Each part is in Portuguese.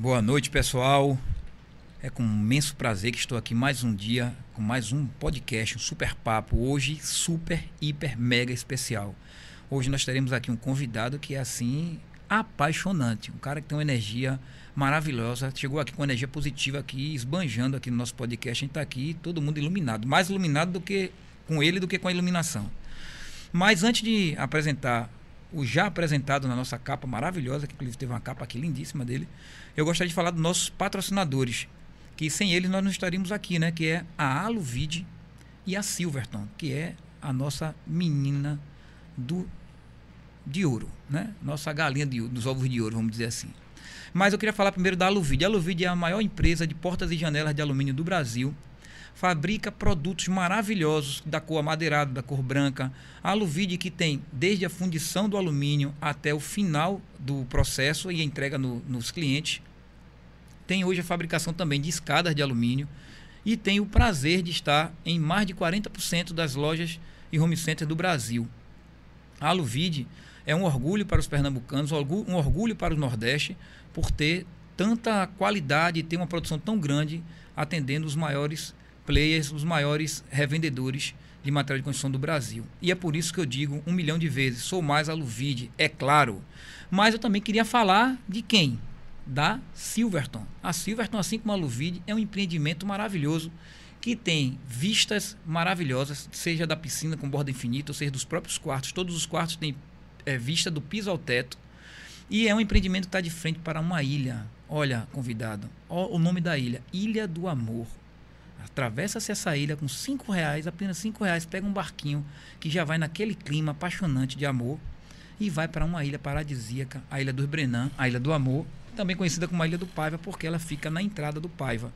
Boa noite, pessoal. É com imenso prazer que estou aqui mais um dia com mais um podcast, um super papo. Hoje, super, hiper, mega especial. Hoje nós teremos aqui um convidado que é assim apaixonante, um cara que tem uma energia maravilhosa, chegou aqui com energia positiva aqui, esbanjando aqui no nosso podcast. A gente está aqui, todo mundo iluminado, mais iluminado do que com ele do que com a iluminação. Mas antes de apresentar o já apresentado na nossa capa maravilhosa, que inclusive teve uma capa aqui lindíssima dele, eu gostaria de falar dos nossos patrocinadores, que sem eles nós não estaríamos aqui, né? Que é a Aluvide e a Silverton, que é a nossa menina do de ouro, né? Nossa galinha de, dos ovos de ouro, vamos dizer assim. Mas eu queria falar primeiro da Aluvide. A Aluvide é a maior empresa de portas e janelas de alumínio do Brasil fabrica produtos maravilhosos da cor amadeirada, da cor branca. A Aluvide que tem desde a fundição do alumínio até o final do processo e entrega no, nos clientes. Tem hoje a fabricação também de escadas de alumínio e tem o prazer de estar em mais de 40% das lojas e home centers do Brasil. A Aluvide é um orgulho para os pernambucanos, um orgulho para o Nordeste por ter tanta qualidade e ter uma produção tão grande atendendo os maiores players, os maiores revendedores de material de construção do Brasil. E é por isso que eu digo um milhão de vezes, sou mais Aluvide, é claro. Mas eu também queria falar de quem? Da Silverton. A Silverton, assim como a Aluvide, é um empreendimento maravilhoso que tem vistas maravilhosas, seja da piscina com borda infinita, ou seja dos próprios quartos. Todos os quartos têm é, vista do piso ao teto. E é um empreendimento que está de frente para uma ilha. Olha, convidado, ó, o nome da ilha, Ilha do Amor. Atravessa-se essa ilha com cinco reais, apenas cinco reais, pega um barquinho que já vai naquele clima apaixonante de amor e vai para uma ilha paradisíaca, a Ilha dos Brenan, a Ilha do Amor, também conhecida como a Ilha do Paiva, porque ela fica na entrada do Paiva.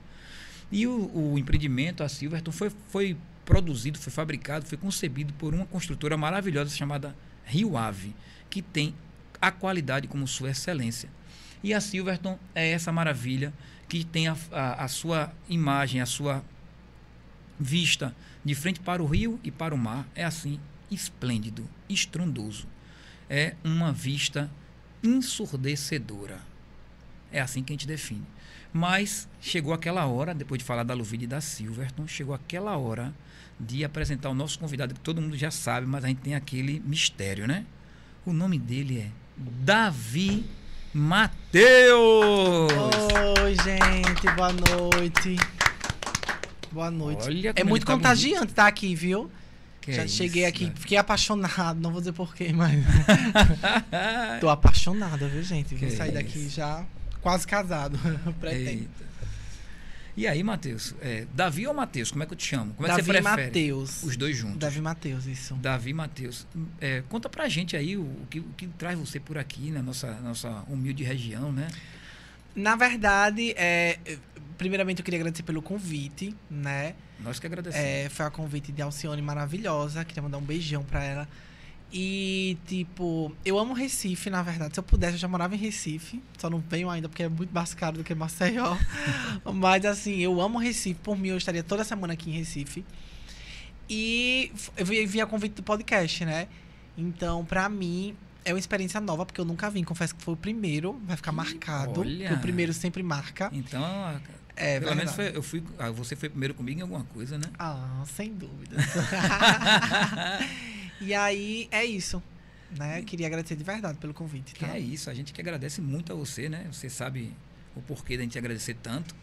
E o, o empreendimento, a Silverton, foi, foi produzido, foi fabricado, foi concebido por uma construtora maravilhosa chamada Rio Ave, que tem a qualidade como sua excelência. E a Silverton é essa maravilha que tem a, a, a sua imagem, a sua vista de frente para o rio e para o mar. É assim, esplêndido, estrondoso. É uma vista ensurdecedora. É assim que a gente define. Mas chegou aquela hora, depois de falar da Luvide e da Silverton, chegou aquela hora de apresentar o nosso convidado, que todo mundo já sabe, mas a gente tem aquele mistério, né? O nome dele é Davi Mateus! Oi, gente, boa noite. Boa noite. Olha é muito tá contagiante estar aqui, viu? Que Já é cheguei isso, aqui, né? fiquei apaixonado, não vou dizer porquê, mas. Tô apaixonada, viu, gente? Vou Que sair daqui isso. já quase casado. Pretendo. Eita. E aí, Matheus? É, Davi ou Matheus? Como é que eu te chamo? Como é que Davi você prefere? Mateus. Os dois juntos. Davi Mateus, isso. Davi e Matheus. É, conta pra gente aí o, o que, o que traz você por aqui, na nossa, nossa humilde região, né? Na verdade, é, primeiramente eu queria agradecer pelo convite, né? Nós que agradecemos. É, foi a convite de Alcione maravilhosa. Queria mandar um beijão pra ela. E, tipo, eu amo Recife, na verdade. Se eu pudesse, eu já morava em Recife. Só não venho ainda porque é muito mais caro do que Maceió. Mas, assim, eu amo Recife. Por mim, eu estaria toda semana aqui em Recife. E eu vi, a convite do podcast, né? Então, pra mim, é uma experiência nova, porque eu nunca vim. Confesso que foi o primeiro. Vai ficar marcado. olha. O primeiro sempre marca. Então, a- É, pelo menos verdade. foi, eu fui, ah, você foi primeiro comigo em alguma coisa, né? Ah, sem dúvida. e aí, é isso. Né? Eu queria agradecer de verdade pelo convite. Que Tá? é isso, a gente que agradece muito a você, né? Você sabe o porquê da gente agradecer tanto.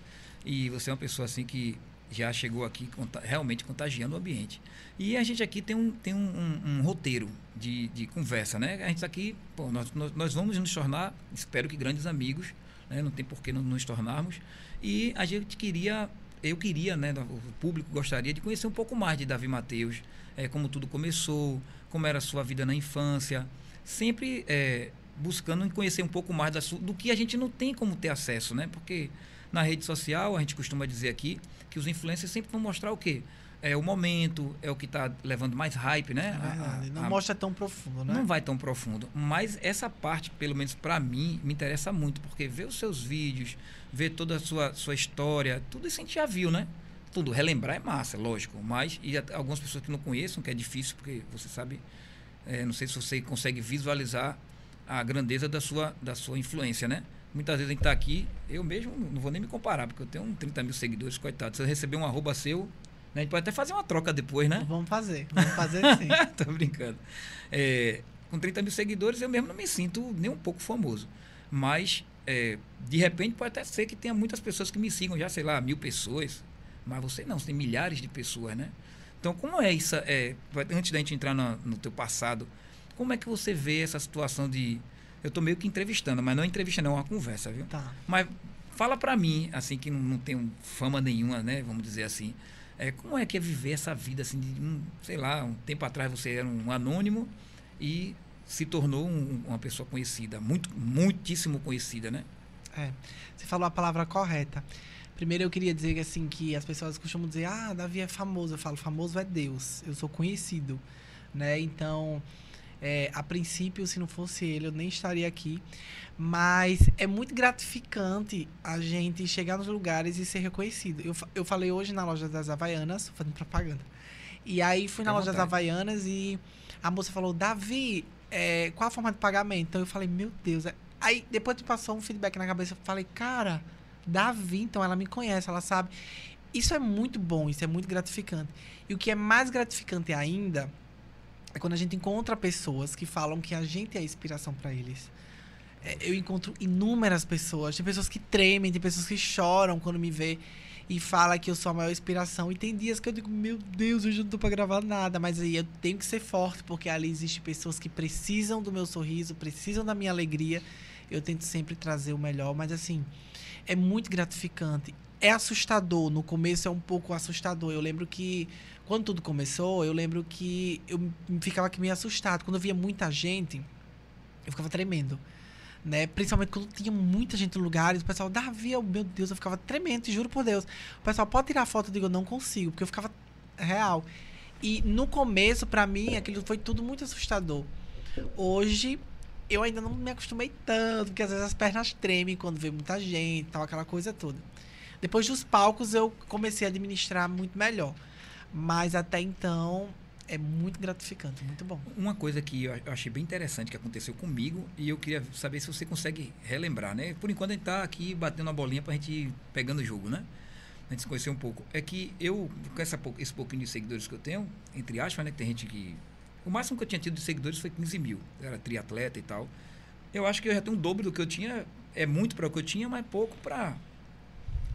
E você é uma pessoa assim que já chegou aqui realmente contagiando o ambiente. E a gente aqui tem um, tem um, um- um roteiro de, de conversa, né? A gente aqui, pô, nós, nós, nós vamos nos tornar, espero que grandes amigos, né? Não tem por que não nos tornarmos. E a gente queria, eu queria, né? O público gostaria de conhecer um pouco mais de Davi Mateus, é, como tudo começou, como era a sua vida na infância. Sempre é, buscando conhecer um pouco mais da do que a gente não tem como ter acesso, né? Porque na rede social, a gente costuma dizer aqui que os influencers sempre vão mostrar o quê? É o momento, é o que está levando mais hype, né? É. A- Não a- mostra tão profundo, né? não vai tão profundo. Mas essa parte, pelo menos para mim, me interessa muito, porque ver os seus vídeos, ver toda a sua, sua história, tudo isso a gente já viu, né? Tudo, relembrar é massa, lógico. Mas, e até algumas pessoas que não conheçam, que é difícil, porque você sabe, é, não sei se você consegue visualizar a grandeza da sua, da sua influência, né? Muitas vezes a gente tá aqui, eu mesmo não vou nem me comparar, porque eu tenho um 30 mil seguidores, coitado. Se eu receber um arroba seu, né, a gente pode até fazer uma troca depois, né? Vamos fazer, vamos fazer sim. Tô brincando. É, com 30 mil seguidores, eu mesmo não me sinto nem um pouco famoso. Mas, é, de repente, pode até ser que tenha muitas pessoas que me sigam já, sei lá, mil pessoas. Mas você não, você tem milhares de pessoas, né? Então, como é isso? É, antes da gente entrar no, no teu passado, como é que você vê essa situação de... Eu tô meio que entrevistando, mas não entrevista não, é uma conversa, viu? Tá. Mas fala para mim, assim, que não, não tenho fama nenhuma, né? Vamos dizer assim. É, como é que é viver essa vida, assim, de um, sei lá, um tempo atrás você era um anônimo e se tornou um, uma pessoa conhecida, muito, muitíssimo conhecida, né? É, você falou a palavra correta. Primeiro eu queria dizer assim que as pessoas costumam dizer: "Ah, Davi é famoso". Eu falo: "Famoso é Deus. Eu sou conhecido", né? Então, é, a princípio, se não fosse ele, eu nem estaria aqui. Mas é muito gratificante a gente chegar nos lugares e ser reconhecido. Eu, eu falei hoje na loja das Havaianas, fazendo propaganda. E aí fui na à loja das vontade. Havaianas e a moça falou: Davi, é, qual a forma de pagamento? Então eu falei: Meu Deus. é- Aí depois passou um feedback na cabeça. Eu falei: Cara, Davi, então ela me conhece, ela sabe. Isso é muito bom, isso é muito gratificante. E o que é mais gratificante ainda é quando a gente encontra pessoas que falam que a gente é a inspiração para eles. É, eu encontro inúmeras pessoas, tem pessoas que tremem, tem pessoas que choram quando me vê e fala que eu sou a maior inspiração. E tem dias que eu digo, meu Deus, hoje eu não tô pra gravar nada, mas aí eu tenho que ser forte, porque ali existem pessoas que precisam do meu sorriso, precisam da minha alegria. Eu tento sempre trazer o melhor, mas assim, é muito gratificante. É assustador, no começo é um pouco assustador. Eu lembro que quando tudo começou, eu lembro que eu ficava aqui meio assustado. Quando eu via muita gente, eu ficava tremendo. Né? Principalmente quando tinha muita gente no lugar, o pessoal, Davi, eu- meu Deus, eu ficava tremendo, juro por Deus. O pessoal, pode tirar foto? Eu digo, eu não consigo, porque eu ficava real. E no começo, pra mim, aquilo foi tudo muito assustador. Hoje, eu ainda não me acostumei tanto, porque às vezes as pernas tremem quando vê muita gente, tal, aquela coisa toda. Depois dos palcos, eu comecei a administrar muito melhor. Mas até então, é muito gratificante, muito bom. Uma coisa que eu achei bem interessante que aconteceu comigo e eu queria saber se você consegue relembrar, né? Por enquanto a gente tá aqui batendo uma bolinha pra gente ir pegando o jogo, né? A gente se conhecer um pouco. É que eu, com essa, esse pouquinho de seguidores que eu tenho, entre aspas, né? Que tem gente que. O máximo que eu tinha tido de seguidores foi 15 mil. Eu era triatleta e tal. Eu acho que eu já tenho o dobro do que eu tinha. É muito para o que eu tinha, mas pouco para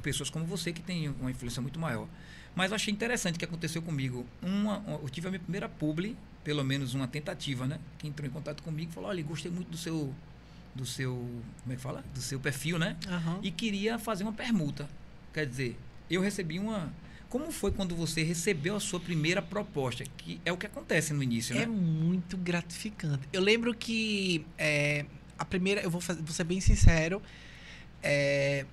pessoas como você que tem uma influência muito maior. Mas eu achei interessante o que aconteceu comigo. Uma, eu tive a minha primeira publi, pelo menos uma tentativa, né? Que entrou em contato comigo e falou: olha, gostei muito do seu. Do seu. Como é que fala? Do seu perfil, né? Aham. E queria fazer uma permuta. Quer dizer, eu recebi uma. Como foi quando você recebeu a sua primeira proposta? Que é o que acontece no início, É né? muito gratificante. Eu lembro que é, a primeira, eu vou, fazer, vou ser bem sincero, é,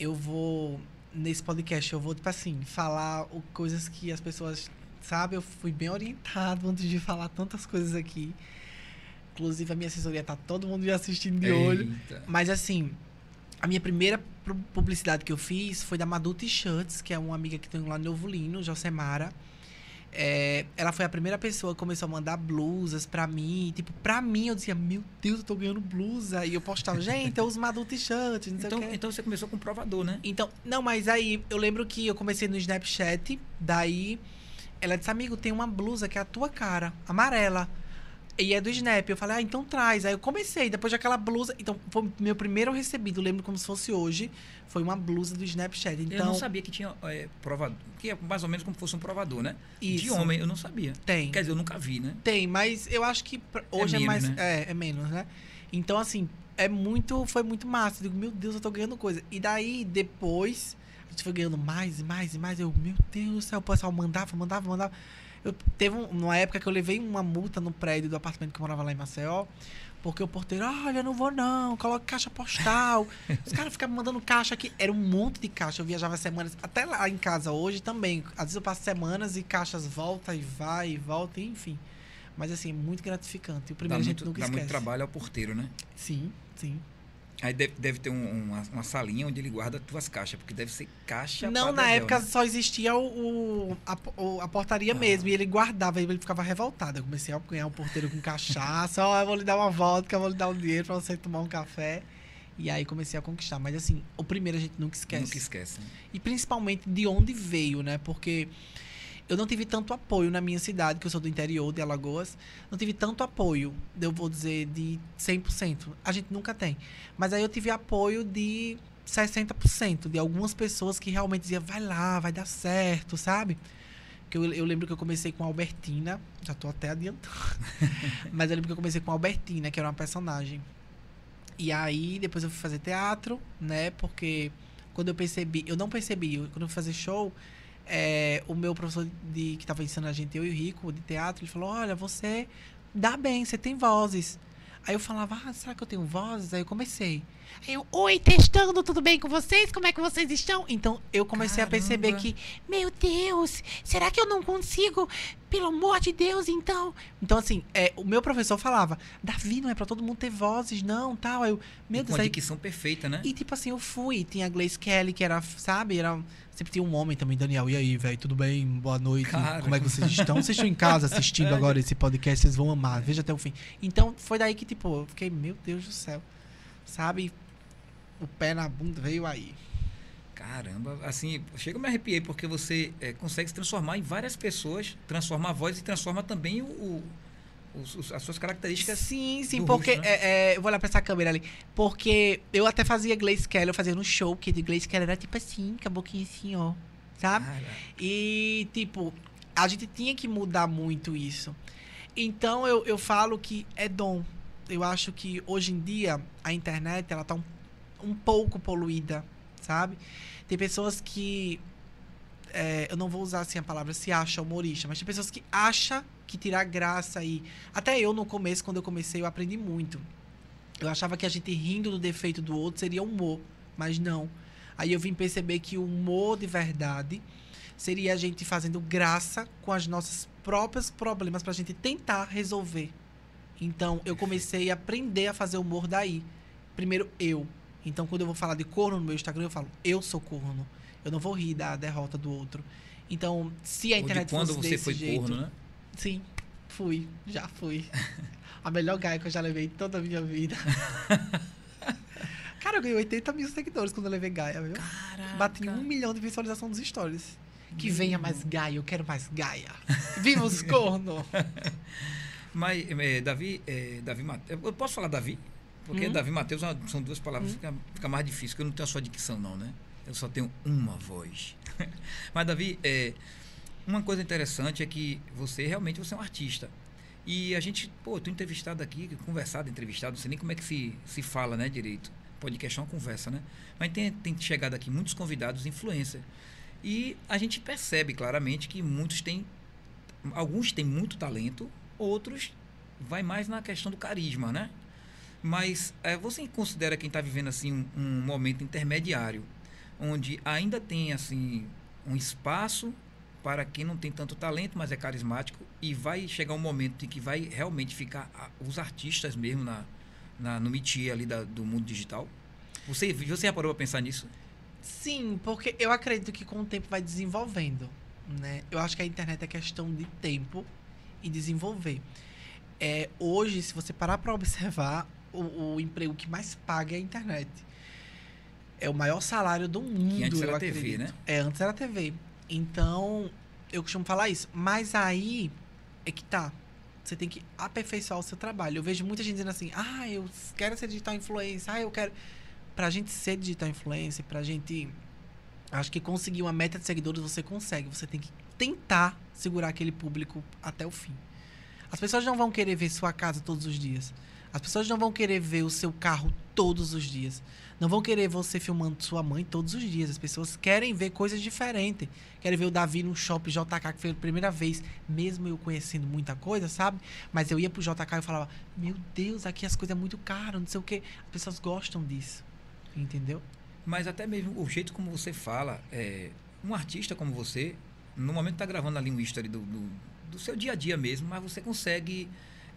eu vou nesse podcast eu vou tipo assim falar o- coisas que as pessoas sabem. Eu fui bem orientado antes de falar tantas coisas aqui. Inclusive a minha assessoria tá todo mundo me assistindo de olho. Eita. Mas assim, a minha primeira pu- publicidade que eu fiz foi da Madu T-Shirts, que é uma amiga que tem lá no Novo Lino, Josemara. É, ela foi a primeira pessoa que começou a mandar blusas pra mim. Tipo, pra mim, eu dizia, meu Deus, eu tô ganhando blusa. E eu postava, gente, eu uso Madu sei Então, então você começou com provador, né? Então, não, mas aí eu lembro que eu comecei no Snapchat, daí ela disse, amigo, tem uma blusa que é a tua cara, amarela. E é do Snap. Eu falei, ah, então traz. Aí eu comecei, depois daquela blusa. Então, foi meu primeiro recebido, lembro como se fosse hoje. Foi uma blusa do Snapchat. eu não Então, sabia que tinha é, provador. Que é mais ou menos como fosse um provador, né? De isso. homem, eu não sabia. Tem. Quer dizer, eu nunca vi, né? Tem, mas eu acho que pra- hoje é, menos, mais. né? É, é menos, né? Então, assim, é muito. Foi muito massa. Eu digo, meu Deus, eu tô ganhando coisa. E daí, depois, a gente foi ganhando mais e mais e mais. Eu, meu Deus do céu, o pessoal mandava, mandava, mandava. Eu, teve um- uma época que eu levei uma multa no prédio do apartamento que eu morava lá em Maceió. Porque o porteiro, olha, não vou não, coloca caixa postal. Os caras ficavam mandando caixa aqui. Era um monte de caixa. Eu viajava semanas. Até lá em casa hoje também. Às vezes eu passo semanas e caixas volta e vai e volta, enfim. Mas assim, é muito gratificante. O Dá, primeiro a gente muito, nunca dá esquece. muito trabalho ao porteiro, né? Sim, sim. Aí deve, deve ter um- uma, uma salinha onde ele guarda tuas caixas, porque deve ser caixa Não, na época né? só existia o, o- a, o- a portaria Ah. mesmo. E ele guardava, e ele ficava revoltado. Eu comecei a ganhar o porteiro com cachaça. Ó, eu vou lhe dar uma vodka, eu vou lhe dar um dinheiro pra você tomar um café. E aí comecei a conquistar. Mas assim, o primeiro a gente nunca esquece. Nunca esquece. né? E principalmente de onde veio, né? Porque eu não tive tanto apoio na minha cidade, que eu sou do interior de Alagoas. Não tive tanto apoio, eu vou dizer, de 100%. A gente nunca tem. Mas aí eu tive apoio de 60%, de algumas pessoas que realmente diziam, vai lá, vai dar certo, sabe? Que eu, eu lembro que eu comecei com a Albertina, já tô até adiantando. Mas eu lembro que eu comecei com a Albertina, que era uma personagem. E aí depois eu fui fazer teatro, né? Porque quando eu percebi, eu não percebi, quando eu fui fazer show, é, o meu professor de, que estava ensinando a gente, eu e o Rico, de teatro, ele falou: Olha, você dá bem, você tem vozes. Aí eu falava, ah, será que eu tenho vozes? Aí eu comecei. Aí eu, oi, testando, tudo bem com vocês? Como é que vocês estão? Então eu comecei a perceber Caramba. que, meu Deus, será que eu não consigo? Pelo amor de Deus, então. Então, assim, é, o meu professor falava, Davi, não é pra todo mundo ter vozes, não, tal. Aí eu, meu E com Deus, a aí dicção perfeita, né? e tipo assim, eu fui. Tinha a Glaze Kelly, que era, sabe? Era, sempre tinha um homem também, Daniel. E aí, velho, tudo bem? Boa noite. Cara. Como é que vocês estão? Vocês estão em casa assistindo agora esse podcast, vocês vão amar. Veja até o fim. Então, foi daí que, tipo, eu fiquei, meu Deus do céu. Sabe? O pé na bunda veio aí. Caramba, assim, chega a me arrepiei porque você é, consegue se transformar em várias pessoas, transforma a voz e transforma também o, o- os- os- as suas características. Sim, sim, porque. né? é, é, eu vou olhar pra essa câmera ali. Porque eu até fazia Glaze Kelly, eu fazia no show, que de Glaze Kelly era tipo assim, com a boquinha assim, ó. Sabe? Cara, E, tipo, a gente tinha que mudar muito isso. Então, eu, eu falo que é dom. Eu acho que hoje em dia a internet ela tá um, um pouco poluída, sabe? Tem pessoas que. É, eu não vou usar assim a palavra se acha humorista, mas tem pessoas que acham que tirar graça aí. Até eu, no começo, quando eu comecei, eu aprendi muito. Eu achava que a gente rindo do defeito do outro seria humor, mas não. Aí eu vim perceber que o humor de verdade seria a gente fazendo graça com as nossas próprios problemas pra gente tentar resolver. Então, eu comecei a aprender a fazer humor daí. Primeiro, eu. Então, quando eu vou falar de corno no meu Instagram, eu falo, eu sou corno. Eu não vou rir da derrota do outro. Então, se a ou internet de quando fosse você desse foi jeito, corno, né? Sim, fui. Já fui. a melhor gaia que eu já levei em toda a minha vida. Cara, eu ganhei 80 mil seguidores quando eu levei Gaia, viu? Caraca. Bati um milhão de visualização dos stories. Que Meu venha mais Gaia, eu quero mais Gaia. Viva os corno! Mas, é, Davi, é, Davi Mateus. Eu posso falar Davi? Porque Hum. Davi e Mateus uma- são duas palavras, Hum. fica, fica mais difícil, porque eu não tenho a sua dicção, não, né? Eu só tenho uma voz. Mas, Davi, é, uma coisa interessante é que você realmente você é um artista. E a gente, pô, tô entrevistado aqui, conversado, entrevistado, não sei nem como é que se, se fala, né, direito. Podcast é uma conversa, né? Mas tem, tem chegado aqui muitos convidados influencer. E a gente percebe claramente que muitos têm. Alguns têm muito talento, outros vai mais na questão do carisma, né? Mas eh, você considera quem está vivendo assim um, um momento intermediário, onde ainda tem assim um espaço para quem não tem tanto talento, mas é carismático, e vai chegar um momento em que vai realmente ficar os artistas mesmo na, na, no métier ali da- do mundo digital? Você, você parou para pensar nisso? Sim, porque eu acredito que com o tempo vai desenvolvendo, né? Eu acho que a internet é questão de tempo e desenvolver. É, hoje, se você parar para observar, o, o emprego que mais paga é a internet. É o maior salário do mundo, Que antes eu era TV, acredito. né? É, antes era TV. Então, eu costumo falar isso. Mas aí é que tá. Você tem que aperfeiçoar o seu trabalho. Eu vejo muita gente dizendo assim, ah, eu quero ser digital influencer, ah, eu quero pra gente ser digital influencer, pra gente acho que conseguir uma meta de seguidores você consegue, você tem que tentar segurar aquele público até o fim. As pessoas não vão querer ver sua casa todos os dias. As pessoas não vão querer ver o seu carro todos os dias. Não vão querer você filmando sua mãe todos os dias. As pessoas querem ver coisas diferentes. Querem ver o Davi no shopping JK, que foi a primeira vez, mesmo eu conhecendo muita coisa, sabe? Mas eu ia pro JK e falava: Meu Deus, aqui as coisas é muito caro, não sei o quê. As pessoas gostam disso. Entendeu? Mas até mesmo o jeito como você fala, é, um artista como você, no momento está gravando um history do, do, do seu dia a dia mesmo, mas você consegue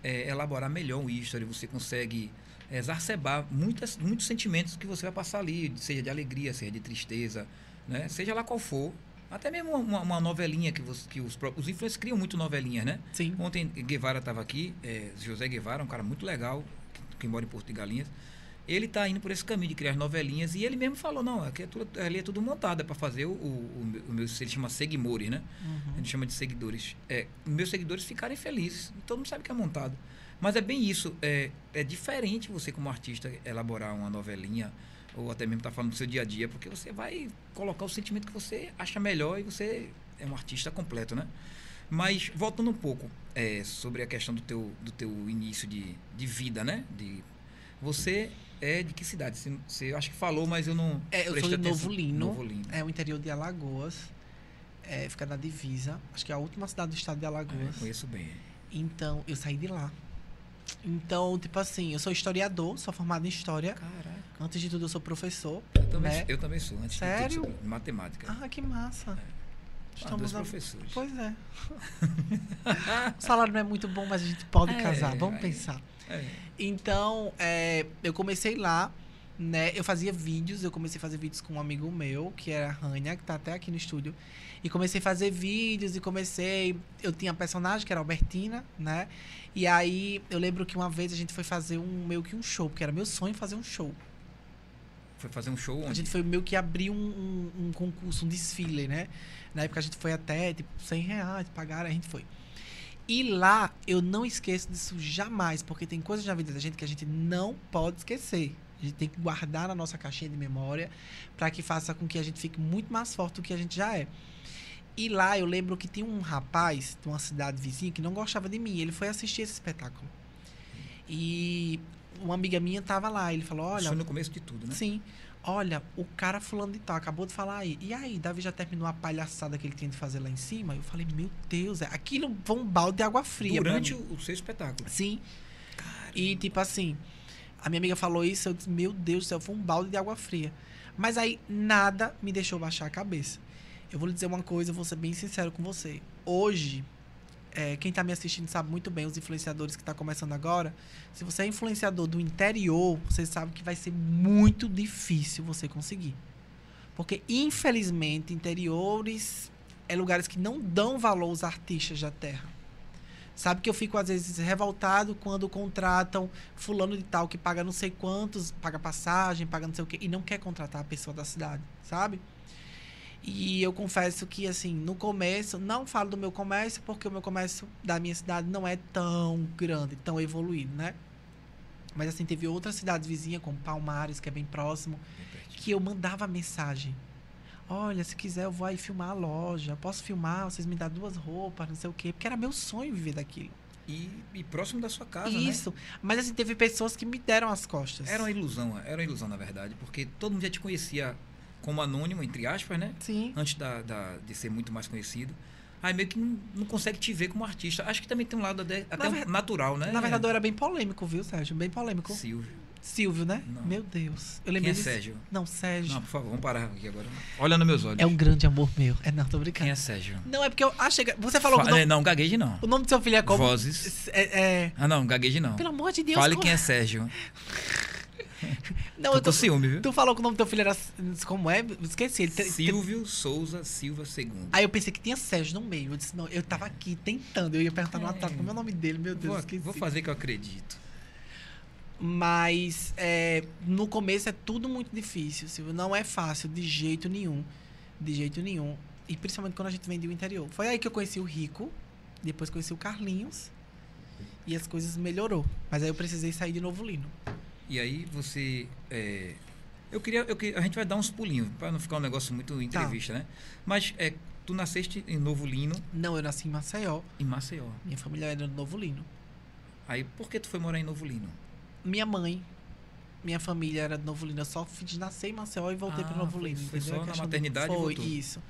é, elaborar melhor um history, você consegue exacerbar muitas, muitos sentimentos que você vai passar ali, seja de alegria, seja de tristeza, né? seja lá qual for. Até mesmo uma, uma novelinha que, você, que os, próprios- os influencers criam muito novelinhas, né? Sim. Ontem Guevara estava aqui, é, José Guevara, um cara muito legal, que, que mora em Porto de Galinhas. Ele está indo por esse caminho de criar novelinhas e ele mesmo falou, não, aqui é tudo, ali é tudo montado, é para fazer o, o, o, meu, ele chama seguimores, né? Uhum. Gente chama de seguidores. É, meus seguidores ficarem felizes. Todo mundo sabe que é montado. Mas é bem isso. É, é diferente você, como artista, elaborar uma novelinha ou até mesmo estar tá falando do seu dia a dia, porque você vai colocar o sentimento que você acha melhor e você é um artista completo, né? Mas voltando um pouco é, sobre a questão do teu, do teu início de, de vida, né? De, você é de que cidade? Você, você acho que falou, mas eu não. É, eu sou de Novo Lino, Novo Lino. É o interior de Alagoas. É, fica na divisa. Acho que é a última cidade do estado de Alagoas. Ah, conheço bem. Então, eu saí de lá. Então, tipo assim, eu sou historiador, sou formado em história. Caraca. Antes de tudo, eu sou professor. Eu também, né? eu também sou. Antes Sério? de tudo, matemática. Ah, que massa. É. Estamos ah, dois professores. Pois é. o salário não é muito bom, mas a gente pode é, casar. Vamos é, pensar. É. Então, é, eu comecei lá, né? Eu fazia vídeos, eu comecei a fazer vídeos com um amigo meu, que era a Rania, que está até aqui no estúdio. E comecei a fazer vídeos e comecei. Eu tinha personagem, que era a Albertina, né? E aí eu lembro que uma vez a gente foi fazer um meio que um show, porque era meu sonho fazer um show. Foi fazer um show onde? A gente foi meio que abrir um, um, um concurso, um desfile, né? Na época a gente foi até, tipo, 100 reais, pagaram, a gente foi. E lá, eu não esqueço disso jamais, porque tem coisas na vida da gente que a gente não pode esquecer. A gente tem que guardar na nossa caixinha de memória para que faça com que a gente fique muito mais forte do que a gente já é. E lá eu lembro que tinha um rapaz de uma cidade vizinha que não gostava de mim. Ele foi assistir esse espetáculo. E uma amiga minha tava lá. Ele falou: Olha. Isso no começo de tudo, né? Sim. Olha, o cara fulano de tal acabou de falar aí. E aí, Davi já terminou a palhaçada que ele tinha de fazer lá em cima? Eu falei, meu Deus, é, aquilo foi um balde de água fria. Durante o, o seu espetáculo. Sim. Caramba. E tipo assim, a minha amiga falou isso, eu disse, meu Deus do céu, foi um balde de água fria. Mas aí nada me deixou baixar a cabeça. Eu vou lhe dizer uma coisa, eu vou ser bem sincero com você. Hoje, é, quem está me assistindo sabe muito bem, os influenciadores que está começando agora. Se você é influenciador do interior, você sabe que vai ser muito difícil você conseguir. Porque, infelizmente, interiores é lugares que não dão valor aos artistas da terra. Sabe que eu fico, às vezes, revoltado quando contratam fulano de tal que paga não sei quantos, paga passagem, paga não sei o quê, e não quer contratar a pessoa da cidade, sabe? E eu confesso que, assim, no começo, não falo do meu comércio, porque o meu comércio da minha cidade não é tão grande, tão evoluído, né? Mas, assim, teve outras cidades vizinhas, como Palmares, que é bem próximo, que eu mandava mensagem. Olha, se quiser, eu vou aí filmar a loja. Posso filmar? Vocês me dão duas roupas, não sei o quê. Porque era meu sonho viver daquilo. E, e próximo da sua casa, né? Isso. Né? Mas, assim, teve pessoas que me deram as costas. Era uma ilusão, era uma ilusão, na verdade. Porque todo mundo já te conhecia como anônimo, entre aspas, né? Sim. Antes da, da, de ser muito mais conhecido. Aí meio que não, não, consegue te ver como artista. Acho que também tem um lado até, até ver... natural, né? Na verdade, eu era bem polêmico, viu, Sérgio? Bem polêmico. Silvio. Silvio, né? Não. Meu Deus. Eu lembrei Quem é Sérgio? Não, Sérgio. Não, por favor, vamos parar aqui agora. Olha nos meus olhos. É um grande amor meu. É, não, tô brincando. Quem é Sérgio? Não, é porque eu achei. Você falou Fa que. Nome... Não, gagueje não. O nome do seu filho é como? Vozes. É, é... Ah, não, gagueje não. Pelo amor de Deus. Fale como... quem é Sérgio. Não, tô, eu tô ciúme, viu? Tu falou que o nome do teu filho era. Como é? Esqueci. Ele, Silvio Souza Silva II. Aí eu pensei que tinha Sérgio no meio. Eu disse, não, eu tava aqui tentando. Eu ia perguntar é. no WhatsApp como é o nome dele, meu Deus. Vou, esqueci. vou fazer que eu acredito. Mas é, no começo é tudo muito difícil, Silvio. Não é fácil de jeito nenhum. De jeito nenhum. E principalmente quando a gente vem do interior. Foi aí que eu conheci o Rico. Depois conheci o Carlinhos. E as coisas melhorou. Mas aí eu precisei sair de Novo Lino. E aí você. É, eu, queria, eu queria. A gente vai dar uns pulinhos, para não ficar um negócio muito entrevista, tá. né? Mas é, tu nasceste em Novo Lino. Não, eu nasci em Maceió. Em Maceió. Minha família era do Novo Lino. Aí por que tu foi morar em Novo Lino? Minha mãe. Minha família era de Novo Lino. Eu só fiz nascer em Maceió e voltei ah, para Novo Lino. Foi só na maternidade Foi, isso.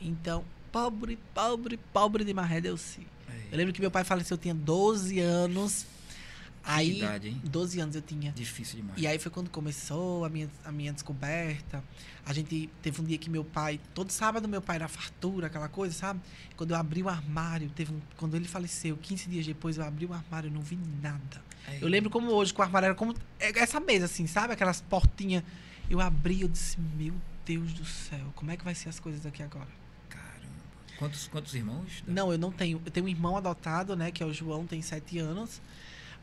Então, pobre, pobre, pobre de maré deu sim. Eu lembro que meu pai faleceu, eu tinha 12 anos. Aí, idade, hein? 12 anos eu tinha. Difícil demais. E aí foi quando começou a minha, a minha descoberta. A gente teve um dia que meu pai, todo sábado meu pai era fartura, aquela coisa, sabe? Quando eu abri o armário, teve um, quando ele faleceu, 15 dias depois eu abri o armário, e não vi nada. Aí. Eu lembro como hoje, que o armário era como é, essa mesa assim, sabe? Aquelas portinhas. Eu abri, eu disse, meu Deus do céu, como é que vai ser as coisas aqui agora? Caramba. Quantos, quantos irmãos? Não, eu não tenho. Eu tenho um irmão adotado, né, que é o João, tem sete anos.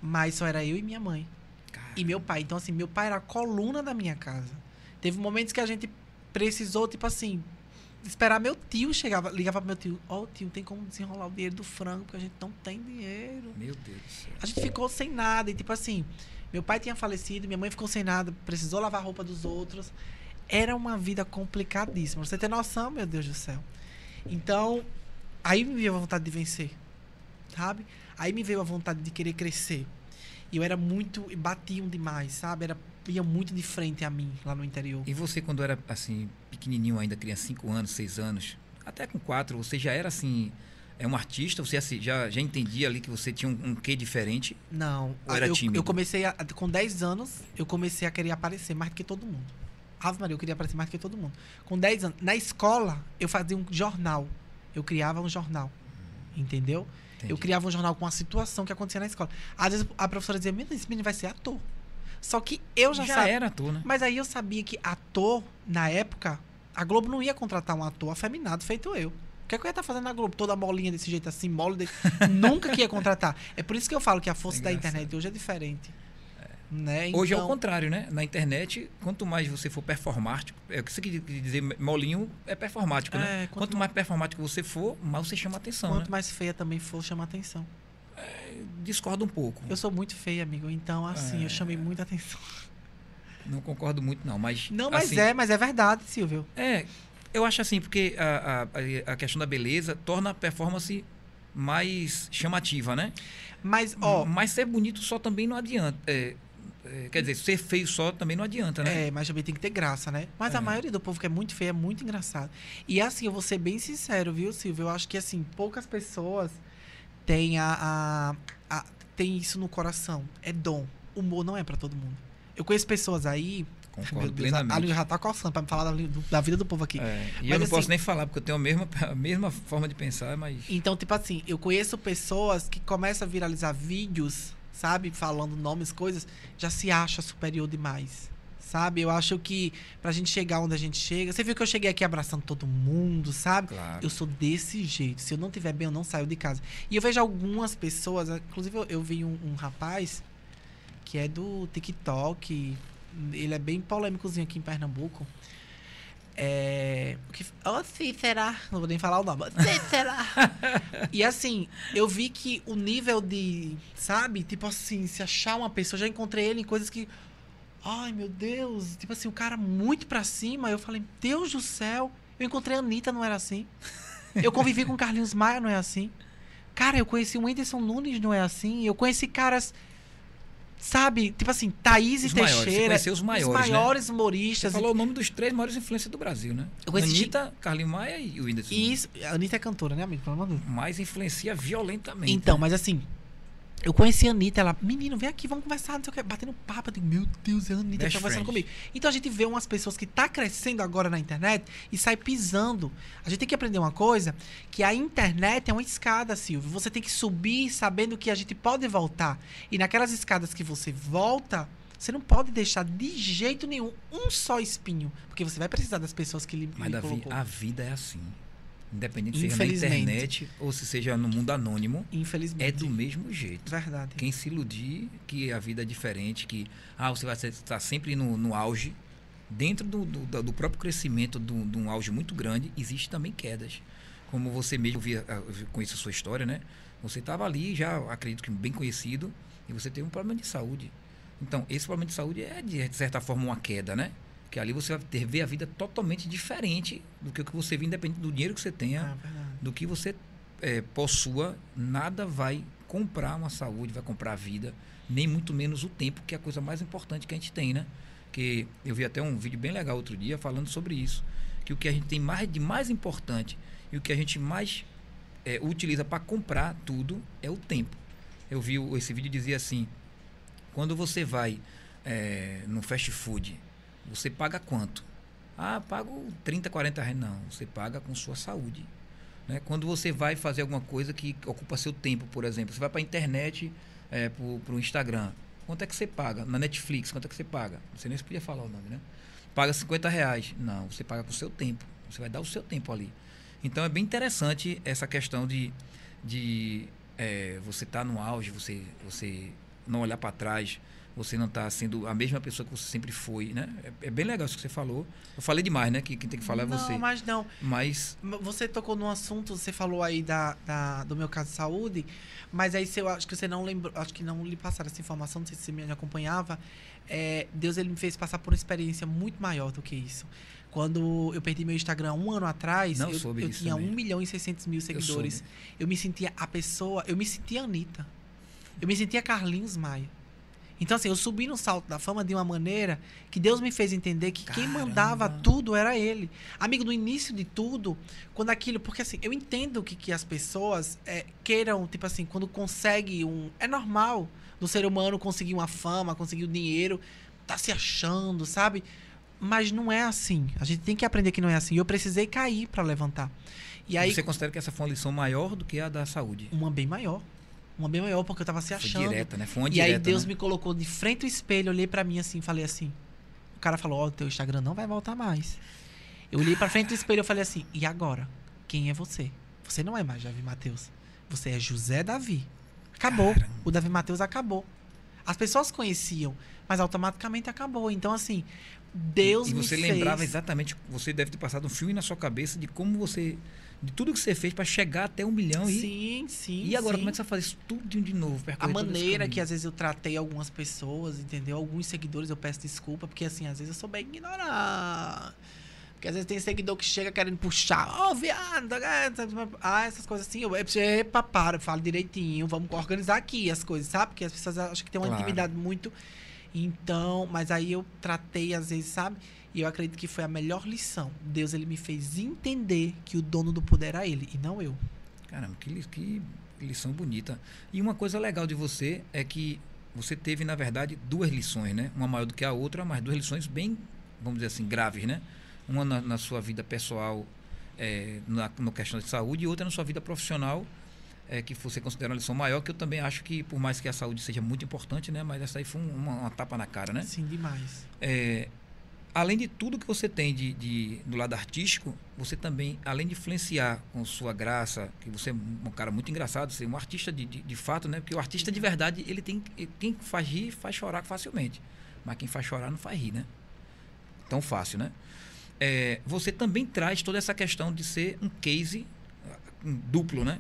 Mas só era eu e minha mãe. Cara, e meu pai. Então, assim, meu pai era a coluna da minha casa. Teve momentos que a gente precisou, tipo assim, esperar meu tio chegava, ligava pro meu tio, ó, tio, tem como desenrolar o dinheiro do frango, porque a gente não tem dinheiro. Meu Deus do céu. A gente ficou sem nada, e tipo assim, meu pai tinha falecido, minha mãe ficou sem nada, precisou lavar a roupa dos outros. Era uma vida complicadíssima. Você tem noção, meu Deus do céu. Então, aí me veio a vontade de vencer. Sabe? Aí me veio a vontade de querer crescer. E eu era muito. Batiam demais, sabe? Era, ia muito de frente a mim lá no interior. E você, quando era assim, pequenininho ainda, criança, 5 anos, 6 anos, até com 4, você já era assim. É um artista? Você assim, já, já entendia ali que você tinha um, um quê diferente? Não. Ou era eu, tímido? eu comecei a, com 10 anos, eu comecei a querer aparecer mais do que todo mundo. Ave Maria, eu queria aparecer mais do que todo mundo. Com 10 anos, na escola, eu fazia um jornal. Eu criava um jornal. Entendeu? Entendi. Eu criava um jornal com a situação que acontecia na escola. Às vezes a professora dizia: Menino, esse menino vai ser ator. Só que eu já, já sabia. era ator, né? Mas aí eu sabia que ator, na época, a Globo não ia contratar um ator afeminado feito eu. O que, é que eu ia estar fazendo na Globo? Toda molinha desse jeito assim, mole desse... Nunca que ia contratar. É por isso que eu falo que a força da Engraçado. internet hoje é diferente. Né? Hoje é o Então, contrário, né? Na internet, quanto mais você for performático, é o que você quer dizer, molinho é performático, né? É, Quanto, quanto mais performático você for, mais você chama atenção, Quanto né? mais feia também for, chama atenção. Discordo um pouco. Eu sou muito feia, amigo. Então, assim, É. eu chamei muita atenção. Não concordo muito, não, mas. Não, mas assim, é, mas é verdade, Silvio. É, eu acho assim, porque a, a, a questão da beleza torna a performance mais chamativa, né? Mas, ó, Mas ser bonito só também não adianta. É, é, quer dizer, ser feio só também não adianta, né? É, mas também tem que ter graça, né? Mas a É. maioria do povo que é muito feio é muito engraçado. E assim, eu vou ser bem sincero, viu, Silvio? Eu acho que assim, poucas pessoas têm a, a, a- tem isso no coração. É dom. Humor não é pra todo mundo. Eu conheço pessoas aí. Concordo Deus, a, a plenamente. língua já tá coçando pra me falar da, da vida do povo aqui. É, e Mas eu não assim- posso nem falar, porque eu tenho a mesma, a mesma forma de pensar, mas. Então, tipo assim, eu conheço pessoas que começam a viralizar vídeos, sabe? Falando nomes, coisas, já se acha superior demais. Sabe? Eu acho que pra gente chegar onde a gente chega. Você viu que eu cheguei aqui abraçando todo mundo, sabe? Claro. Eu sou desse jeito. Se eu não tiver bem, eu não saio de casa. E eu vejo algumas pessoas, inclusive eu, eu vi um, um rapaz que é do TikTok. Ele é bem polêmicozinho aqui em Pernambuco. É. O que. Ô, Cícera! Não vou nem falar o nome. Ô, Cícera! e assim, eu vi que o nível de. Sabe? Tipo assim, se achar uma pessoa. Eu já encontrei ele em coisas que. Ai, meu Deus. Tipo assim, o cara muito pra cima. Eu falei, Deus do céu. Eu encontrei a Anitta, não era assim. Eu convivi com Carlinhos Maia, não é assim. Cara, eu conheci o Whindersson Nunes, não é assim. Eu conheci caras. Sabe? Tipo assim, Thaís Os e maiores, você Teixeira. conheceu os maiores, né? maiores Você humoristas. falou o nome dos três maiores influências do Brasil, né? Eu conheci- Anitta, Carlinhos Maia e o Whindersson. Isso. A Anitta é cantora, né, amigo? Pelo amor de Deus. Mas influencia violentamente. Então, né? mas assim, eu conheci a Anitta, ela, menino, vem aqui, vamos conversar, não sei o que, batendo papo, eu digo, meu Deus, é a Anitta Best tá conversando friend. comigo. Então a gente vê umas pessoas que tá crescendo agora na internet e sai pisando. A gente tem que aprender uma coisa, que a internet é uma escada, Silvio. Você tem que subir sabendo que a gente pode voltar. E naquelas escadas que você volta, você não pode deixar de jeito nenhum um só espinho, porque você vai precisar das pessoas que lhe, Mas lhe Davi, colocou. a vida é assim. Independente se seja na internet ou se seja no mundo anônimo, Infelizmente. é do mesmo jeito. Verdade. Quem se iludir que a vida é diferente, que ah, você vai estar sempre no, no auge, dentro do, do, do próprio crescimento do- de um auge muito grande, existe também quedas. Como você mesmo via, ah, eu conheço a sua história, né? Você estava ali, já acredito que bem conhecido, e você teve um problema de saúde. Então, esse problema de saúde é, de certa forma, uma queda, né? Que ali você vai ter, ver a vida totalmente diferente do que você vê, independente do dinheiro que você tenha Ah, do que você é, possua, nada vai comprar uma saúde, vai comprar a vida, nem muito menos o tempo, que é a coisa mais importante que a gente tem, né? Que eu vi até um vídeo bem legal outro dia falando sobre isso, que o que a gente tem mais de mais importante e o que a gente mais é, utiliza para comprar tudo é o tempo. Eu vi esse vídeo dizia assim: quando você vai é, no fast food, você paga quanto? Ah, pago 30, 40 reais. Não, você paga com sua saúde. Né? Quando você vai fazer alguma coisa que ocupa seu tempo, por exemplo, você vai para a internet, é, para o Instagram, quanto é que você paga? Na Netflix, quanto é que você paga? Você nem podia falar o nome, né? Paga 50 reais. Não, você paga com seu tempo. Você vai dar o seu tempo ali. Então é bem interessante essa questão de, de é, você estar no auge, você, você não olhar para trás, você não está sendo a mesma pessoa que você sempre foi, né? É, é, bem legal isso que você falou. Eu falei demais, né? Que quem tem que falar é não, você. Não, mas não. Mas você tocou num assunto, você falou aí da, da, do meu caso de saúde, mas aí você, eu acho que você não lembrou, acho que não lhe passaram essa informação, não sei se você me acompanhava. É, Deus ele me fez passar por uma experiência muito maior do que isso. Quando eu perdi meu Instagram um ano atrás, não eu, eu tinha também. 1 milhão e 600 mil seguidores. Eu, eu me sentia a pessoa, eu me sentia Anitta. Eu me sentia Carlinhos Maia. Então, assim, eu subi no salto da fama de uma maneira que Deus me fez entender que Caramba. quem mandava tudo era Ele. Amigo, no início de tudo, quando aquilo. Porque, assim, eu entendo que, que as pessoas é, queiram, tipo assim, quando consegue um. É normal do ser humano conseguir uma fama, conseguir o um dinheiro, tá se achando, sabe? Mas não é assim. A gente tem que aprender que não é assim. Eu precisei cair para levantar. E aí, Você considera que essa foi uma lição maior do que a da saúde? Uma bem maior. Uma bem maior, porque eu tava se achando. Foi direta, né? Foi uma e direta, aí Deus né? me colocou de frente ao espelho, olhei para mim assim, falei assim. O cara falou: Ó, oh, teu Instagram não vai voltar mais. Eu olhei para frente do espelho e falei assim: E agora? Quem é você? Você não é mais Davi Mateus. Você é José Davi. Acabou. Caramba. O Davi Mateus acabou. As pessoas conheciam, mas automaticamente acabou. Então, assim, Deus e, e você me lembrava fez... exatamente, você deve ter passado um filme na sua cabeça de como você de tudo que você fez para chegar até um milhão e sim sim e agora sim. como é que você faz isso tudo de novo a maneira que às vezes eu tratei algumas pessoas entendeu? Alguns seguidores eu peço desculpa porque assim às vezes eu sou bem ignorante. Porque às vezes tem seguidor que chega querendo puxar. Ó oh, viado ah essas coisas assim eu epa para falo direitinho vamos organizar aqui as coisas sabe? Porque as pessoas acham que tem uma claro. intimidade muito. Então mas aí eu tratei às vezes sabe e eu acredito que foi a melhor lição. Deus ele me fez entender que o dono do poder era ele e não eu. Caramba, que, que lição bonita. E uma coisa legal de você é que você teve, na verdade, duas lições, né? Uma maior do que a outra, mas duas lições bem, vamos dizer assim, graves, né? Uma na, na sua vida pessoal, é, na no questão de saúde, e outra na sua vida profissional, é, que você considera uma lição maior, que eu também acho que, por mais que a saúde seja muito importante, né? Mas essa aí foi uma, uma tapa na cara, né? Sim, demais. É, além de tudo que você tem de, de, do lado artístico, você também, além de influenciar com sua graça, que você é um cara muito engraçado, ser um artista de, de, de, fato, né? Porque o artista de verdade, ele tem quem faz rir, faz chorar facilmente. Mas quem faz chorar não faz rir, né? Tão fácil, né? É, você também traz toda essa questão de ser um case um duplo, né?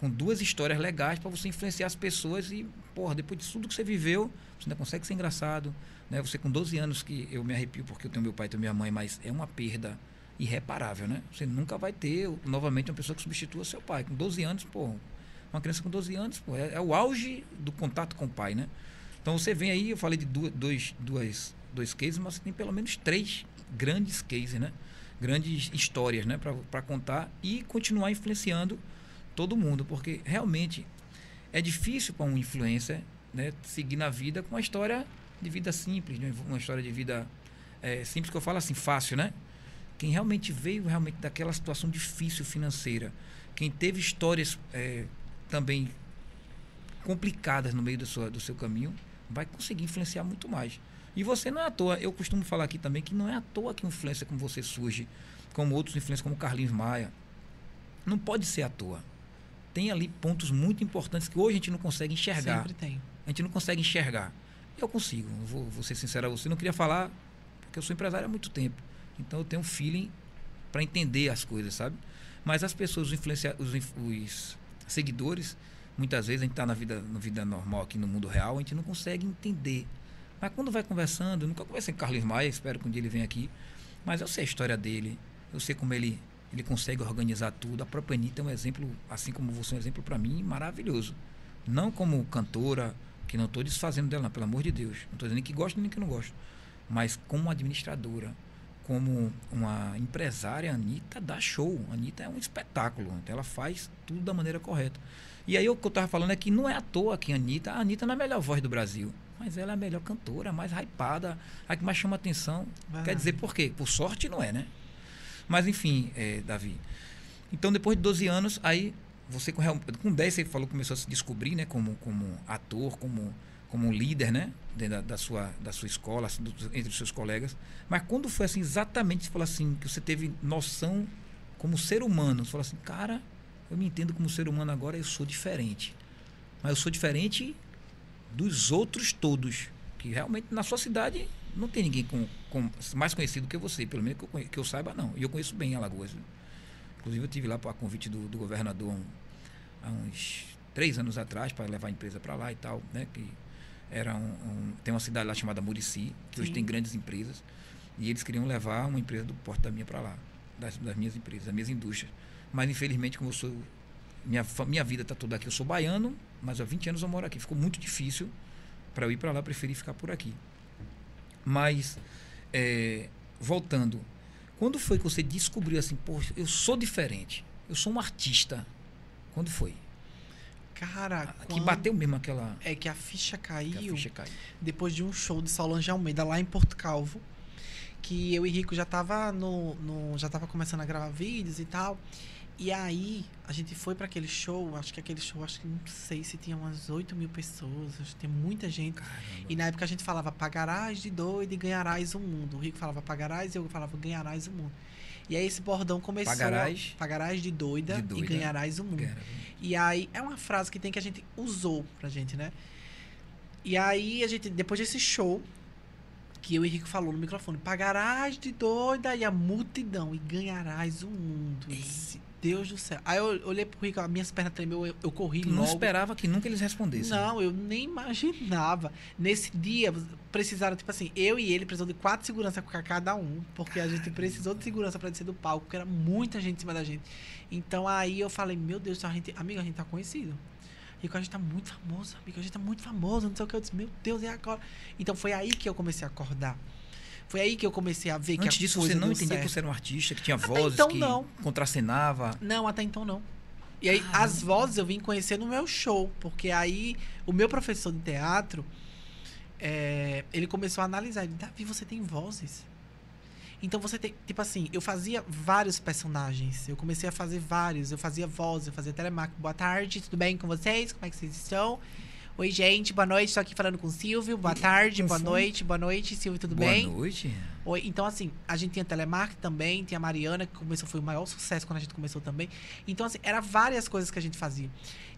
Com duas histórias legais para você influenciar as pessoas e, porra, depois de tudo que você viveu, você ainda consegue ser engraçado, né? Você com 12 anos que eu me arrepio porque eu tenho meu pai e tenho minha mãe, mas é uma perda irreparável, né? Você nunca vai ter novamente uma pessoa que substitua seu pai. Com 12 anos, pô, uma criança com 12 anos, pô, é, é o auge do contato com o pai, né? Então você vem aí, eu falei de duas, dois, duas, dois cases, mas você tem pelo menos três grandes cases, né? Grandes histórias, né? Para contar e continuar influenciando todo mundo, porque realmente é difícil para um influencer né, seguir na vida com uma história de vida simples, né? uma história de vida é, simples que eu falo assim, fácil, né? Quem realmente veio realmente daquela situação difícil financeira, quem teve histórias é, também complicadas no meio do seu, do seu caminho, vai conseguir influenciar muito mais. E você não é à toa, eu costumo falar aqui também que não é à toa que influência como você surge, como outros influências como Carlinhos Maia. Não pode ser à toa. Tem ali pontos muito importantes que hoje a gente não consegue enxergar. Sempre tem. A gente não consegue enxergar. Eu consigo, vou, vou ser sincero a você. Não queria falar, porque eu sou empresário há muito tempo. Então eu tenho um feeling para entender as coisas, sabe? Mas as pessoas, os, os, os seguidores, muitas vezes a gente está na vida, na vida normal aqui no mundo real, a gente não consegue entender. Mas quando vai conversando, nunca conversei com Carlos Maia, espero que um dia ele venha aqui, mas eu sei a história dele, eu sei como ele, ele consegue organizar tudo. A própria Anitta é um exemplo, assim como você é um exemplo para mim, maravilhoso. Não como cantora, que não estou desfazendo dela, não, pelo amor de Deus. Não estou dizendo que gosto nem que não gosto. Mas como administradora, como uma empresária, a Anitta dá show. A Anitta é um espetáculo. Então ela faz tudo da maneira correta. E aí o que eu estava falando é que não é à toa que a Anitta, a Anitta não é a melhor voz do Brasil. Mas ela é a melhor cantora, a mais hypada, a que mais chama atenção. Ah. Quer dizer por quê? Por sorte não é, né? Mas enfim, é, Davi. Então depois de 12 anos, aí você com, com 10 você falou começou a se descobrir, né, como como ator, como como líder, né, da, da sua da sua escola, assim, do, entre os seus colegas. Mas quando foi assim exatamente, falou assim, que você teve noção como ser humano, você falou assim, cara, eu me entendo como ser humano agora, eu sou diferente. Mas eu sou diferente dos outros todos Que realmente na sua cidade não tem ninguém com, com mais conhecido que você, pelo menos que eu, que eu saiba, não. E eu conheço bem Alagoas. Inclusive, eu tive lá para convite do, do governador há um- há uns três anos atrás para levar a empresa para lá e tal, né? Que era um, um- tem uma cidade lá chamada Murici, que hoje Sim. tem grandes empresas, e eles queriam levar uma empresa do porte da minha para lá, das, das minhas empresas, das minhas indústrias. Mas infelizmente, como eu sou minha, minha vida está toda aqui, eu sou baiano, mas há 20 anos eu moro aqui. Ficou muito difícil para eu ir para lá, preferi ficar por aqui. Mas, é, voltando, quando foi que você descobriu assim, poxa, eu sou diferente, eu sou um artista? Quando foi? Cara, Que quando- bateu mesmo aquela É que a ficha que caiu a ficha caiu. depois de um show de Solange Almeida lá em Porto Calvo. Que eu e Rico já tava no, no- já tava começando a gravar vídeos e tal. E aí, a gente foi pra aquele show, acho que aquele show, acho que não sei se tinha umas 8 mil pessoas, acho que tem muita gente. Caramba. E na época a gente falava, pagarás de doido e ganharás o mundo. O Rico falava, pagarás e eu falava, ganharás o mundo. E aí esse bordão começou. Pagarás? pagarás de doida, De doida. e ganharás o mundo. E aí é uma frase que tem que a gente usou pra gente, né? E aí a gente, depois desse show, que eu e Henrique falou no microfone, pagarás de doida e a multidão e ganharás o mundo. Eu disse, Deus do céu. Aí eu olhei pro Rico, as minhas pernas tremeu, eu, eu corri não logo. esperava que nunca eles respondessem. Não, eu nem imaginava. Nesse dia, precisaram, tipo assim, eu e ele precisou de quatro seguranças com cada um, porque a gente precisou de segurança pra descer do palco, porque era muita gente em cima da gente. Então aí eu falei, meu Deus, a gente, amigo, a gente tá conhecido. Rico, a gente tá muito famoso, amigo, a gente tá muito famoso, não sei o que. Eu disse, meu Deus, e agora? Então foi aí que eu comecei a acordar. Foi aí que eu comecei a ver que Antes a disso, você não entendia que certo. você era um artista, que tinha Até vozes, então, que não. contracenava. Não, até então não. E aí, Caramba. as vozes eu vim conhecer no meu show, porque aí o meu professor de teatro, é, ele começou a analisar. Ele, Davi, você tem vozes. Então você tem, tipo assim, eu fazia vários personagens. Eu comecei a fazer vários. Eu fazia voz, eu fazia telemarketing. Boa tarde, tudo bem com vocês? Como é que vocês estão? Oi, gente, boa noite. Estou aqui falando com o Silvio. Boa tarde, boa noite, boa noite, Silvio, tudo Boa bem? noite. Oi, então assim, a gente tinha telemarketing também, tinha a Mariana, que começou, foi o maior sucesso quando a gente começou também. Então, assim, era várias coisas que a gente fazia.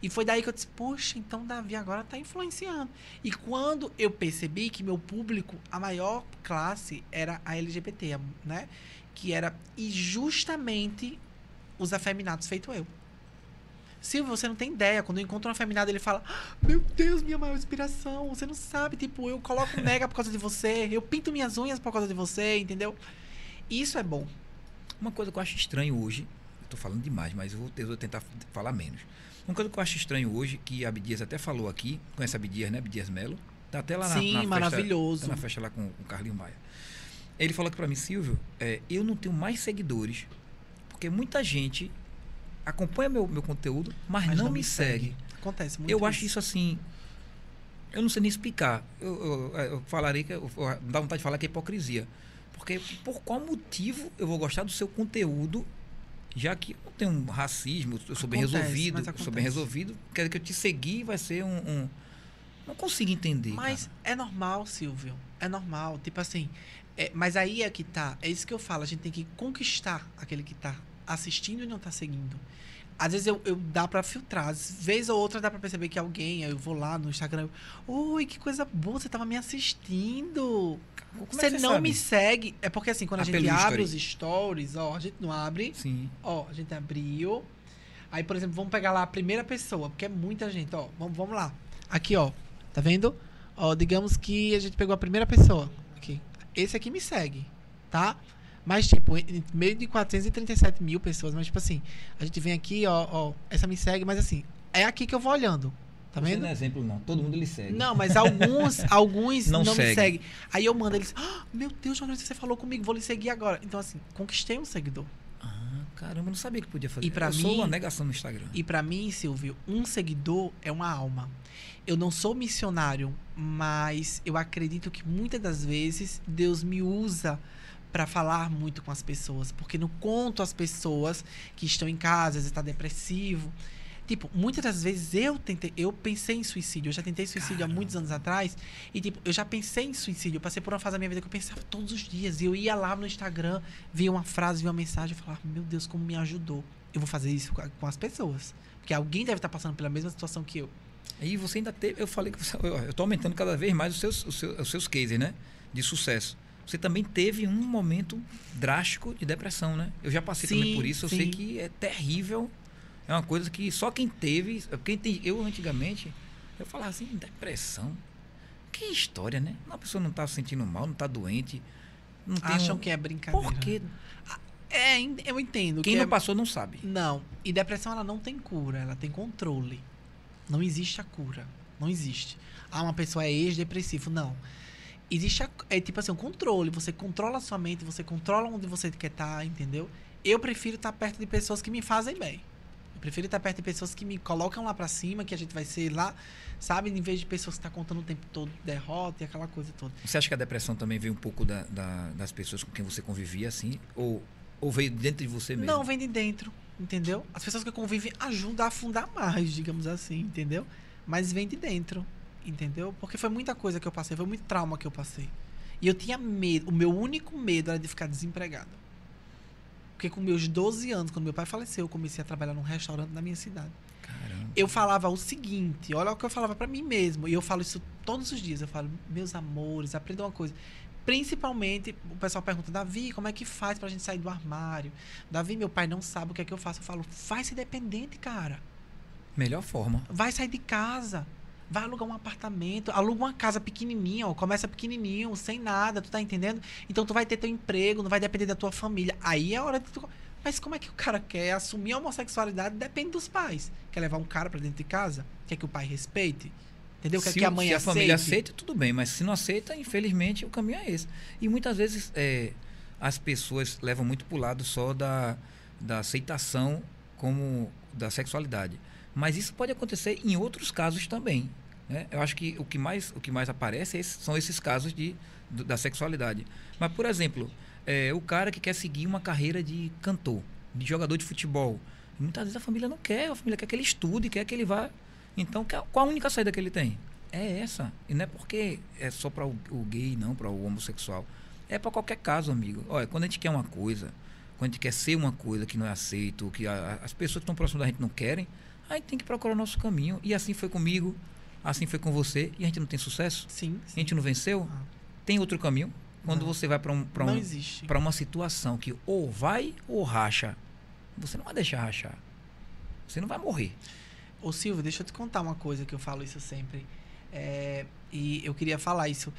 E foi daí que eu disse, poxa, então Davi agora tá influenciando. E quando eu percebi que meu público, a maior classe era a LGBT, né? Que era, e justamente os afeminados feito eu. Silvio, você não tem ideia. Quando eu encontro um afeminado, ele fala: "Ah, Meu Deus, minha maior inspiração. Você não sabe. Tipo, eu coloco mega por causa de você. Eu pinto minhas unhas por causa de você, entendeu? Isso é bom. Uma coisa que eu acho estranho hoje, eu tô falando demais, mas eu vou, eu vou tentar falar menos. Uma coisa que eu acho estranho hoje, que a Abdias até falou aqui, conhece a Abdias, né? Abdias Melo. Tá até lá na, Sim, na festa, maravilhoso. tá na festa lá com, com o Carlinho Maia. Ele falou aqui pra mim, Silvio, é, eu não tenho mais seguidores, porque muita gente acompanha meu, meu conteúdo, mas, Mas não, me segue. Acontece muito. Eu acho isso assim. Eu não sei nem explicar. Eu, eu, eu falarei que. Eu, eu- dá vontade de falar que é hipocrisia. Porque por qual motivo eu vou gostar do seu conteúdo, já que eu não tenho um racismo, eu sou bem Acontece, resolvido, mas eu sou bem resolvido, quer dizer que eu te seguir vai ser um. um- não consigo entender. Mas cara. é normal, Silvio. É normal. Tipo assim. é- mas aí é que tá. É isso que eu falo. A gente tem que conquistar aquele que tá assistindo e não tá seguindo. Às vezes eu, eu dá pra filtrar. Às vezes ou outra dá pra perceber que alguém. aí Eu vou lá no Instagram. eu, Oi, que coisa boa. Você tava me assistindo. Como é você que não sabe? me segue. É porque assim, quando a Ah, gente abre history. os stories, ó, a gente não abre. Sim. Ó, a gente abriu. Aí, por exemplo, vamos pegar lá a primeira pessoa, porque é muita gente, ó. Vamos, vamos lá. Aqui, ó. Tá vendo? Ó, digamos que a gente pegou a primeira pessoa. Aqui. Esse aqui me segue, tá? Mas, tipo, meio de 437 mil pessoas, mas, tipo assim, a gente vem aqui, ó, ó, essa me segue, mas assim, é aqui que eu vou olhando. Tá Você vendo? não é exemplo, não. Todo mundo lhe segue. Não, mas alguns, alguns Não não, me segue. seguem. Aí eu mando eles, ah, meu Deus, jornalista, você falou comigo, vou lhe seguir agora. Então, assim, conquistei um seguidor. Ah, caramba, eu não sabia que podia fazer. E pra eu sou mim- uma negação no Instagram. E pra mim, Silvio, um seguidor é uma alma. Eu não sou missionário, mas eu acredito que muitas das vezes Deus me usa pra falar muito com as pessoas, porque não conto as pessoas que estão em casa, às vezes está depressivo. Tipo, muitas das vezes eu tentei, eu pensei em suicídio, eu já tentei suicídio há muitos anos atrás, e tipo, eu já pensei em suicídio, eu passei por uma fase da minha vida que eu pensava todos os dias, e eu ia lá no Instagram, via uma frase, via uma mensagem, eu falava, meu Deus, como me ajudou. Eu vou fazer isso com as pessoas, porque alguém deve estar passando pela mesma situação que eu. Aí você ainda teve. Eu falei que você, eu estou aumentando cada vez mais os seus, os seus, os seus cases, né? De sucesso. Você também teve um momento drástico de depressão, né? Eu já passei Sim, também por isso. Eu sim. sei que é terrível. É uma coisa que só quem teve. Quem tem, eu antigamente, eu falava assim, depressão. Que história, né? A pessoa não está se sentindo mal, não está doente. Não tem Acham um- que é brincadeira. Por quê? É, en- eu entendo. Quem que não é- passou não sabe. Não. E depressão ela não tem cura, ela tem controle. Não existe a cura. Não existe. Ah, uma pessoa é ex-depressivo. Não. Existe a, é tipo assim, um controle. Você controla a sua mente, você controla onde você quer estar, entendeu? Eu prefiro estar perto de pessoas que me fazem bem. Eu prefiro estar perto de pessoas que me colocam lá pra cima, que a gente vai ser lá, sabe? Em vez de pessoas que estão contando o tempo todo derrota e aquela coisa toda. Você acha que a depressão também veio um pouco da- da- das pessoas com quem você convivia, assim? Ou, ou veio dentro de você mesmo? Não, vem de dentro, entendeu? As pessoas que convivem ajudam a afundar mais, digamos assim, entendeu? Mas vem de dentro, entendeu? Porque foi muita coisa que eu passei, foi muito trauma que eu passei. E eu tinha medo, o meu único medo era de ficar desempregado. Porque com meus 12 anos, quando meu pai faleceu, eu comecei a trabalhar num restaurante na minha cidade. Caramba. Eu falava o seguinte, olha o que eu falava pra mim mesmo, e eu falo isso todos os dias, eu falo, meus amores, aprenda uma coisa. Principalmente, o pessoal pergunta, Davi, como é que faz pra gente sair do armário? Davi, meu pai não sabe o que é que eu faço. Eu falo, faz ser dependente, cara. Melhor forma. Vai sair de casa. Vai alugar um apartamento, aluga uma casa pequenininha, ó, começa pequenininho, sem nada, tu tá entendendo? Então tu vai ter teu emprego, não vai depender da tua família. Aí é a hora de tu... Mas como é que o cara quer assumir a homossexualidade? Depende dos pais. Quer levar um cara pra dentro de casa? Quer que o pai respeite? Entendeu? Quer se, que a mãe se a aceite? família aceita, tudo bem. Mas se não aceita, infelizmente, o caminho é esse. E muitas vezes é, as pessoas levam muito pro lado só da, da aceitação como da sexualidade. Mas isso pode acontecer em outros casos também. Né? Eu acho que o que mais, o que mais aparece é esse- são esses casos de, do- da sexualidade. Mas, por exemplo, é, o cara que quer seguir uma carreira de cantor, de jogador de futebol. Muitas vezes a família não quer, a família quer que ele estude, quer que ele vá. Então, qual a única saída que ele tem? É essa. E não é porque é só para o, o gay, não, para o homossexual. É para qualquer caso, amigo. Olha, quando a gente quer uma coisa, quando a gente quer ser uma coisa que não é aceito, que a- as pessoas que estão próximas da gente não querem, a gente tem que procurar o nosso caminho. E assim foi comigo, assim foi com você, e a gente não tem sucesso? Sim, A sim. gente não venceu? Ah. Tem outro caminho? Quando Não. você vai para um, pra um, uma situação que ou vai ou racha, você não vai deixar rachar. Você não vai morrer. Ô Silvio, deixa eu te contar uma coisa que eu falo isso sempre. É, e eu queria falar isso.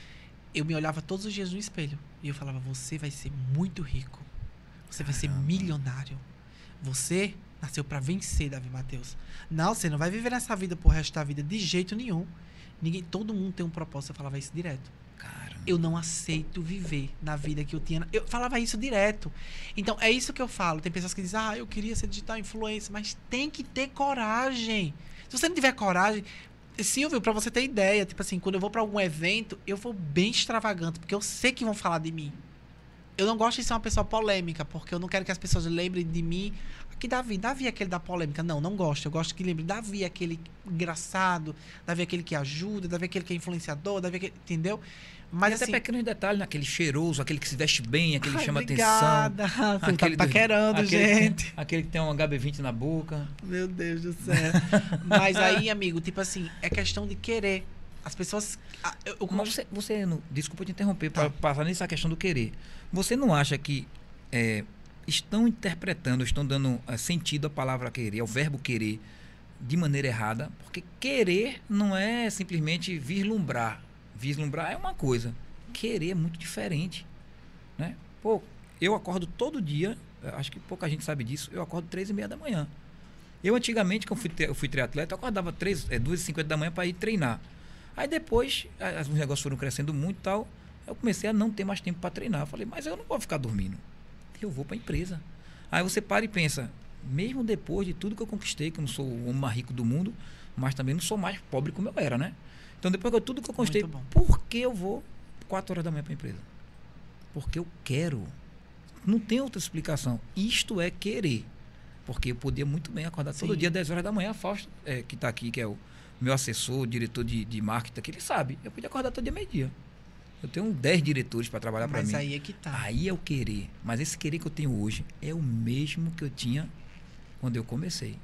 Eu me olhava todos os dias no espelho e eu falava: Você vai ser muito rico. Você vai ser Caramba. milionário. Você nasceu pra vencer, Davi Mateus. Não, você não vai viver nessa vida pro resto da vida de jeito nenhum. Ninguém, todo mundo tem um propósito. Eu falava isso direto. Caramba. Eu não aceito viver na vida que eu tinha. Eu falava isso direto. Então, é isso que eu falo. Tem pessoas que dizem, ah, eu queria ser digital influencer, mas tem que ter coragem. Se você não tiver coragem. Silvio, pra você ter ideia, tipo assim, quando eu vou pra algum evento, eu vou bem extravagante, porque eu sei que vão falar de mim. Eu não gosto de ser uma pessoa polêmica, porque eu não quero que as pessoas lembrem de mim. Que Davi, Davi é aquele da polêmica. Não, não gosto. Eu gosto que lembre Davi é aquele engraçado, Davi é aquele que ajuda, Davi é aquele que é influenciador, Davi é aquele. Entendeu? Mas e até assim. pequenos detalhes, aquele cheiroso, aquele que se veste bem, aquele que chama obrigada. atenção. Você tá do- paquerando, aquele, gente. Aquele que tem um HB20 na boca. Meu Deus do céu. Mas aí, amigo, tipo assim, é questão de querer. As pessoas. Eu, eu, Mas você, você não- desculpa te interromper, para Tá. passar nessa questão do querer. Você não acha que é, estão interpretando, estão dando é, sentido à palavra querer, ao verbo querer, de maneira errada? Porque querer não é simplesmente vislumbrar. Vislumbrar é uma coisa. Querer é muito diferente. Né? Pô, eu acordo todo dia, eu acho que pouca gente sabe disso, eu acordo três e meia da manhã. Eu antigamente, quando fui, eu fui triatleta, eu acordava três, é, duas e cinquenta da manhã para ir treinar. Aí depois, os negócios foram crescendo muito e tal, eu comecei a não ter mais tempo para treinar. Eu falei, mas eu não vou ficar dormindo. Eu vou para a empresa. Aí você para e pensa, mesmo depois de tudo que eu conquistei, que eu não sou o homem mais rico do mundo, mas também não sou mais pobre como eu era, né? Então depois de tudo que eu conquistei, por que eu vou 4 horas da manhã para a empresa? Porque eu quero. Não tem outra explicação. Isto é querer. Porque eu podia muito bem acordar todo Sim. dia 10 horas da manhã. Fausto, é, que está aqui, que é o meu assessor, diretor de, de marketing, que ele sabe. Eu podia acordar todo dia meio-dia. Eu tenho 10 diretores para trabalhar para Mas mim. aí é que tá. Aí é o querer. Mas esse querer que eu tenho hoje é o mesmo que eu tinha quando eu comecei.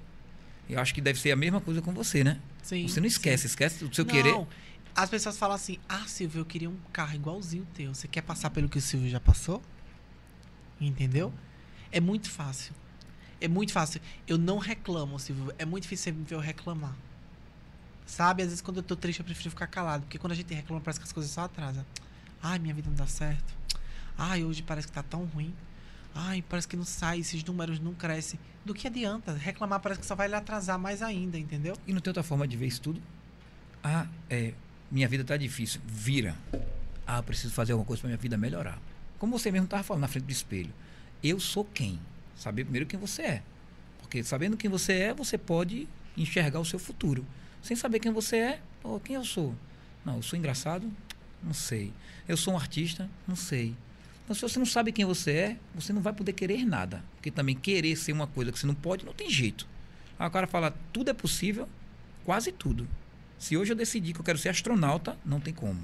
Eu acho que deve ser a mesma coisa com você, né? Sim. Você não esquece, esquece do seu não, querer. As pessoas falam assim: Ah, Silvio, eu queria um carro igualzinho o teu. Você quer passar pelo que o Silvio já passou? Entendeu? É muito fácil. É muito fácil. Eu não reclamo, Silvio. É muito difícil você me ver eu reclamar. Sabe? Às vezes quando eu tô triste eu prefiro ficar calado. Porque quando a gente reclama parece que as coisas só atrasam. Ai, minha vida não dá certo. Ai, hoje parece que tá tão ruim. Ai, parece que não sai, esses números não crescem. Do que adianta? Reclamar parece que só vai lhe atrasar mais ainda, entendeu? E não tem outra forma de ver isso tudo? Ah, é, minha vida tá difícil. Vira. Ah, preciso fazer alguma coisa para minha vida melhorar. Como você mesmo estava falando na frente do espelho. Eu sou quem? Saber primeiro quem você é. Porque sabendo quem você é, você pode enxergar o seu futuro. Sem saber quem você é, pô, quem eu sou? Não, eu sou engraçado? Não sei. Eu sou um artista? Não sei. Então, se você não sabe quem você é, você não vai poder querer nada. Porque também querer ser uma coisa que você não pode, não tem jeito. Aí o cara fala, tudo é possível, quase tudo. Se hoje eu decidir que eu quero ser astronauta, não tem como.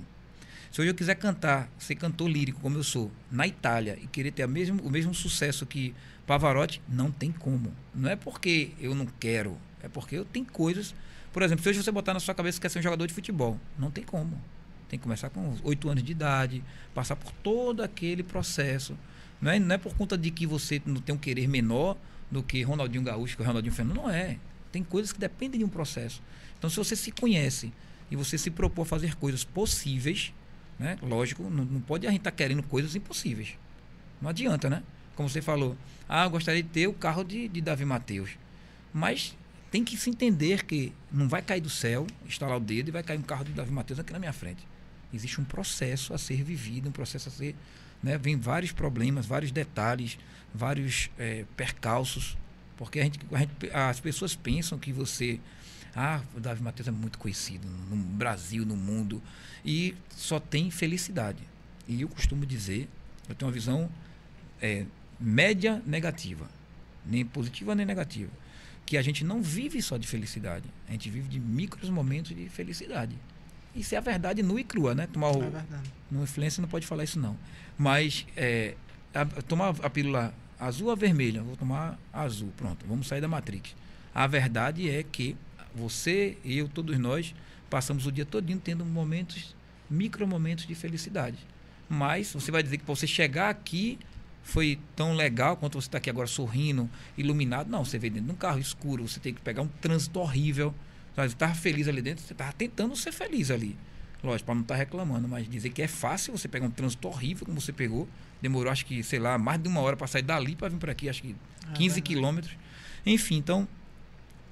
Se hoje eu quiser cantar, ser cantor lírico como eu sou, na Itália, e querer ter mesmo, o mesmo sucesso que Pavarotti, não tem como. Não é porque eu não quero, é porque eu tenho coisas. Por exemplo, se hoje você botar na sua cabeça que quer ser um jogador de futebol, não tem como. Tem que começar com 8 anos de idade, passar por todo aquele processo. Não é, não é por conta de que você não tem um querer menor do que Ronaldinho Gaúcho, que Ronaldinho Fernando. Não é. Tem coisas que dependem de um processo. Então, se você se conhece e você se propor a fazer coisas possíveis, né? lógico, não, não pode a gente estar tá querendo coisas impossíveis. Não adianta, né? Como você falou, ah, eu gostaria de ter o carro de, de Davi Mateus. Mas tem que se entender que não vai cair do céu, instalar o dedo e vai cair um carro de Davi Mateus aqui na minha frente existe um processo a ser vivido, um processo a ser. Né, vem vários problemas, vários detalhes, vários é, percalços, porque a gente, a gente, as pessoas pensam que você. Ah, o Davi Matheus é muito conhecido no Brasil, no mundo, e só tem felicidade. E eu costumo dizer, eu tenho uma visão é, média negativa, nem positiva nem negativa, que a gente não vive só de felicidade, a gente vive de micros momentos de felicidade. Isso é a verdade nua e crua, né? Tomar o, É verdade. no influência não pode falar isso não. Mas é, a, tomar a pílula azul ou vermelha? Vou tomar azul, pronto. Vamos sair da Matrix. A verdade é que você, eu, todos nós passamos o dia todinho tendo momentos, micro momentos de felicidade. Mas você vai dizer que para você chegar aqui foi tão legal quanto você está aqui agora sorrindo, iluminado. Não, você vem dentro de um carro escuro, você tem que pegar um trânsito horrível você estava feliz ali dentro, você estava tentando ser feliz ali. Lógico, para não estar tá reclamando, mas dizer que é fácil você pegar um trânsito horrível como você pegou. Demorou, acho que, sei lá, mais de uma hora para sair dali para vir para aqui, acho que 15 é quilômetros. Enfim, então,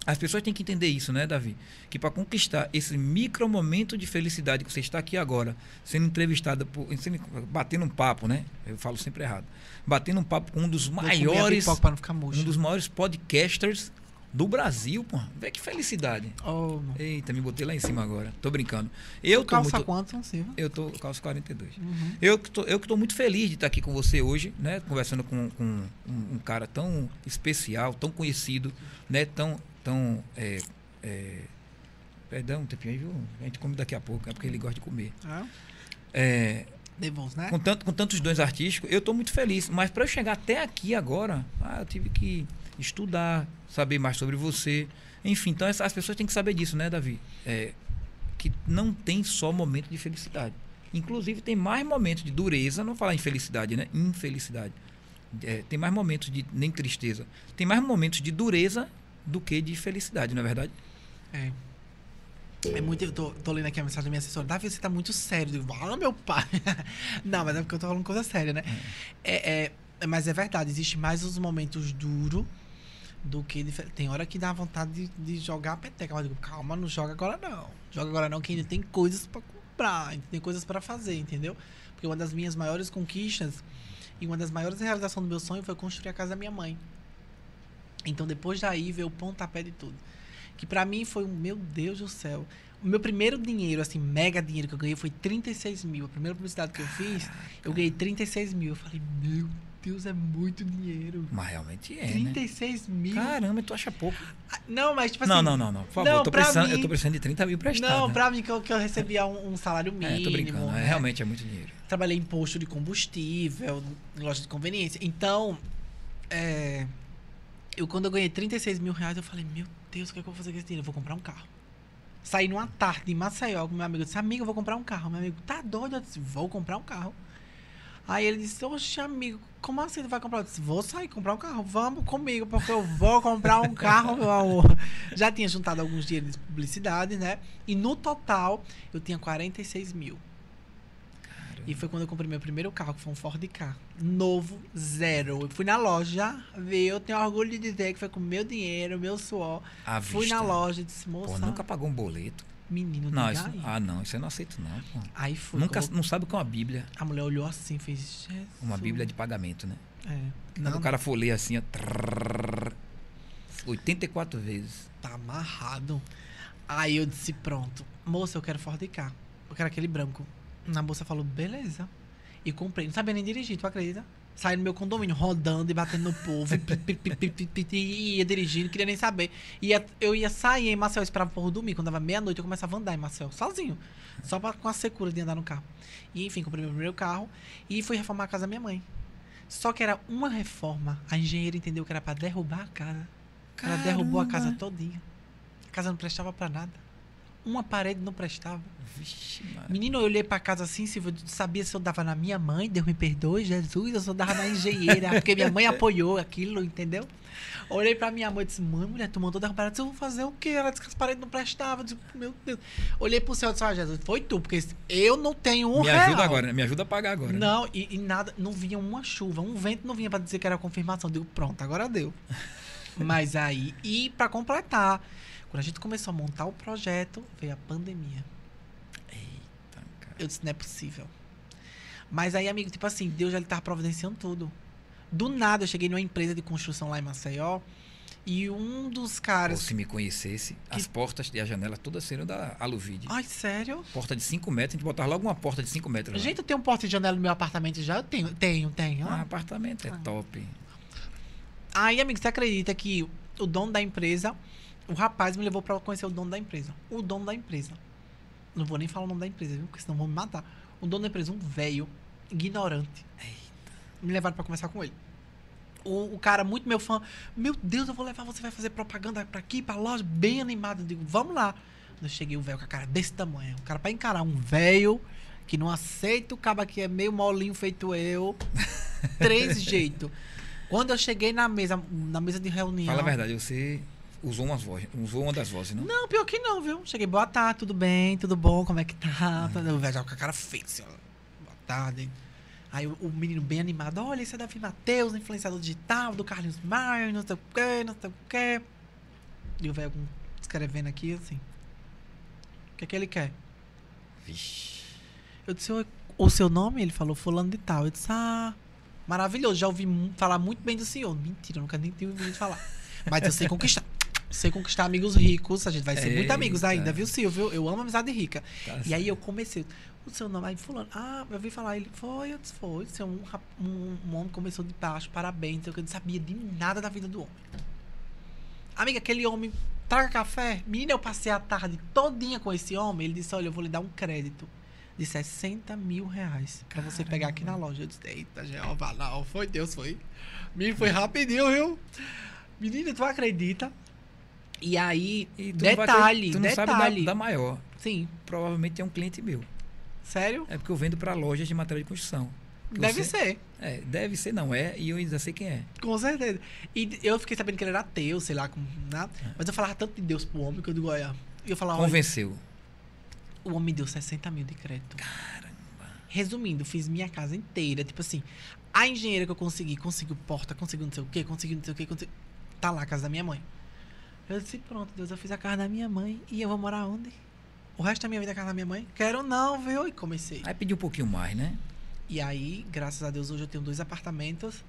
as pessoas têm que entender isso, né, Davi? Que para conquistar esse micro momento de felicidade que você está aqui agora, sendo entrevistado, por, sendo, batendo um papo, né? Eu falo sempre errado. Batendo um papo com um dos maiores. Um dos maiores podcasters do Brasil, pô. Vê que felicidade. Oh, Eita, me botei lá em cima agora. Tô brincando. Eu tô calça muito... quanto, Silvio? Eu tô calça 42. Uhum. Eu que tô, eu que tô muito feliz de estar aqui com você hoje, né? Conversando com, com um, um, cara tão especial, tão conhecido, né? Tão, tão é, é... Perdão, tempinho aí, viu? A gente come daqui a pouco, é porque ele gosta de comer. É. é Devons, né? Com, tanto, com tantos dons artísticos, eu estou muito feliz. Mas para eu chegar até aqui agora, ah, eu tive que estudar, saber mais sobre você. Enfim, então as pessoas têm que saber disso, né, Davi? É, que não tem só momento de felicidade. Inclusive, tem mais momentos de dureza, não falar infelicidade, né? Infelicidade. É, tem mais momentos de nem tristeza. Tem mais momentos de dureza do que de felicidade, não é verdade? É. É muito. Eu tô, tô lendo aqui a mensagem da minha assessora. Davi, você tá muito sério. Eu digo, fala, meu pai. não, mas é porque eu tô falando coisa séria, né? É, é, mas é verdade, existe mais os momentos duros do que tem hora que dá vontade de, de jogar a peteca. Mas eu digo, calma, não joga agora não. Joga agora não, que ainda tem coisas para comprar, tem coisas para fazer, entendeu? Porque uma das minhas maiores conquistas e uma das maiores realizações do meu sonho foi construir a casa da minha mãe. Então depois daí veio o pontapé de tudo. Que para mim foi um, meu Deus do céu. O meu primeiro dinheiro, assim, mega dinheiro que eu ganhei foi 36 mil. A primeira publicidade que eu fiz, eu ganhei 36 mil. Eu falei, meu Deus, é muito dinheiro. Mas realmente é. 36 né? mil. Caramba, tu acha pouco? Ah, não, mas tipo assim. Não, não, não, não. Por favor, não, eu, tô precisando, mim, eu tô precisando de 30 mil emprestado. Não, né? pra mim que eu, que eu recebia um, um salário mínimo. É, tô brincando. É, né? realmente é muito dinheiro. Trabalhei em posto de combustível, loja de conveniência. Então, é, Eu, quando eu ganhei 36 mil reais, eu falei, meu Deus, o que, é que eu vou fazer com esse dinheiro? Eu vou comprar um carro. Saí numa tarde em Maceió com meu amigo. Eu disse, amigo, eu vou comprar um carro. Meu amigo, tá doido? Eu disse, vou comprar um carro. Aí ele disse, oxe, amigo, como assim tu vai comprar? Eu disse, vou sair comprar um carro. Vamos comigo, porque eu vou comprar um carro, meu amor. Já tinha juntado alguns dinheiros de publicidade, né? E no total, eu tinha 46 mil. E foi quando eu comprei meu primeiro carro, que foi um Ford Ka. Novo, zero. Eu fui na loja, vi, eu tenho orgulho de dizer que foi com meu dinheiro, meu suor. À Fui vista. na loja e disse, moça, Pô, nunca pagou um boleto. menino, Não, isso, aí. ah, não, isso eu não aceito, não. Pô. Aí fui. Nunca, como- não sabe o que é uma Bíblia. A mulher olhou assim, fez, Jesus. Uma Bíblia de pagamento, né? É. Quando Não, o cara for ler assim, ó, trrr, 84 vezes. tá amarrado. Aí eu disse, pronto. Moça, eu quero Ford Ka. Eu quero aquele branco. A moça falou, beleza. E comprei. Não sabia nem dirigir, tu acredita? Saí no meu condomínio, rodando e batendo no povo. e e ia dirigindo, queria nem saber. Ia, eu ia sair em Marcel, eu esperava o povo dormir. Quando dava meia-noite, eu começava a andar em Marcel, sozinho. Só pra, com a secura de andar no carro. E enfim, comprei meu primeiro carro e fui reformar a casa da minha mãe. Só que era uma reforma. A engenheira entendeu que era pra derrubar a casa. Ela derrubou a casa Caramba. todinha. A casa não prestava pra nada. Uma parede não prestava. Vixe, mano. Menino, eu olhei pra casa assim, Silvio, eu sabia se eu dava na minha mãe, Deus me perdoe, Jesus, eu só dava na engenheira, porque minha mãe apoiou aquilo, entendeu? Olhei pra minha mãe e disse, mãe, mulher, tu mandou. Ela disse, eu vou fazer o quê? Ela disse que as paredes não prestavam. Eu disse, meu Deus. Olhei pro céu e disse, ah, Jesus, foi tu, porque eu não tenho um me real. ajuda agora, né? me ajuda a pagar agora. né? Não, e, e nada, não vinha uma chuva, um vento não vinha pra dizer que era confirmação. Eu digo, pronto, agora deu. Mas aí, e pra completar, quando a gente começou a montar o projeto, veio a pandemia. Eita, cara. Eu disse, não é possível. Mas aí, amigo, tipo assim, Deus já ele tava providenciando tudo. Do nada, eu cheguei numa empresa de construção lá em Maceió e um dos Ou caras. se me conhecesse, as portas e a janela todas seriam da Aluvide. Ai, sério? Porta de 5 metros, a gente botava logo uma porta de 5 metros lá. Gente, eu tenho um porta de janela no meu apartamento já? Eu tenho, tenho, tenho. Ah, apartamento é Ah. top. Aí, amigo, você acredita que o dono da empresa, o rapaz me levou pra conhecer o dono da empresa. O dono da empresa. Não vou nem falar o nome da empresa, viu? Porque senão vão me matar. O dono da empresa, um velho, ignorante. Me levaram pra conversar com ele. O, o cara, muito meu fã. Meu Deus, eu vou levar, você vai fazer propaganda pra aqui, pra loja, bem animado. Eu digo, vamos lá. Eu cheguei, o velho com a cara desse tamanho. O cara pra encarar um velho que não aceita o cabo que é meio molinho feito eu. Três jeitos. Quando eu cheguei na mesa, na mesa de reunião. Fala a verdade, você usou umas vozes, usou uma das vozes, não? Não, pior que não, viu? Cheguei, boa tarde, tudo bem, tudo bom, como é que tá? O velho já com a cara feia, assim. Boa tarde. Aí o, o menino bem animado, olha, esse é Davi Matheus, influenciador digital, do Carlinhos Maia, não sei o quê, não sei o quê. E o velho escrevendo aqui, assim. O que é que ele quer? Vixe. Eu disse, "Oi, o seu nome? Ele falou, fulano de tal. Eu disse, ah, maravilhoso, já ouvi falar muito bem do senhor. Mentira, eu nunca nem tive ouvido falar. Mas eu sei conquistar. Sei conquistar amigos ricos, a gente vai ser muito amigos Eita. ainda, viu, Silvio? Eu amo amizade rica. Tá E aí eu comecei, o seu nome, aí fulano, ah, eu vi falar, ele, foi, eu disse, foi, seu um, rap- um, um homem começou de baixo, parabéns, eu não sabia de nada da vida do homem. Amiga, aquele homem, traga café, menina, eu passei a tarde todinha com esse homem, ele disse, olha, eu vou lhe dar um crédito de 60 mil reais pra você pegar aqui na loja. Eu disse, eita, Jeová, não, foi Deus, foi. Menino, foi rapidinho, viu? Menina, tu acredita? E aí, E tu detalhe, ter- tu não sabe detalhe. da, da maior. Sim, Provavelmente é um cliente meu. sério? É porque eu vendo para lojas de material de construção. Deve você- ser. É, deve ser, não é, e eu ainda sei quem é. Com certeza. E eu fiquei sabendo que ele era ateu, sei lá, como, né? Mas eu falava tanto de Deus pro homem que eu digo, olha. E eu falava, Convenceu. o homem deu 60 mil de crédito. Caramba. Resumindo, fiz minha casa inteira. Tipo assim, a engenheira que eu consegui, conseguiu porta, conseguiu não sei o quê, conseguiu não sei o quê, conseguiu... Tá lá a casa da minha mãe. Eu disse, pronto, Deus, eu fiz a casa da minha mãe e eu vou morar onde? O resto da minha vida é a casa da minha mãe? Quero não, viu? E comecei. Aí pediu um pouquinho mais, né? E aí, graças a Deus, hoje eu tenho dois apartamentos,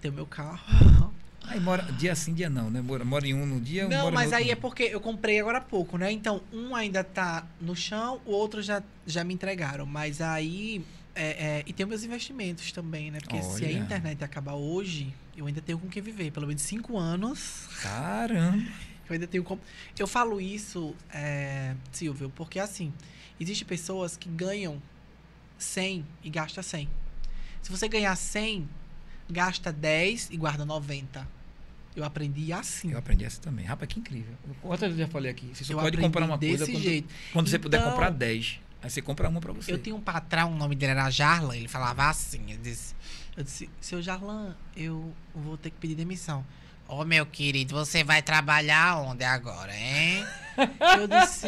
tenho meu carro. Aí mora dia sim, dia não, né? Mora, mora em um no dia, Não, mas aí é porque eu comprei agora há pouco, né? Então, um ainda tá no chão, o outro já, já me entregaram. Mas aí. é, é, e tem meus investimentos também, né? Porque se a Olha. internet acabar hoje, eu ainda tenho com que viver. Pelo menos cinco anos. Caramba. Eu ainda tenho como. Eu falo isso, é, Silvio, porque assim, existem pessoas que ganham 100 e gasta 100. Se você ganhar 100, gasta 10 e guarda 90. Eu aprendi assim. Eu aprendi essa também. Rapaz, que incrível. Quantas vezes eu já falei aqui? Você só Eu pode comprar uma coisa desse quando, jeito. quando você puder Então- comprar 10. Aí você compra uma pra você. Eu tinha um patrão, o nome dele era Jarlan, ele falava assim, ele disse, eu disse, seu Jarlan, eu vou ter que pedir demissão. Ô meu querido, você vai trabalhar onde agora, hein? Eu disse,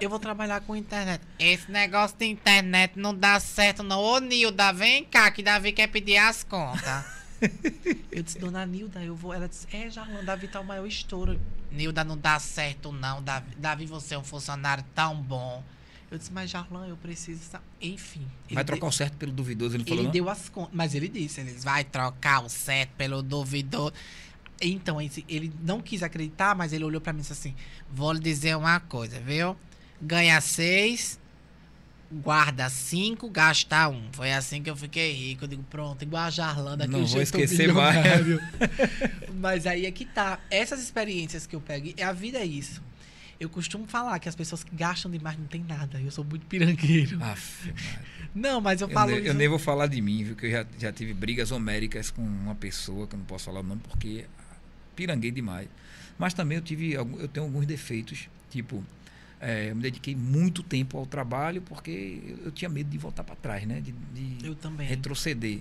eu vou trabalhar com internet. Esse negócio de internet não dá certo não. Ô Nilda, vem cá que Davi quer pedir as contas. Eu disse, dona Nilda, eu vou. Ela disse, é, Jarlan, Davi tá o maior estouro. Nilda, não dá certo não, Davi, Davi você é um funcionário tão bom. Eu disse, mas Jarlan, eu preciso. sa-" Enfim. Vai trocar o certo pelo duvidoso, ele falou ele não? deu as contas. Mas ele disse, ele disse, vai trocar o certo pelo duvidoso. Então, ele não quis acreditar, mas ele olhou pra mim e disse assim: Vou lhe dizer uma coisa, viu? Ganha seis, guarda cinco, gasta um. Foi assim que eu fiquei rico. Eu digo, pronto, igual a Jarlan daquele Não vou esquecer mais. Mas aí é que tá. Essas experiências que eu pego, a vida é isso. Eu costumo falar que as pessoas que gastam demais não tem nada. Eu sou muito pirangueiro. Aff. Não, mas eu eu, falo ne- eu nem vou falar de mim, viu? Que eu já, já tive brigas homéricas com uma pessoa, que eu não posso falar o nome, porque piranguei demais. Mas também eu tive eu tenho alguns defeitos, tipo, eh, eu me dediquei muito tempo ao trabalho porque eu, eu tinha medo de voltar para trás, né? De, de retroceder.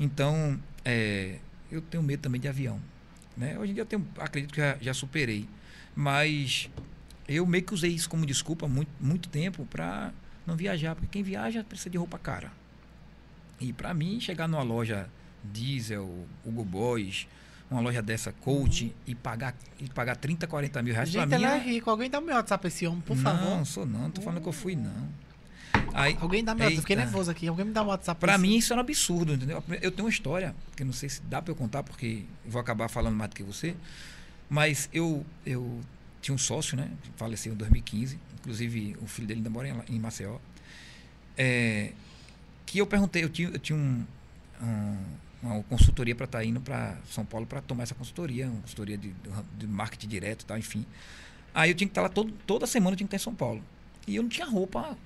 Então, eh, eu tenho medo também de avião. Né? Hoje em dia eu tenho, acredito que já, já superei. Mas eu meio que usei isso como desculpa muito, muito tempo para não viajar, porque quem viaja precisa de roupa cara. E para mim, chegar numa loja diesel, Hugo Boys, uma loja dessa, coach, e, pagar, e pagar 30, 40 mil reais, Gente, mim. ela é é- rico. Alguém dá meu WhatsApp pra esse homem, por não, favor. sou não, não tô falando que eu fui, não. Aí, Alguém dá meu WhatsApp. Fiquei nervoso aqui. Alguém me dá um WhatsApp Pra mim isso era um absurdo, entendeu? Eu tenho uma história, que não sei se dá pra eu contar, porque vou acabar falando mais do que você, mas eu, eu tinha um sócio, né? Faleceu em 2015, inclusive o filho dele ainda mora em, em Maceió. É, que eu perguntei, eu tinha, eu tinha um, um- uma consultoria para estar indo para São Paulo para tomar essa consultoria, uma consultoria de, de marketing direto e tal, enfim. Aí eu tinha que estar lá todo, toda semana, eu tinha que estar em São Paulo. E eu não tinha roupa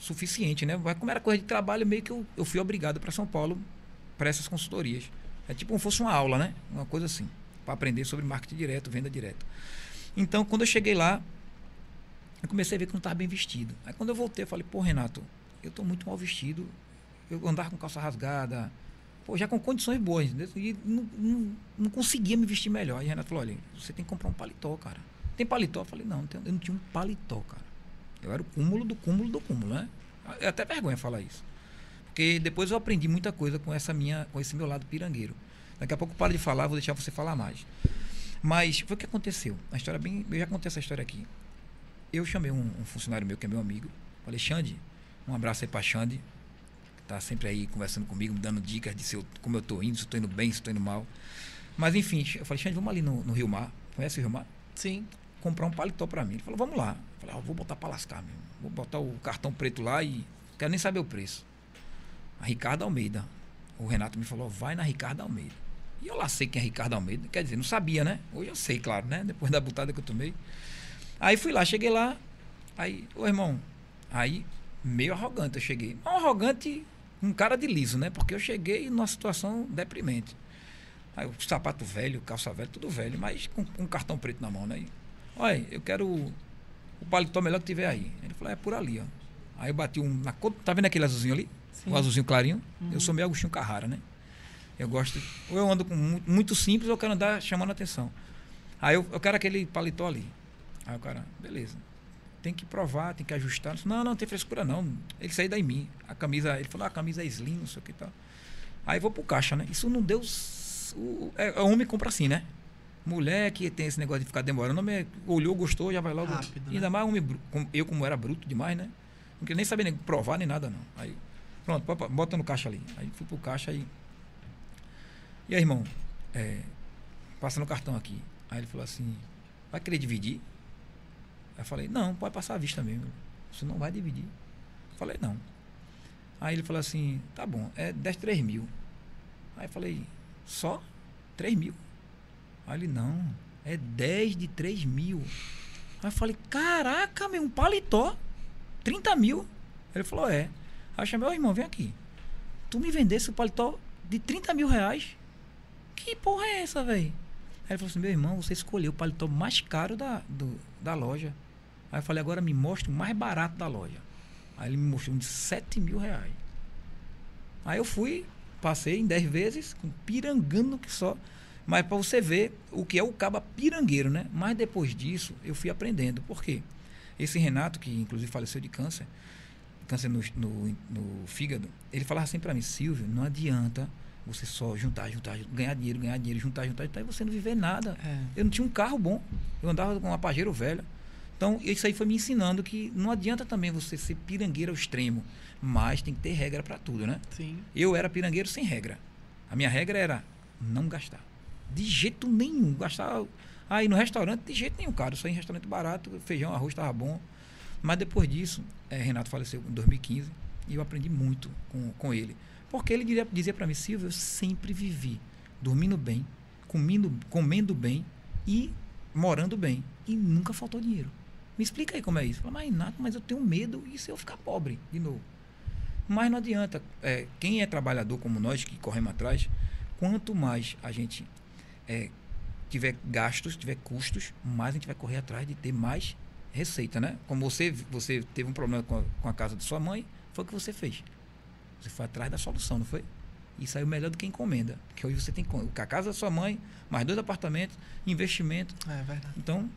suficiente, né? Mas como era coisa de trabalho, meio que eu, eu fui obrigado para São Paulo para essas consultorias. É tipo como fosse uma aula, né? Uma coisa assim, para aprender sobre marketing direto, venda direta. Então, quando eu cheguei lá, eu comecei a ver que não estava bem vestido. Aí quando eu voltei, eu falei, pô, Renato, eu estou muito mal vestido. Eu andava com calça rasgada, pô, já com condições boas, entendeu? E não, não, não conseguia me vestir melhor. Aí Renato falou, olha, você tem que comprar um paletó, cara. Tem paletó? Eu falei, não, não eu não tinha um paletó, cara. Eu era o cúmulo do cúmulo do cúmulo, né? É até vergonha falar isso. Porque depois eu aprendi muita coisa com essa minha, com esse meu lado pirangueiro. Daqui a pouco eu paro de falar, vou deixar você falar mais. Mas foi o que aconteceu. A história bem, eu já contei essa história aqui. Eu chamei um, um funcionário meu que é meu amigo. Falei, Xande, um abraço aí pra Xande, que tá sempre aí conversando comigo, me dando dicas de se eu, como eu tô indo, se eu tô indo bem, se eu tô indo mal. Mas enfim, eu falei, Xande, vamos ali no, no Rio Mar. Conhece o Rio Mar? Sim. comprar um paletó pra mim. Ele falou, vamos lá. Eu falei, ah, vou botar pra lascar mesmo. Vou botar o cartão preto lá e não quero nem saber o preço. A Ricardo Almeida. O Renato me falou, vai na Ricardo Almeida. E eu lá sei quem é Ricardo Almeida. Quer dizer, não sabia, né? Hoje eu sei, claro, né? Depois da butada que eu tomei. Aí fui lá, cheguei lá. Aí, ô irmão, aí meio arrogante eu cheguei. Não arrogante, um cara de liso, né? Porque eu cheguei numa situação deprimente. Aí o sapato velho, calça velha, tudo velho, mas com, com um cartão preto na mão, né? E, Olha, eu quero o, o paletó melhor que tiver aí. Ele falou, é por ali, ó. Aí eu bati um. Na, cor- tá vendo aquele azulzinho ali? Sim. O azulzinho clarinho? Uhum. Eu sou meio Agostinho Carrara, né? Eu gosto. Ou eu ando com muito, muito simples, ou eu quero andar chamando atenção. Aí eu, eu quero aquele paletó ali. Aí o cara, beleza. Tem que provar, tem que ajustar. Disse, Não, não, não tem frescura não. Ele saiu daí em mim. A camisa, ele falou, ah, a camisa é slim, não sei o que e tal. Aí vou pro caixa, né? Isso não deu. O, é, homem compra assim, né? Mulher que tem esse negócio de ficar demorando, homem é- olhou, gostou, já vai logo. Rápido, né? Ainda mais homem, eu como era bruto demais, né? Não queria nem saber nem provar nem nada, não. Aí, pronto, bota no caixa ali. Aí fui pro caixa aí. E aí, irmão, é, passa no cartão aqui. Aí ele falou assim, vai querer dividir? Aí eu falei, não, pode passar à vista mesmo. Você não vai dividir. Eu falei, não. Aí ele falou assim, tá bom, é 10, 3 mil. Aí eu falei, só? 3 mil. Aí ele, não, é 10 de 3 mil. Aí eu falei, caraca, meu, um paletó, 30 mil. Ele falou, é. Aí eu chamei, ô irmão, vem aqui. Tu me vendesse o paletó de 30 mil reais? Que porra é essa, velho? Aí ele falou assim: meu irmão, você escolheu o paletó mais caro da, do, da loja. Aí eu falei: agora me mostre o mais barato da loja. Aí ele me mostrou um de 7 mil reais. Aí eu fui, passei em 10 vezes, com pirangando que só. Mas para você ver o que é o caba pirangueiro, né? Mas depois disso, eu fui aprendendo. Por quê? Esse Renato, que inclusive faleceu de câncer, câncer no, no, no fígado, ele falava assim para mim, Silvio, não adianta você só juntar, juntar, ganhar dinheiro, ganhar dinheiro, juntar, juntar, juntar, e você não viver nada. É. Eu não tinha um carro bom, eu andava com uma pajeiro velha. Então, isso aí foi me ensinando que não adianta também você ser pirangueiro ao extremo, mas tem que ter regra para tudo, né? Sim. Eu era pirangueiro sem regra. A minha regra era não gastar. De jeito nenhum. Gastar aí no restaurante, de jeito nenhum, cara. Só em restaurante barato, feijão, arroz estava bom. Mas depois disso, é, Renato faleceu em 2015 e eu aprendi muito com, com ele. Porque ele dizia, dizia para mim, Silvio, eu sempre vivi dormindo bem, comendo, comendo bem e morando bem. E nunca faltou dinheiro. Me explica aí como é isso. Mas Renato, mas eu tenho medo e se eu ficar pobre de novo? Mas não adianta. É, quem é trabalhador como nós, que corremos atrás, quanto mais a gente é, tiver gastos, tiver custos, mais a gente vai correr atrás de ter mais receita, né? Como você, você teve um problema com a, com a casa de sua mãe, foi o que você fez. Você foi atrás da solução, não foi? E saiu melhor do que encomenda. Porque hoje você tem a casa da sua mãe, mais dois apartamentos, investimento. É verdade. Então,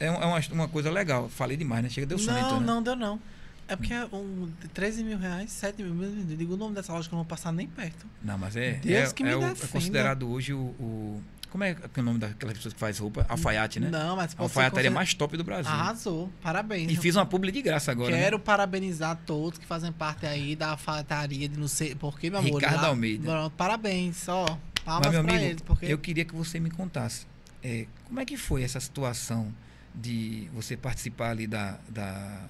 é, uma, uma coisa legal. Falei demais, né? Chega, deu soneto, Não, né? não deu não. É porque um, 13 mil reais, 7 mil, eu digo o nome dessa loja que eu não vou passar nem perto. Não, mas é, Deus é, que me é, é considerado hoje o, o- Como é, que é o nome daquelas pessoas que faz roupa? Alfaiate, né? Não, mas a alfaiataria consider- mais top do Brasil. Arrasou, parabéns. E fiz uma publi de graça agora. né? Quero parabenizar todos que fazem parte aí da alfaiataria de não sei porque, meu amor. Ricardo lá- Almeida. Parabéns, ó. Palmas Mas, meu pra amigo, eles, porque eu queria que você me contasse. é, como é que foi essa situação de você participar ali da. da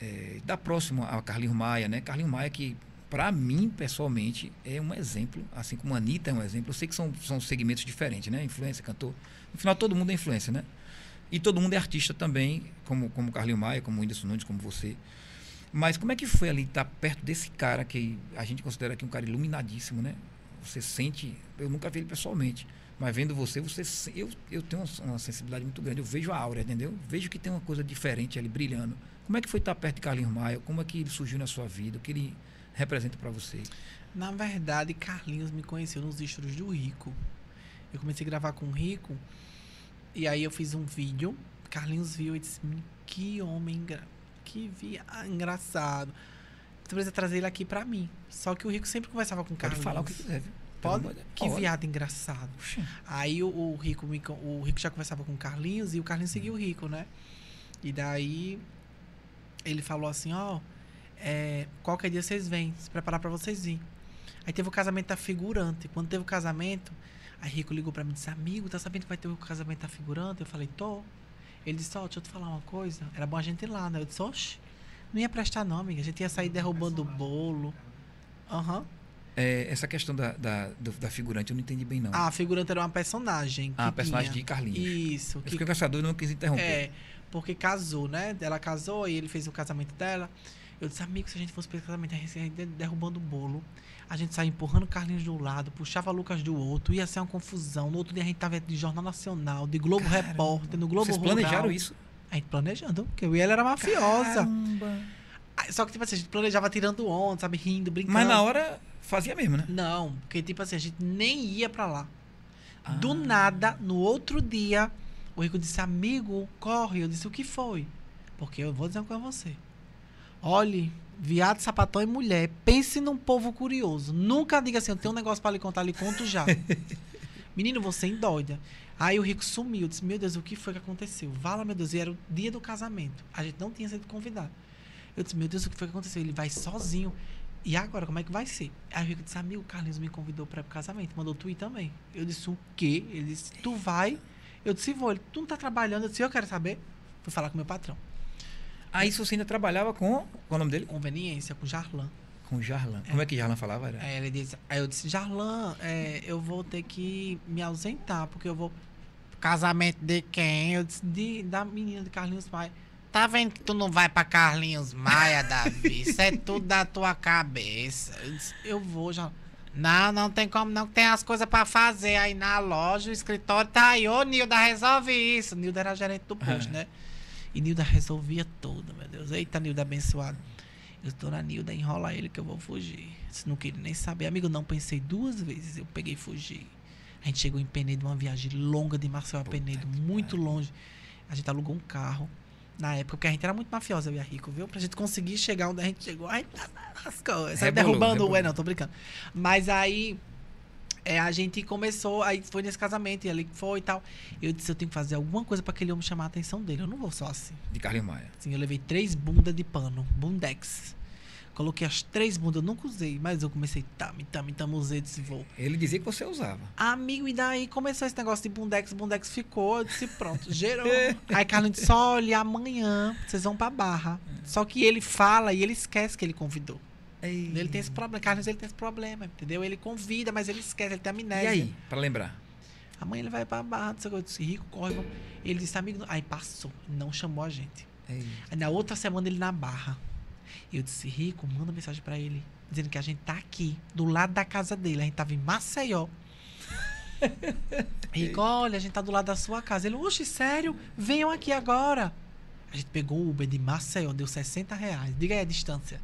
é, da próxima a Carlinhos Maia, né? Carlinhos Maia que, para mim, pessoalmente, é um exemplo, assim como a Anitta é um exemplo. Eu sei que são, são segmentos diferentes, né? Influência, cantor. No final, todo mundo é influência, né? E todo mundo é artista também, como, como Carlinhos Maia, como Whindersson Nunes, como você. Mas como é que foi ali estar perto desse cara que a gente considera aqui um cara iluminadíssimo, né? Você sente, eu nunca vi ele pessoalmente, mas vendo você, você eu, eu tenho uma- sensibilidade muito grande, eu vejo a aura, entendeu? Vejo que tem uma coisa diferente ali brilhando. Como é que foi estar perto de Carlinhos Maia? Como é que ele surgiu na sua vida? O que ele representa para você? Na verdade, Carlinhos me conheceu nos estúdios do Rico. Eu comecei a gravar com o Rico. E aí eu fiz um vídeo. Carlinhos viu e disse: "Menino, Que homem engra... que via... engraçado. Você precisa trazer ele aqui pra mim. Só que o Rico sempre conversava com o Pode Carlinhos. falar o que quiser, viu? Pode? Que pode. viado engraçado. Aí o, o Rico me o Rico já conversava com o Carlinhos e o Carlinhos seguiu o Rico, né? E daí ele falou assim, ó, é, qualquer dia vocês vêm, se preparar pra vocês virem. Aí teve o casamento da figurante. Quando teve o casamento, aí Rico ligou pra mim e disse, amigo, tá sabendo que vai ter o casamento da figurante? Eu falei, tô. Ele disse, ó, deixa eu te falar uma coisa. Era bom a gente ir lá, né? Eu disse, oxe, não ia prestar não, amiga. A gente ia sair derrubando o bolo. Aham. É, essa questão da, da, da figurante eu não entendi bem, não. A figurante era uma personagem. Ah, a personagem tinha- de Carlinhos. Isso. Eu Que fiquei com essa dúvida e não quis interromper. É, porque casou, né? Ela casou e ele fez o casamento dela. Eu disse, amigo, se a gente fosse casamento, a gente ia de- derrubando o bolo. A gente saía empurrando Carlinhos de um lado, puxava Lucas do outro, ia ser uma confusão. No outro dia a gente tava de Jornal Nacional, de Globo Caramba. Repórter, no Globo Vocês Rural. planejaram isso? A gente planejando, porque eu e ela era mafiosa. Caramba. Só que, tipo assim, a gente planejava tirando onda, sabe? Rindo, brincando. Mas na hora fazia mesmo, né? Não, porque, tipo assim, a gente nem ia pra lá. Ah. Do nada, no outro dia, o Rico disse, amigo, corre. Eu disse, o que foi? Porque eu vou dizer uma coisa a você. Olhe, viado, sapatão e mulher, pense num povo curioso. Nunca diga assim, eu tenho um negócio pra lhe contar, lhe conto já. Menino, você endoida. Aí o Rico sumiu. Disse, meu Deus, o que foi que aconteceu? Vala, meu Deus, e era o dia do casamento. A gente não tinha sido convidado. Eu disse, meu Deus, o que foi que aconteceu? Ele vai sozinho. E agora, como é que vai ser? Aí o Rico disse, amigo, o Carlinhos me convidou para o casamento. Mandou tu ir também. Eu disse, o quê? Ele disse, tu vai? Eu disse, vou. Ele, tu não tá trabalhando? Eu disse, eu quero saber. Fui falar com meu patrão. Aí você ainda trabalhava com. Qual é o nome dele? Conveniência, com Jarlan. Com Jarlan. Como é que Jarlan falava? Era? Aí ele disse, aí eu disse, Jarlan, é, eu vou ter que me ausentar, porque eu vou. Casamento de quem? Eu disse, de, da menina de Carlinhos Maia. Tá vendo que tu não vai pra Carlinhos Maia, Davi? Isso é tudo da tua cabeça. Eu disse, eu vou já. Não, não tem como não, que tem as coisas pra fazer aí na loja, o escritório tá aí. Ô, Nilda, resolve isso. Nilda era gerente do posto, Ah. né? E Nilda resolvia tudo, meu Deus. Eita, Nilda abençoada. Eu tô na Nilda, enrola ele que eu vou fugir. Se não queria nem saber. Amigo, não pensei duas vezes, eu peguei e fugi. A gente chegou em Penedo, uma viagem longa de Marcel a Penedo, muito longe. A gente alugou um carro. Na época, porque a gente era muito mafiosa, eu e a Rico, viu? Pra gente conseguir chegar onde a gente chegou, a gente lascou. Saiu Rebolou, derrubando o. rebolou. É, não, tô brincando. Mas aí. É, a gente começou, aí foi nesse casamento, e ali foi e tal. Eu disse, eu tenho que fazer alguma coisa pra aquele homem chamar a atenção dele. Eu não vou só assim. De Carlinhos Maia. Assim, eu levei três bundas de pano, bundex. Coloquei as três bundas, eu nunca usei, mas eu comecei, tame, tame, tame, usei, disse, vou. Ele dizia que você usava. Amigo, e daí começou esse negócio de bundex, bundex ficou, eu disse, pronto, gerou. Aí Carlos disse, olha, amanhã vocês vão pra Barra. Só que ele fala e ele esquece que ele convidou. Ele tem esse problema, Carlos, ele tem esse problema, entendeu? Ele convida, mas ele esquece, ele tem amnésia. E aí, pra lembrar? Amanhã ele vai pra Barra, não sei o que, eu disse, Rico, corre, vamos. Ele disse, amigo, não." aí passou, não chamou a gente. Ei. Aí na outra semana ele na barra. E eu disse, Rico, manda mensagem pra ele. Dizendo que a gente tá aqui, do lado da casa dele. A gente tava em Maceió. Rico, olha, a gente tá do lado da sua casa. Ele, oxe, sério? Venham aqui agora. A gente pegou o Uber de Maceió, deu 60 reais. Diga aí a distância.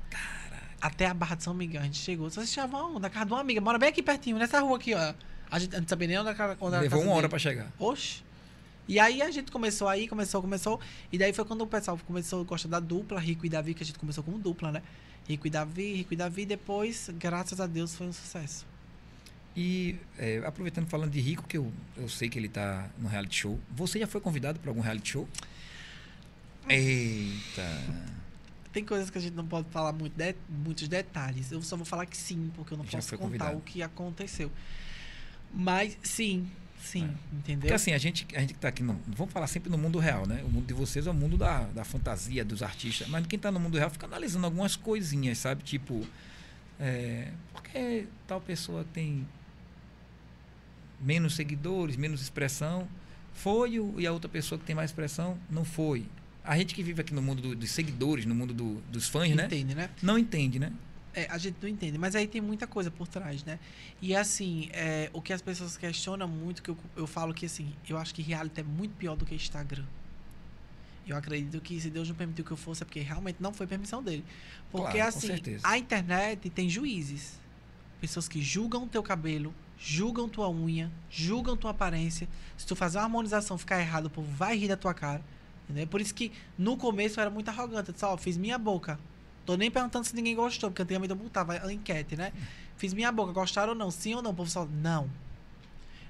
Até a Barra de São Miguel. A gente chegou. Vocês onde? Na casa de uma amiga. Mora bem aqui pertinho, nessa rua aqui, ó. A gente a gente não sabia nem onde era Levou uma hora dele. pra chegar. Oxe. E aí a gente começou aí, começou, começou. E daí foi quando o pessoal começou a gostar da dupla, Rico e Davi, que a gente começou como dupla, né? Rico e Davi, Rico e Davi, depois, graças a Deus, foi um sucesso. E é, aproveitando falando de Rico, que eu, eu sei que ele tá no reality show. Você já foi convidado para algum reality show? Eita. Tem coisas que a gente não pode falar muito de- muitos detalhes. Eu só vou falar que sim, porque eu não posso contar convidado. o que aconteceu. Mas sim, sim, entendeu? Porque assim, a gente, a gente que tá aqui, no, vamos falar sempre no mundo real, né? O mundo de vocês é o mundo da, da fantasia, dos artistas. Mas quem tá no mundo real fica analisando algumas coisinhas, sabe? Tipo, é, por que tal pessoa tem menos seguidores, menos expressão? Foi o, e a outra pessoa que tem mais expressão não foi. A gente que vive aqui no mundo do- dos seguidores, no mundo do- dos fãs, né? Entende, né? Não entende, né? É, a gente não entende, mas aí tem muita coisa por trás, né? E assim, é, o que as pessoas questionam muito, que eu, eu falo que assim, eu acho que reality é muito pior do que Instagram. Eu acredito que se Deus não permitiu que eu fosse, é porque realmente não foi permissão dele. Porque Claro, assim, a internet tem juízes. Pessoas que julgam teu cabelo, julgam tua unha, julgam tua aparência. Se tu fazer uma harmonização ficar errado, o povo vai rir da tua cara. Entendeu? Por isso que no começo eu era muito arrogante. Eu disse, ó, fiz minha boca. Tô nem perguntando se ninguém gostou, porque antigamente eu botava a enquete, né? Fiz minha boca, gostaram ou não? Sim ou não? O povo só, não.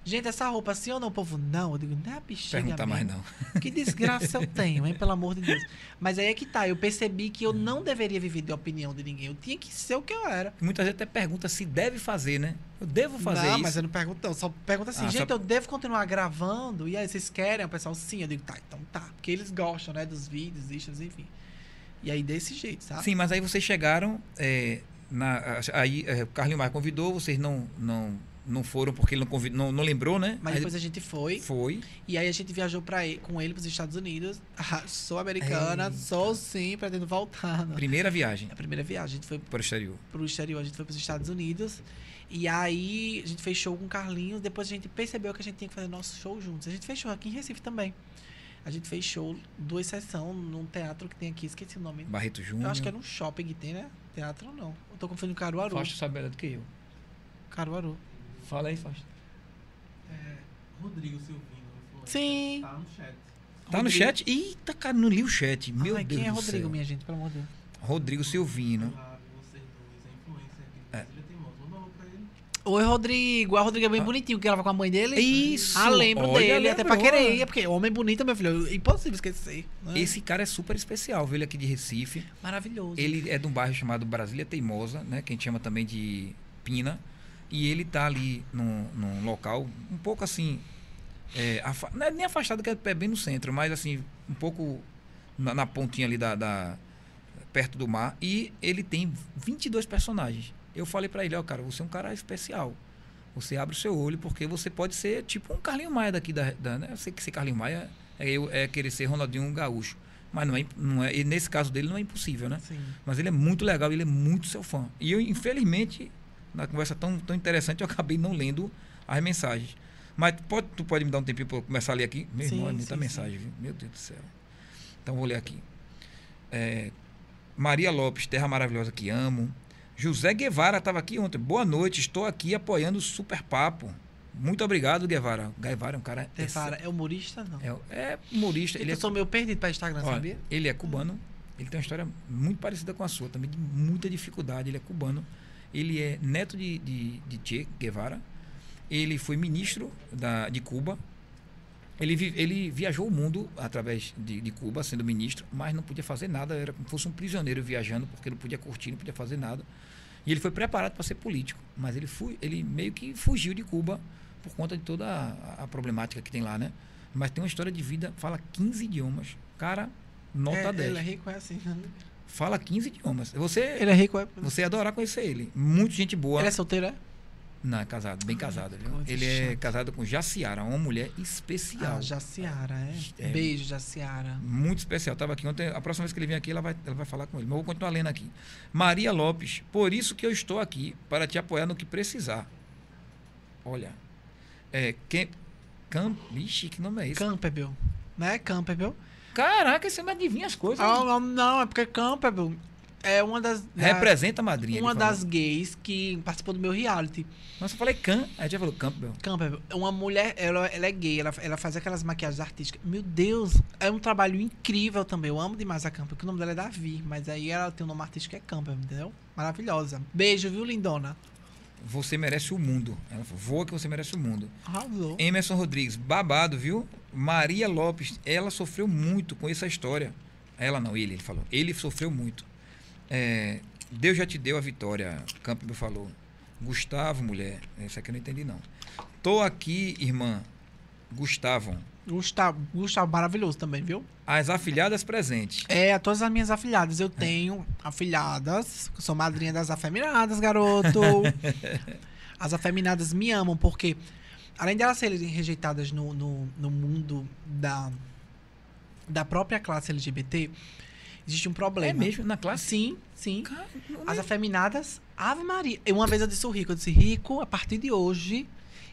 Gente, essa roupa, sim ou não? O povo, não. Eu digo, não é bexiga Perguntar mais não. Que desgraça eu tenho, hein? Pelo amor de Deus. Mas aí é que tá. Eu percebi que eu não deveria viver de opinião de ninguém. Eu tinha que ser o que eu era. Muita gente até pergunta se deve fazer, né? Eu devo fazer não, isso. mas eu não pergunto, não. Só pergunta assim, Ah, gente, só- eu devo continuar gravando? E aí, vocês querem? O pessoal, sim. Eu digo, tá, então tá. Porque eles gostam, né? Dos vídeos, istas, enfim. E aí, desse jeito, sabe? Sim, mas aí vocês chegaram, é, na, aí é, o Carlinhos Maia convidou, vocês não, não, não foram porque ele não, convid, não, não lembrou, né? Mas Aí depois a gente foi. foi. E aí a gente viajou pra ele, com ele pros Estados Unidos. Ah, sou americana, Eita. sou sim, pretendo voltar. né? Primeira viagem A primeira viagem, a gente foi para o exterior. pro exterior, a gente foi pros Estados Unidos. E aí a gente fez show com o Carlinhos. Depois a gente percebeu que a gente tinha que fazer nosso show juntos. A gente fez show aqui em Recife também. A gente fez show, duas sessões, num teatro que tem aqui, esqueci o nome. Barreto Júnior. Eu acho que é no shopping que tem, né? Teatro não. Eu tô confundindo Caruaru. Fausto sabe melhor do que eu. Caruaru. Fala aí, Fausto. É, Rodrigo Silvino. Sim. Tá no chat. Tá no Rodrigo. chat? Eita, cara, não li o chat. Meu Ai, Deus quem é do Rodrigo, céu. minha gente? Pelo amor de Deus. Rodrigo Silvino. Dois, é. Oi, Rodrigo. O Rodrigo é bem Ah. bonitinho, que grava com a mãe dele. Isso! Ah, lembro Olha, dele, até pra querer ir, é porque homem bonito, meu filho, é impossível esquecer. né? Esse cara é super especial, viu? Ele é aqui de Recife. Maravilhoso. Ele é de um bairro chamado Brasília Teimosa, né? Que a gente chama também de Pina. E ele tá ali num, num local um pouco assim. É, afa- não é nem afastado, que é bem no centro, mas assim, um pouco na, na pontinha ali da, da- perto do mar. E ele tem 22 personagens. Eu falei pra ele, ó, cara, você é um cara especial. Você abre o seu olho, porque você pode ser tipo um Carlinho Maia daqui da. da né? Eu sei que ser Carlinho Maia é, eu- é querer ser Ronaldinho Gaúcho. Mas não é, não é, e nesse caso dele não é impossível, né? Sim. Mas ele é muito legal, ele é muito seu fã. E eu, infelizmente, Na conversa tão, tão interessante, eu acabei não lendo as mensagens. Mas pode, tu pode me dar um tempinho para eu começar a ler aqui? Meu irmão, Sim, é muita sim, mensagem, viu? Meu Deus do céu. Então vou ler aqui. É, Maria Lopes, Terra Maravilhosa que amo. José Guevara estava aqui ontem. Boa noite, estou aqui apoiando o Super Papo. Muito obrigado, Guevara. Guevara é um cara. Tefara, é humorista? Não. É, é humorista. Ele eu é, sou meio perdido pra Instagram, olha, sabia? ele é cubano. Ele tem uma história muito parecida com a sua, também de muita dificuldade. Ele é cubano. Ele é neto de, de, de Che Guevara. Ele foi ministro da, de Cuba. Ele, vi- ele viajou o mundo através de, de Cuba, sendo ministro, mas não podia fazer nada. Era como se fosse um prisioneiro viajando, porque não podia curtir, não podia fazer nada. E ele foi preparado para ser político, mas ele, fu ele meio que fugiu de Cuba por conta de toda a, a problemática que tem lá, né? Mas tem uma história de vida, fala 15 idiomas. Cara, nota é, 10. Ele é rico, é assim. Fala 15 idiomas. Você, Ele é rico, é. você ia adorar conhecer ele. Muito gente boa. Ele é solteiro, é? Não, é casado, bem casado, viu? Ele é casado com Jaciara, uma mulher especial. Ah, Jaciara, é. É. Beijo, Jaciara. Muito especial. Tava aqui ontem. A próxima vez que ele vir aqui, ela vai, ela vai falar com ele. Mas eu vou continuar lendo aqui. Maria Lopes, por isso que eu estou aqui, para te apoiar no que precisar. Olha. É. Quem. Cam... Vixe, que nome é esse? Campbell. Né? Campbell. Caraca, você não adivinha as coisas. Ah, né? não, não, é porque Campbell é uma das. da- Representa a madrinha. uma das gays que participou do meu reality. Nossa, eu falei Cam. Aí já falou Campbell. Campbell, uma mulher, ela, ela é gay, ela, ela faz aquelas maquiagens artísticas. Meu Deus, é um trabalho incrível também. Eu amo demais a Campbell, porque o nome dela é Davi, mas aí ela tem um nome artístico que é Campbell, entendeu? Maravilhosa. Beijo, viu, lindona? Você merece o mundo. Ela falou, voa que você merece o mundo. Arrasou. Emerson Rodrigues, babado, viu? Maria Lopes, ela sofreu muito com essa história. Ela não, ele, ele falou. Ele sofreu muito. É, Deus já te deu a vitória, Campbell falou. Gustavo, mulher. Essa aqui eu não entendi, não. Tô aqui, irmã. Gustavo. Gustavo, Gustavo maravilhoso também, viu? As afilhadas presentes. É, todas as minhas afilhadas. Eu tenho afilhadas, sou madrinha das afeminadas, garoto. as afeminadas me amam, porque além de elas serem rejeitadas no, no, no mundo da, da própria classe LGBT, existe um É problema. mesmo? Na classe? Sim, sim. Cara, As é- afeminadas, Ave Maria. Uma vez eu disse o Rico, eu disse, Rico, a partir de hoje,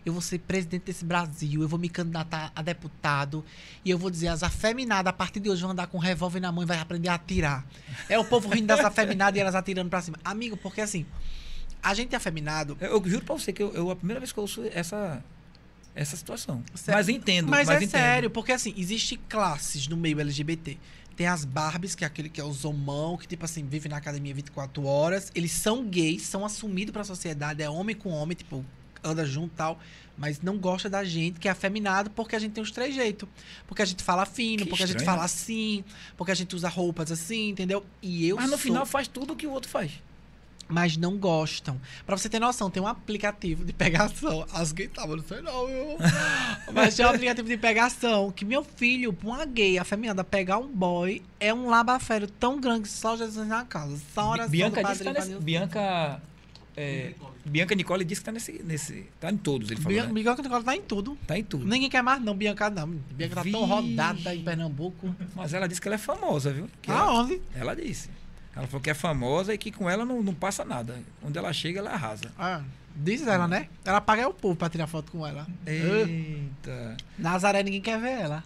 eu vou ser presidente desse Brasil, eu vou me candidatar a deputado, e eu vou dizer, as afeminadas, a partir de hoje, vão andar com um revólver na mão e vai aprender a atirar. É o povo rindo das afeminadas e elas atirando pra cima. Amigo, porque assim, a gente é afeminado, Eu, eu juro pra você que eu, eu- a primeira vez que eu ouço essa, essa situação. Sério? Mas entendo. Mas, mas é entendo. sério, porque assim, existe classes no meio LGBT. Tem as Barbies, que é aquele que é o zomão, que tipo assim, vive na academia 24 horas. Eles são gays, são assumidos pra sociedade, é homem com homem, tipo, anda junto e tal. Mas não gosta da gente, que é afeminado, porque a gente tem os três jeitos. Porque a gente fala fino, Que porque a gente estranho, fala assim, porque a gente usa roupas assim, entendeu? E eu Mas no sou- final faz tudo o que o outro faz. Mas não gostam. Pra você ter noção, tem um aplicativo de pegação. As gays estavam, não sei não, eu. Mas tem um aplicativo de pegação que meu filho, pra uma gay afeminada pegar um boy, é um labafério tão grande que só Jesus na casa. Só oração Bianca do disse que tá Bianca. é, Bianca Nicole disse que tá nesse. nesse tá em todos, ele falou. Bianca, né? Bianca Nicole tá em tudo. Tá em tudo. Ninguém quer mais, não, Bianca não. Bianca tá tão rodada em Pernambuco. Mas ela disse que ela é famosa, viu? Que ela, Aonde? ela disse. Ela falou que é famosa e que com ela não, não passa nada. Onde ela chega, ela arrasa. Ah, diz ela, né? Ela paga o povo pra tirar foto com ela. Eita. Nazaré, ninguém quer ver ela.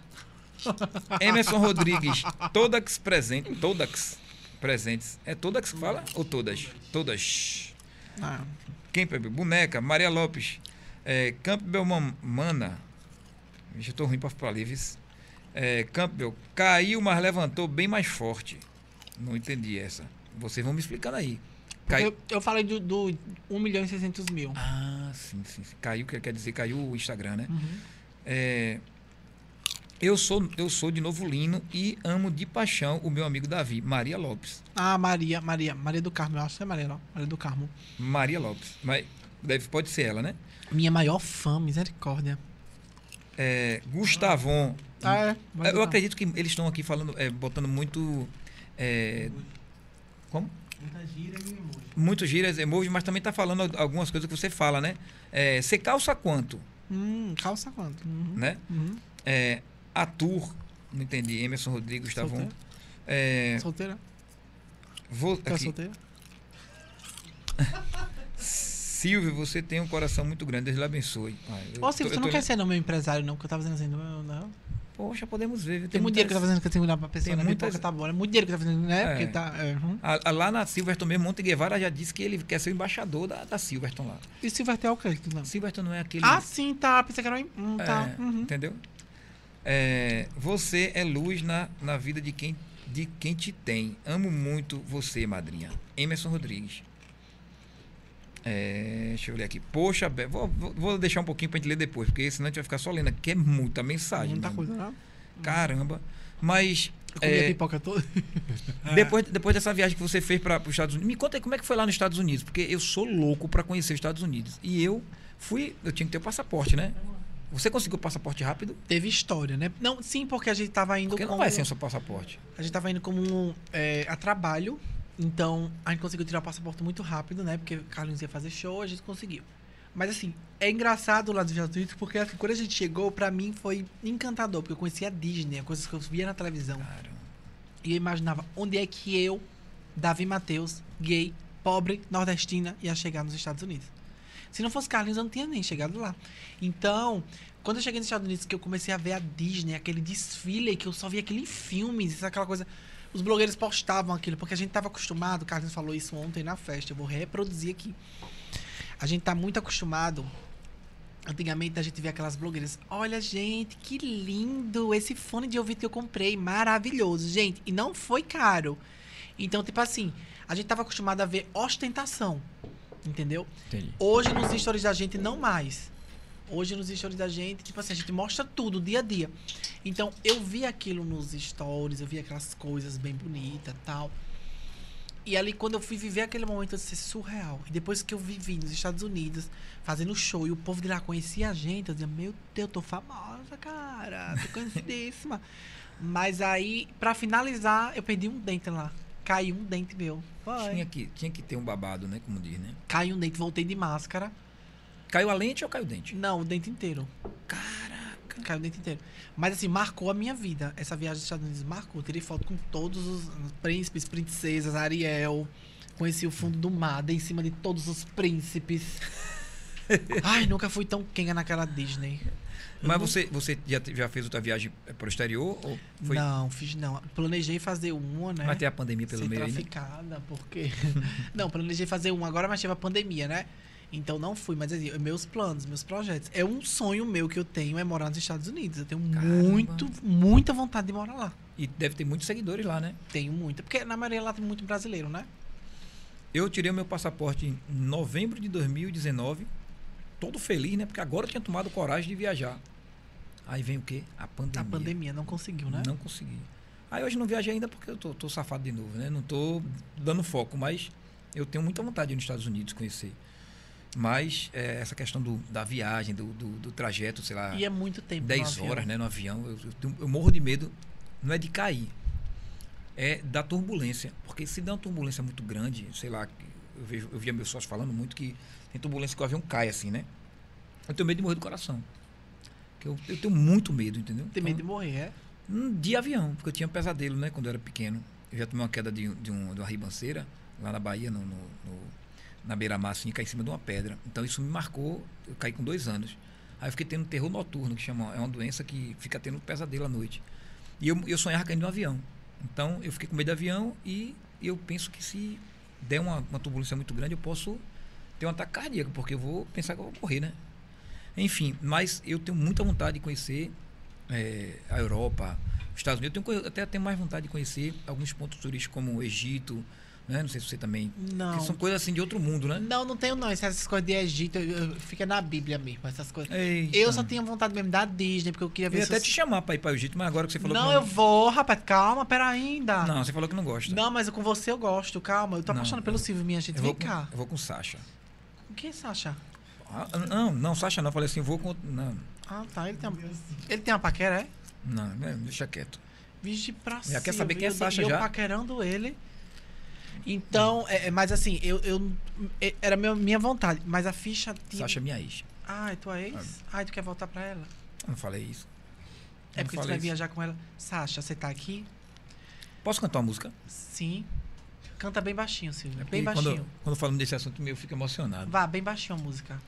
Emerson Rodrigues, todas presentes. Todas presentes. É todas que fala? Ou todas? Todas. Ah, Quem? Boneca, Maria Lopes, é, Campbell Mana. Vixe, eu tô ruim pra falar livres. É, Campbell, caiu, mas levantou bem mais forte. Não entendi essa. Vocês vão me explicando aí. Caiu. eu, eu falei do, do 1 milhão e 600 mil. Ah, sim, sim, sim. Caiu, que quer dizer, caiu o Instagram, né? Uhum. É, eu sou, eu sou de Novo Lino e amo de paixão o meu amigo Davi, Maria Lopes. Ah, Maria, Maria, Maria do Carmo, eu acho que é Maria, não. Maria do Carmo. Maria Lopes. Mas deve, pode ser ela, né? Minha maior fã, misericórdia. É, Gustavon. Ah, é? Eu Carmo. acredito que eles estão aqui falando, é, botando muito. É, como? Muita gíria e emoji. Muito gírias, emojis, mas também tá falando algumas coisas que você fala, né? É, você calça quanto? Hum, calça quanto? Uhum. Né? Uhum. É, Atur, não entendi. Emerson Rodrigues, Gustavon. Solteira? É, Solteira? vou, Quer aqui, solteira? Silvio, você tem um coração muito grande, Deus lhe abençoe. Ah, eu Ô, Silvio, tô- você não tô- quer ser não meu empresário, não? Que eu tava dizendo assim, não, não. Poxa, podemos ver. viu? Tem muito dinheiro que tá fazendo que tenho que olhar pra pessoa, tem né? muitas- Pipoca tá bom, é muito dinheiro que tá fazendo, né? É. Porque tá... É, uhum. Ah, ah, Lá na Silverton mesmo, Monte Guevara já disse que ele quer ser o embaixador da, da Silverton lá. E vai ter o quê? que não? Silverton não é aquele. Ah, sim, tá. Pensei que era um... Hum, tá. É, Uhum. Entendeu? É, você é luz na, na vida de quem, de quem te tem. Amo muito você, madrinha. Emerson Rodrigues. É, deixa eu ler aqui. Poxa, vou, vou- deixar um pouquinho pra gente ler depois, porque senão a gente vai ficar só lendo aqui, que é muita mensagem. Muita coisa, né? Caramba. Mas Eu comi É. a pipoca toda. depois, depois dessa viagem que você fez para os Estados Unidos, me conta aí como é que foi lá nos Estados Unidos, porque eu sou louco para conhecer os Estados Unidos. E eu fui, eu tinha que ter o passaporte, né? Você conseguiu o passaporte rápido? Teve história, né? Não, sim, porque a gente tava indo Porque não como... vai sem o seu passaporte. A gente tava indo como um, é, a trabalho. Então, a gente conseguiu tirar o passaporte muito rápido, né? Porque o Carlinhos ia fazer show, a gente conseguiu. Mas assim, é engraçado lá dos Estados Unidos, porque assim, quando a gente chegou, pra mim foi encantador, porque eu conhecia a Disney, coisas que eu via na televisão. Cara, E eu imaginava onde é que eu, Davi Matheus, gay, pobre, nordestina, ia chegar nos Estados Unidos. Se não fosse Carlinhos, eu não tinha nem chegado lá. Então, quando eu cheguei nos Estados Unidos, que eu comecei a ver a Disney, aquele desfile que eu só via aquele em filmes, aquela coisa. Os blogueiros postavam aquilo, porque a gente estava acostumado, o Carlinhos falou isso ontem na festa, eu vou reproduzir aqui. A gente tá muito acostumado. Antigamente a gente via aquelas blogueiras. Olha, gente, que lindo esse fone de ouvido que eu comprei. Maravilhoso, gente. E não foi caro. Então, tipo assim, a gente tava acostumado a ver ostentação. Entendeu? entendi. Hoje nos stories da gente, não mais. Hoje nos stories da gente, tipo assim, a gente mostra tudo, dia a dia. Então, eu vi aquilo nos stories, eu vi aquelas coisas bem bonitas tal. E ali, quando eu fui viver aquele momento, eu disse, surreal. E depois que eu vivi nos Estados Unidos, fazendo show, e o povo de lá conhecia a gente, eu dizia, meu Deus, eu tô famosa, cara. Tô conhecidíssima. Mas aí, pra finalizar, eu perdi um dente lá. Caiu um dente meu. Foi. Tinha que, tinha que ter um babado, né? Como diz, né? Caiu um dente, voltei de máscara. Caiu a lente ou caiu o dente? Não, o dente inteiro. Caraca. Caiu o dente inteiro. Mas assim, marcou a minha vida. Essa viagem dos Estados Unidos marcou. Tirei foto com todos os príncipes, princesas, Ariel. Conheci o fundo do mar, dei em cima de todos os príncipes. Ai, nunca fui tão quenga naquela Disney. Eu Mas não- você, você já, já fez outra viagem para o exterior? Ou foi? Não, fiz não. Planejei fazer uma, né? Mas tem a pandemia pelo Ser meio aí, né? traficada, porque. não, planejei fazer uma agora, mas tive a pandemia, né? Então não fui, mas assim, meus planos, meus projetos. É um sonho meu que eu tenho é morar nos Estados Unidos. Eu tenho Caramba. muito, muita vontade de morar lá. E deve ter muitos seguidores lá, né? Tenho muita. Porque na maioria lá tem muito brasileiro, né? Eu tirei o meu passaporte em novembro de 2019, todo feliz, né? Porque agora eu tinha tomado coragem de viajar. Aí vem o quê? A pandemia. A pandemia não conseguiu, né? Não consegui. Aí hoje não viajei ainda porque eu tô, tô safado de novo, né? Não tô dando foco, mas eu tenho muita vontade de ir nos Estados Unidos conhecer. Mas é, essa questão do, da viagem, do, do, do trajeto, sei lá, E é muito tempo. no 10 avião. horas né, no avião, eu, eu eu morro de medo, não é de cair, é da turbulência. Porque se der uma turbulência muito grande, sei lá, eu, vejo, eu via meus sócios falando muito que tem turbulência que o avião cai assim, né? Eu tenho medo de morrer do coração. Eu, eu tenho muito medo, entendeu? Tem medo de Então, morrer, é? Hum, De avião, porque eu tinha pesadelo, né, quando eu era pequeno. Eu já tomei uma queda de, de, um, de uma ribanceira, lá na Bahia, no, no, no- na beira-mar, assim, caí em cima de uma pedra. Então isso me marcou, eu caí com dois anos. Aí eu fiquei tendo terror noturno, que chama, é uma doença que fica tendo pesadelo à noite. E eu, eu sonhava caindo de um avião. Então eu fiquei com medo de avião e eu penso que se der uma, uma turbulência muito grande, eu posso ter um ataque cardíaco, porque eu vou pensar que eu vou morrer, né? Enfim, mas eu tenho muita vontade de conhecer eh, a Europa, os Estados Unidos. Eu tenho, até tenho mais vontade de conhecer alguns pontos turísticos como o Egito, né? Não sei se você também. Não. Que são coisas assim de outro mundo, né? Não, não tenho não. Essas coisas de Egito, eu- eu- fica na Bíblia mesmo, essas coisas. Eita. Eu só tinha vontade mesmo da Disney, porque eu queria Eu ver ia se até eu- te chamar pra ir para o Egito, mas agora que você falou Não, que eu vou, rapaz. Calma, pera ainda. Não, você falou que não gosta. Não, mas com você eu gosto, calma. Eu tô Não, apaixonado pelo eu- Silvio, minha gente. eu Vem com, cá. eu vou com Sasha. O que, Sasha? Ah, não, não, Sasha não. Eu falei assim, vou com. Não, Ah, tá. Ele tem uma, ele tem uma paquera, é? não, deixa quieto. Vixe pra Já quer saber quem é eu- Sasha eu já? paquerando ele. Então, é, é, mas assim, eu, eu é, era meu, minha vontade, mas a ficha tinha. Sasha é minha ex. Ah, é tua ex? Ah, tu quer voltar pra ela? Eu não falei isso. É porque tu vai isso. viajar com ela. Sasha, você tá aqui? Posso cantar uma música? Sim. Canta bem baixinho, Silvio. É Bem baixinho. Quando, quando falamos desse assunto, eu fico emocionado. Vá, bem baixinho a música.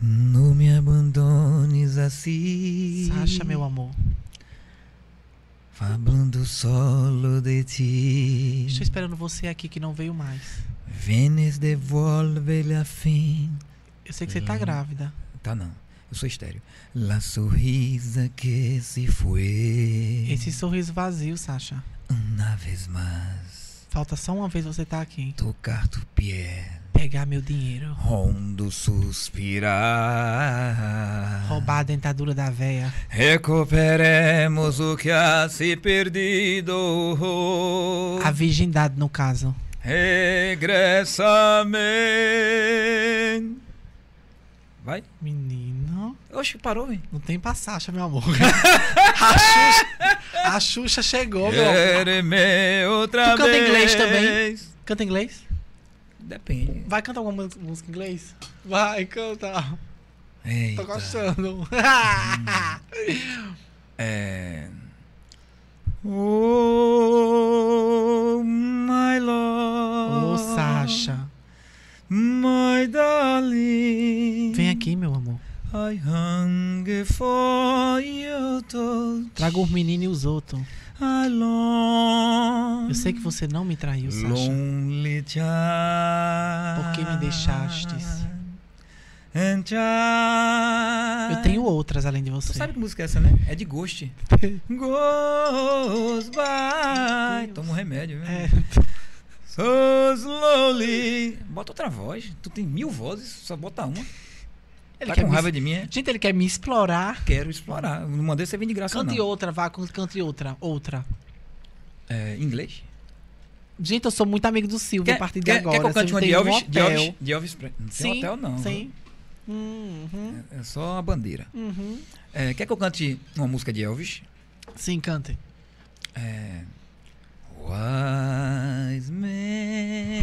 Não me abandones assim. Sasha, meu amor. Falando solo de ti. Estou esperando você aqui que não veio mais. Venes devolve a fim. Eu sei que você Hum. tá grávida. Tá não. Eu sou estéreo. La sorrisa que se foi. Esse sorriso vazio, Sasha. Uma vez mais. Falta só uma vez você tá aqui. Tocar tu pé. Pegar meu dinheiro. Rondo suspirar. Roubar a dentadura da véia. Recuperemos o que ha se perdido. A virgindade, no caso. Regressa-me. Vai? Menino. Oxe, parou, hein? Não tem pra Sasha, meu amor. a, Xuxa, a Xuxa chegou, meu amor. Outra Tu canta vez. inglês também? Canta inglês? Depende. Vai cantar alguma música- em inglês? Vai, canta. Eita. Tô gostando. É. Oh, my love. Ô, Sasha. My darling. Vem aqui, meu amor. I hunger for your touch. Traga os meninos e os outros. I long. Eu sei que você não me traiu, Sasha. Lonely child. Por que me deixastes? Child. Eu tenho outras além de você. Tu sabe que música é essa, né? É de Ghost. Goes by. Toma um remédio, viu? É, So slowly. Bota outra voz. Tu tem mil vozes, só bota uma. Ele tá quer com me- raiva de mim? é? Gente, ele quer me explorar. Quero explorar. Não mandei você vir de graça, Cante não. outra, vá, cante outra. Outra. É, inglês? Gente, eu sou muito amigo do Silvio a partir de quer, agora. Quer que eu cante uma de tem um Elvis? de. Elvis? De Elvis Pre- Não tem Sim, hotel, não. sim. Uhum, É, é só a bandeira. uhum. É, quer que eu cante uma música de Elvis? Sim, cante. É. Wise men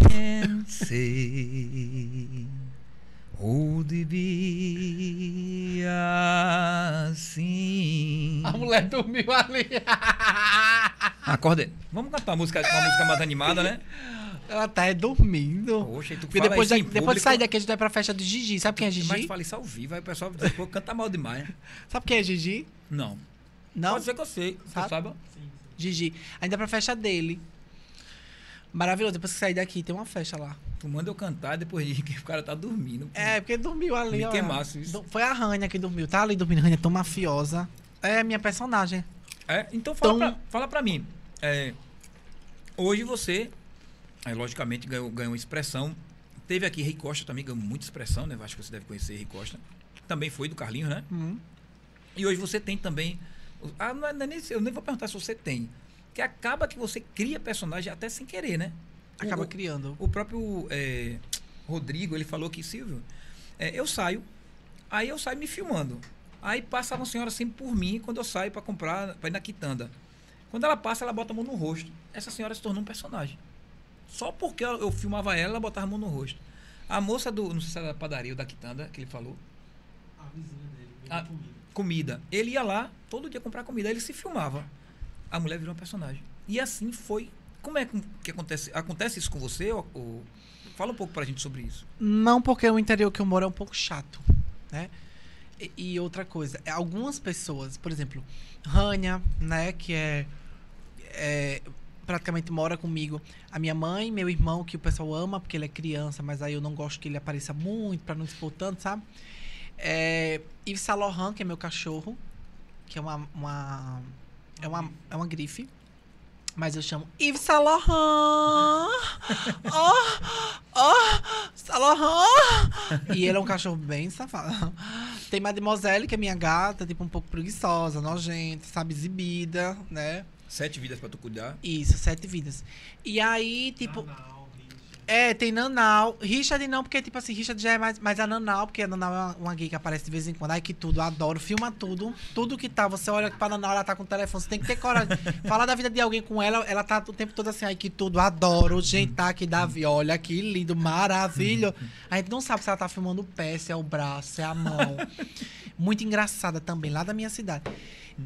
say Oh, devia assim. A mulher dormiu ali. Acorda. Vamos cantar uma música, uma música mais animada, né? Ela tá é dormindo. Poxa, e tu Porque fala depois, da- depois de sair daqui, a gente vai pra festa de Gigi. Sabe quem é Mas Gigi? fala isso ao vivo, aí o pessoal depois canta mal demais. Sabe quem é Gigi? Não. Não? Pode ser que eu sei. Você Sabe? saiba? Gigi. Ainda pra festa dele. Maravilhoso. Depois que sair daqui, tem uma festa lá. Tu manda eu cantar depois de que o cara tá dormindo. É, porque dormiu ali, Me ó. queimasse isso. Foi a Rania que dormiu. Tá ali dormindo. Rania tão mafiosa. É minha personagem. É, então fala, Então- pra, fala pra mim. É, hoje você, aí, logicamente, ganhou, ganhou expressão. Teve aqui Rei Costa também, ganhou muita expressão, né? Acho que você deve conhecer Rei Costa. Também foi do Carlinhos, né? Hum. E hoje você tem também. Ah, não é, não é nem, eu nem vou perguntar se você tem. Que acaba que você cria personagem até sem querer, né? Acaba o, criando. o próprio é, Rodrigo, ele falou que, Silvio, é, eu saio, aí eu saio me filmando. Aí passa uma senhora sempre por mim quando eu saio para comprar, para ir na quitanda. Quando ela passa, ela bota a mão no rosto. Essa senhora se tornou um personagem. Só porque eu, eu filmava ela, ela botava a mão no rosto. A moça do, não sei se era da padaria ou da quitanda, que ele falou, A vizinha dele, Ah. comida. comida. Ele ia lá, todo dia comprar comida, aí ele se filmava. A mulher virou um personagem. E assim foi. Como é que acontece? Acontece isso com você? Ou, ou- Fala um pouco pra gente sobre isso. Não, porque o interior que eu moro é um pouco chato, né? E, e outra coisa, é, algumas pessoas, por exemplo, Rania, né, que é, é, praticamente mora comigo, a minha mãe, meu irmão, que o pessoal ama porque ele é criança, mas aí eu não gosto que ele apareça muito pra não expor tanto, sabe? É, Yves Saint Laurent, que é meu cachorro, que é uma, uma é uma é uma grife. Mas eu chamo Yves Saint Laurent. Oh, oh, Saint Laurent. E ele é um cachorro bem safado. Tem Mademoiselle, que é minha gata, tipo um pouco preguiçosa, nojenta, sabe, exibida, né? Sete vidas pra tu cuidar. Isso, sete vidas. E aí, tipo, Richard. É, tem Nanau. Richard não, porque, tipo assim, Richard já é mais, mais a Nanau, porque a Nanau é uma, uma gay que aparece de vez em quando. Ai, que tudo, adoro. Filma tudo. Tudo que tá, você olha pra Nanau, ela tá com o telefone. Você tem que ter coragem. Falar da vida de alguém com ela, ela tá o tempo todo assim, ai, que tudo, adoro. Gente, tá aqui, Davi, olha que lindo, maravilha. A gente não sabe se ela tá filmando o pé, se é o braço, se é a mão. Muito engraçada também, lá da minha cidade.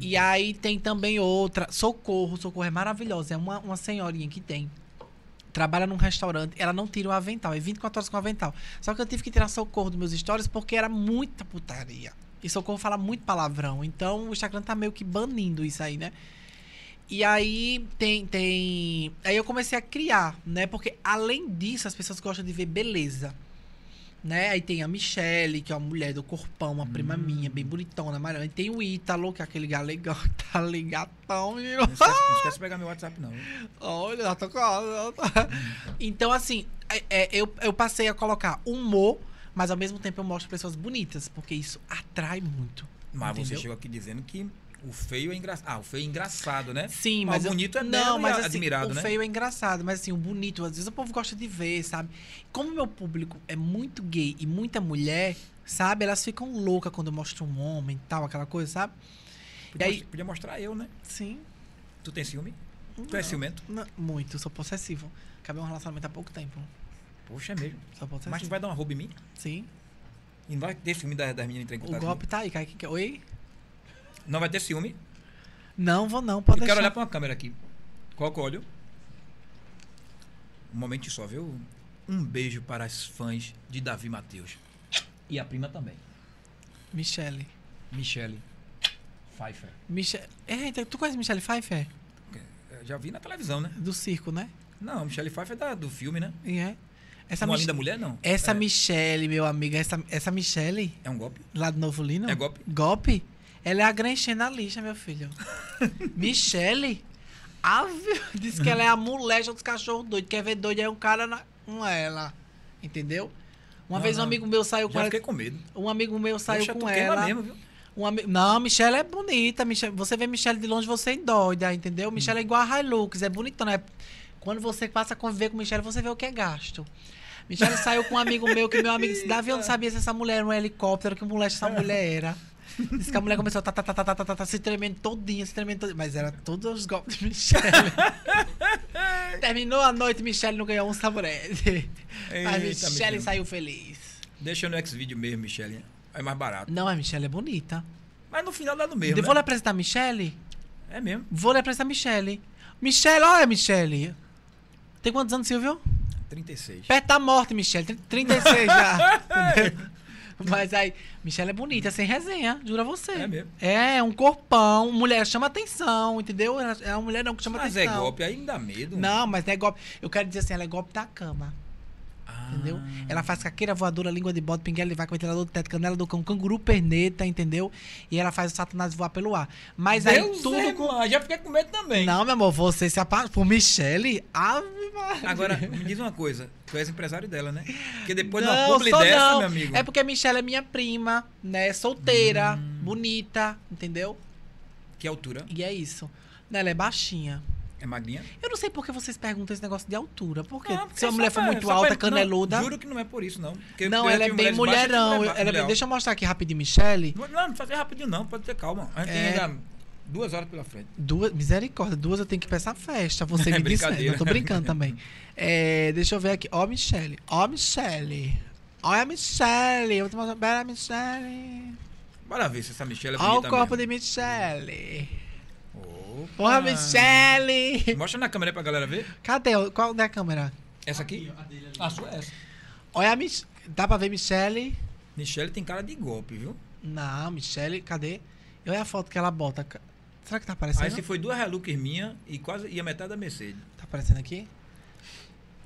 E aí tem também outra, Socorro. Socorro é maravilhosa. É uma, uma senhorinha que tem. Trabalha num restaurante, ela não tira o avental, é 24 horas com o avental. Só que eu tive que tirar socorro dos meus stories porque era muita putaria. E socorro fala muito palavrão. Então o Instagram tá meio que banindo isso aí, né? E aí tem, tem. Aí eu comecei a criar, né? Porque além disso, as pessoas gostam de ver beleza. Né? Aí tem a Michelle, que é uma mulher do corpão, uma prima minha, bem bonitona, amarela. E tem o Ítalo, que é aquele galegão, tá ligatão, menino. Não esquece, não esquece de pegar meu WhatsApp, não. Olha, já tô com. Então, assim, é- é, eu, eu passei a colocar humor, mas ao mesmo tempo eu mostro pessoas bonitas, porque isso atrai muito. Mas você Entendeu? chegou aqui dizendo que o feio é engraçado. Ah, o feio é engraçado, né? Sim, Mas mas, o eu- bonito é não, mas assim, admirado, o né? feio é engraçado, mas assim, o bonito, às vezes o povo gosta de ver, sabe? Como meu público é muito gay e muita mulher, sabe? Elas ficam loucas quando eu mostro um homem e tal, aquela coisa, sabe? Podia, E aí- mostrar- podia mostrar eu, né? Sim. Tu tem ciúme? Tu é Não, ciumento? não, muito, eu sou possessivo. Acabei um relacionamento há pouco tempo. Poxa, é mesmo. Sou possessivo. Mas tu vai dar uma roupa em mim? Sim. E não vai ter ciúme das, das meninas entrar em O golpe tá aí, quer- Oi? Não vai ter ciúme? Não, vou não, pode eu quero deixar. olhar pra uma câmera aqui. Qual que eu olho? Um momento só, viu? Um beijo para as fãs de Davi Matheus. E a prima também. Michelle. Michele Pfeiffer. Michelle. É, tu conhece Michelle Pfeiffer? Eu Já vi na televisão, né? Do circo, né? Não, Michele Pfeiffer é da, do filme, né? E é. Essa, Uma Mich- linda mulher, não. essa é, Michelle, meu amigo, essa, essa Michelle, é um golpe? lá do Novo Lino. É golpe? Golpe? Ela é a Gretchen na lixa, meu filho. Michelle? Ave, diz que ela é a molecha dos cachorros doidos. Quer ver doido? É um cara na, com ela. Entendeu? Uma Não, vez um não. amigo meu saiu com Já ela. fiquei com medo. Um amigo meu saiu Poxa, com ela. mesmo, viu? Um ami- Não, Michelle é bonita. Michelle... Você vê Michelle de longe, você endoida, entendeu? Michelle é igual a Hilux, é bonitona. É... Quando você passa a conviver com Michelle, você vê o que é gasto. Michelle saiu com um amigo meu, que meu amigo disse, Davi, eu não sabia se essa mulher era um helicóptero, que mulher essa mulher era. Diz que a mulher começou a tá, tá, tá, tá, tá, tá, tá, tá, se tremendo todinha, se tremendo todinha. Mas era todos os golpes de Michelle. Terminou a noite, Michelle não ganhou um saborete. Mas Michelle, saiu feliz. Deixa no X-Video mesmo, Michelle. É mais barato. Não, a Michelle é bonita. Mas no final dá no mesmo. Eu né? vou lhe apresentar a Michelle? É mesmo. Vou lhe apresentar a Michelle. Michelle, olha, Michelle. Tem quantos anos, Silvio? 36. Perto da morte, Michelle. 36 já. É. Mas aí, Michelle é bonita, sem resenha, juro a você. É mesmo. É, um corpão, mulher chama atenção, entendeu? É uma mulher não que chama Mas é atenção. golpe, aí me dá medo. Não, mas não é golpe. Eu quero dizer assim, ela é golpe da cama. Entendeu? Ela faz caqueira voadora, língua de bode, pinguela, vai com ventilador do teto, canela do cão, canguru perneta, entendeu? E ela faz o satanás voar pelo ar. Mas aí Deus tudo é com... Já fiquei com medo também. Não, meu amor, você se apaixona por Michelle? Ave Maria. Agora, me diz uma coisa. Tu és empresário dela, né? Porque depois de não, uma publi dessa, não. meu amigo. É porque a Michelle é minha prima, né? Solteira, Hum. bonita, entendeu? Que altura? E é isso. Ela é baixinha. É magrinha? Eu não sei por que vocês perguntam esse negócio de altura. Porque Não, porque se a mulher for muito alta, pra- caneluda. Não, juro que não é por isso, não. Porque não, já ela é bem baixas mulherão. mulher Eu- ba- ela é bem- mulher deixa eu mostrar aqui rapidinho, Michelle. Não, não fazer rapidinho não, pode ter calma. A gente É. ainda duas horas pela frente. Duas, misericórdia, duas eu tenho que ir pra essa festa. Você É me disse. Eu tô brincando também. É, deixa eu ver aqui. Ó, Michelle. Ó, Michelle. Olha a Michelle. Eu vou te mostrar. Pera, Michelle. Bora ver se essa Michelle é Olha o corpo mesmo. de Michelle. Opa. Porra, Michelle. Mostra na câmera aí pra galera ver. Cadê? Qual é a câmera? Essa aqui? A. A sua é essa. Olha a Mich... Dá pra ver Michelle? Michelle tem cara de golpe, viu? Não, Michelle, cadê? Olha a foto que ela bota. Será que tá aparecendo? Aí se foi duas Hilux minha e quase e a metade da Mercedes. Tá aparecendo aqui?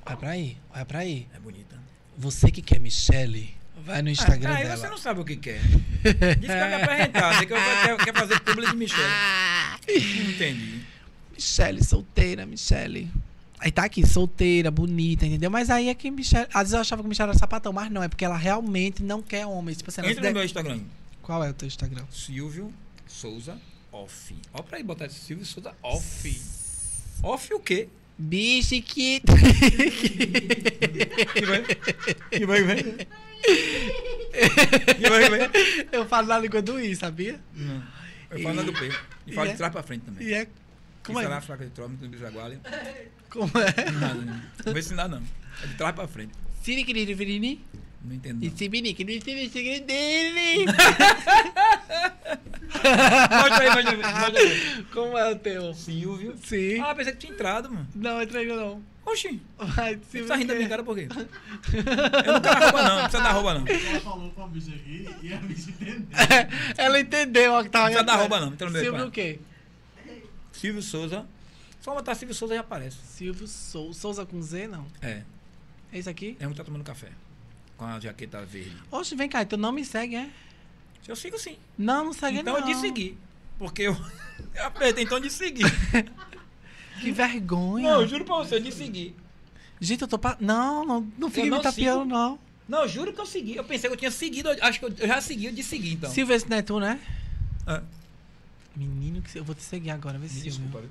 Olha pra aí, olha pra aí. É bonita. Você que quer Michelle, vai no Instagram ah, aí dela. você não sabe o que quer. Diz que vai me apresentar, que eu fazer publi de Michelle. Entendi. Michelle, solteira, Michelle. Aí tá aqui, solteira, bonita, entendeu? Mas aí é que Michelle. Às vezes eu achava que Michelle era sapatão, mas não, é porque ela realmente não quer homens. Tipo assim, Entra no de- meu Instagram. Qual é o teu Instagram? Silvio Souza Off. Ó pra aí botar Silvio Souza Off. Off o quê? Bicho que. Que vai? Que vai? Que vai? Eu falo na língua do I, sabia? Não. Eu falo na do P. E falo E é- de trás pra frente também. E é. Como Isso é? lá, fraca de tromba, no bisaguale. Como é? Não. Não vou ensinar, não. É de trás pra frente. Siriquirivirini? Não entendo. E Não. se Binique, não ensina o segredo dele. mostra aí, mostra aí, mostra aí. Como é o teu? Silvio. Sim. Ah, pensei que tinha entrado, mano. Não, entregou não. Oxi, Vai, você tá rindo da minha cara por quê? Eu não quero arroba, não. Não precisa dar arroba, não. Não Ela falou com a bicha aqui e a bicha entendeu. Ela entendeu ó, que tava precisa dar arroba, não. Então, não Silvio o quê? Silvio Souza. Só botar Silvio Souza já aparece. Silvio Souza. Souza com Z, não. É. É isso aqui? É um que tá tomando café. Com a jaqueta verde. Oxe, vem cá, tu não me segue, é? Eu sigo sim. Não, não segue então não. eu de seguir. Porque eu, eu apertei então de seguir. Que vergonha. Não, eu juro pra você, eu de seguir. Gente, eu tô pa... Não, não, não fica me não tapeando, sigo. não. Não, eu juro que eu segui. Eu pensei que eu tinha seguido. eu Acho que eu, eu já segui, eu de seguir então. Silvio, esse não é tu, né? Ah, Menino, que eu vou te seguir agora, vê me Silvio. desculpa, viu?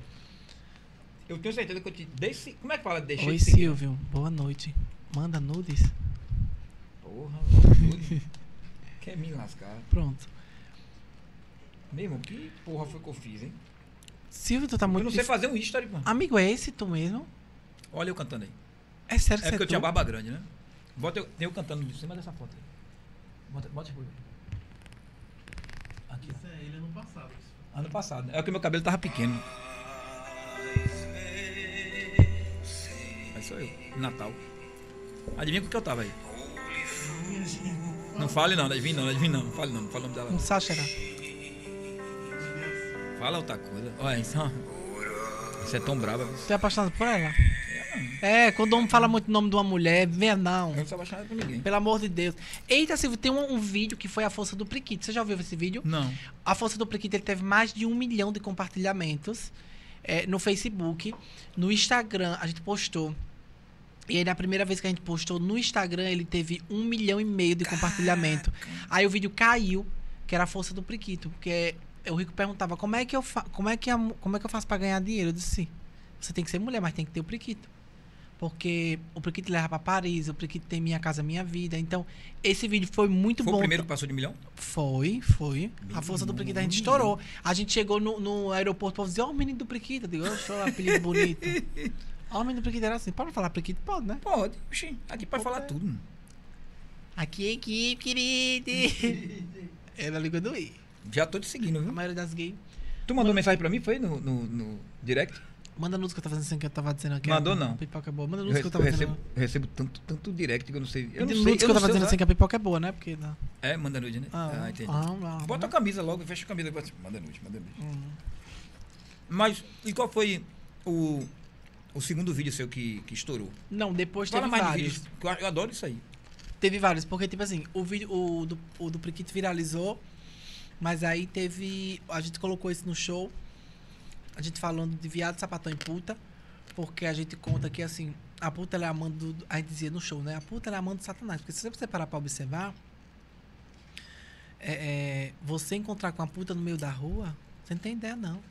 Eu tenho certeza que eu te dei. se- Como é que fala? Deixei Oi, de seguir. Silvio. Boa noite. Manda nudes. Porra, mano. Quer me lascar. Pronto. Mesmo, que porra foi que eu fiz, hein? Silvio, tu tá eu muito... não sei fazer um history, mano. Amigo, é esse tu mesmo? Olha eu cantando aí. É sério que É você porque eu tu? tinha barba grande, né? Bota eu, eu cantando de cima dessa foto aí. Bota, bota. Aqui. Isso é ele ano passado. Ano passado. né? É que meu cabelo tava pequeno. Aí sou eu. Natal. Adivinha com que eu tava aí? Não fale não, adivinha não, adivinha não. Não fale não, não fala o nome dela. Não. Sáchara. Fala outra coisa. Olha isso, ó. Você é tão brava. viu? Tu é apaixonado por ela? É, quando o homem fala muito o nome de uma mulher, vê não. Eu não sou apaixonado por ninguém. Pelo amor de Deus. Eita, Silvio, tem um, um vídeo que foi a força do Priquito. Você já ouviu esse vídeo? Não. A Força do Priquito ele teve mais de um milhão de compartilhamentos é, no Facebook. No Instagram, a gente postou. E aí, na primeira vez que a gente postou no Instagram, ele teve um milhão e meio de compartilhamento. Aí o vídeo caiu, que era a Força do Priquito. Porque o Rico perguntava, como é que eu, fa como é que, a como é que eu faço pra ganhar dinheiro? Eu disse, você tem que ser mulher, mas tem que ter o Priquito. Porque o Priquito leva pra Paris, o Priquito tem Minha Casa Minha Vida. Então, esse vídeo foi muito Foi bom. o primeiro que passou de milhão? Foi, foi. Meu a força do Priquito a gente estourou. A gente chegou no, no aeroporto pra dizer, ó, o menino do Priquito. Eu digo, oxe, ó, apelido bonito. Ó, o menino do Priquito era assim. Pode falar Priquito? Pode, né? Pode. Oxi, aqui pode falar tudo. mano. Aqui é equipe, querido. é na língua do I. Já tô te seguindo, A viu? maioria das gays. Tu mandou mensagem pra mim, foi? No, no, no direct? Manda luz que eu tava dizendo que eu tava dizendo aqui. Mandou a não. Pipoca é boa. Manda Eu, luz que eu tava eu dizendo. recebo, eu recebo tanto, tanto direct que eu não sei. Eu não sei, que eu não tava dizendo assim que a pipoca é boa, né? Porque. Não. É, manda nude, né? Ah, entendi. ah, ah, Bota a ah. camisa logo, fecha a camisa. Manda nude, manda nude. Hum. Mas, e qual foi o, o segundo vídeo seu que, que estourou? Não, depois Fala teve mais de vários. vídeos, que eu, eu adoro isso aí. Teve vários, porque, tipo assim, o vídeo o do, o do Priquito viralizou, mas aí teve. A gente colocou isso no show. A gente falando de viado, sapatão e puta. Porque a gente conta que, assim, a puta ela é amando. Do, a gente dizia no show, né? A puta ela é amando do Satanás. Porque se você parar pra observar, é, é, você encontrar com a puta no meio da rua, você não tem ideia, não.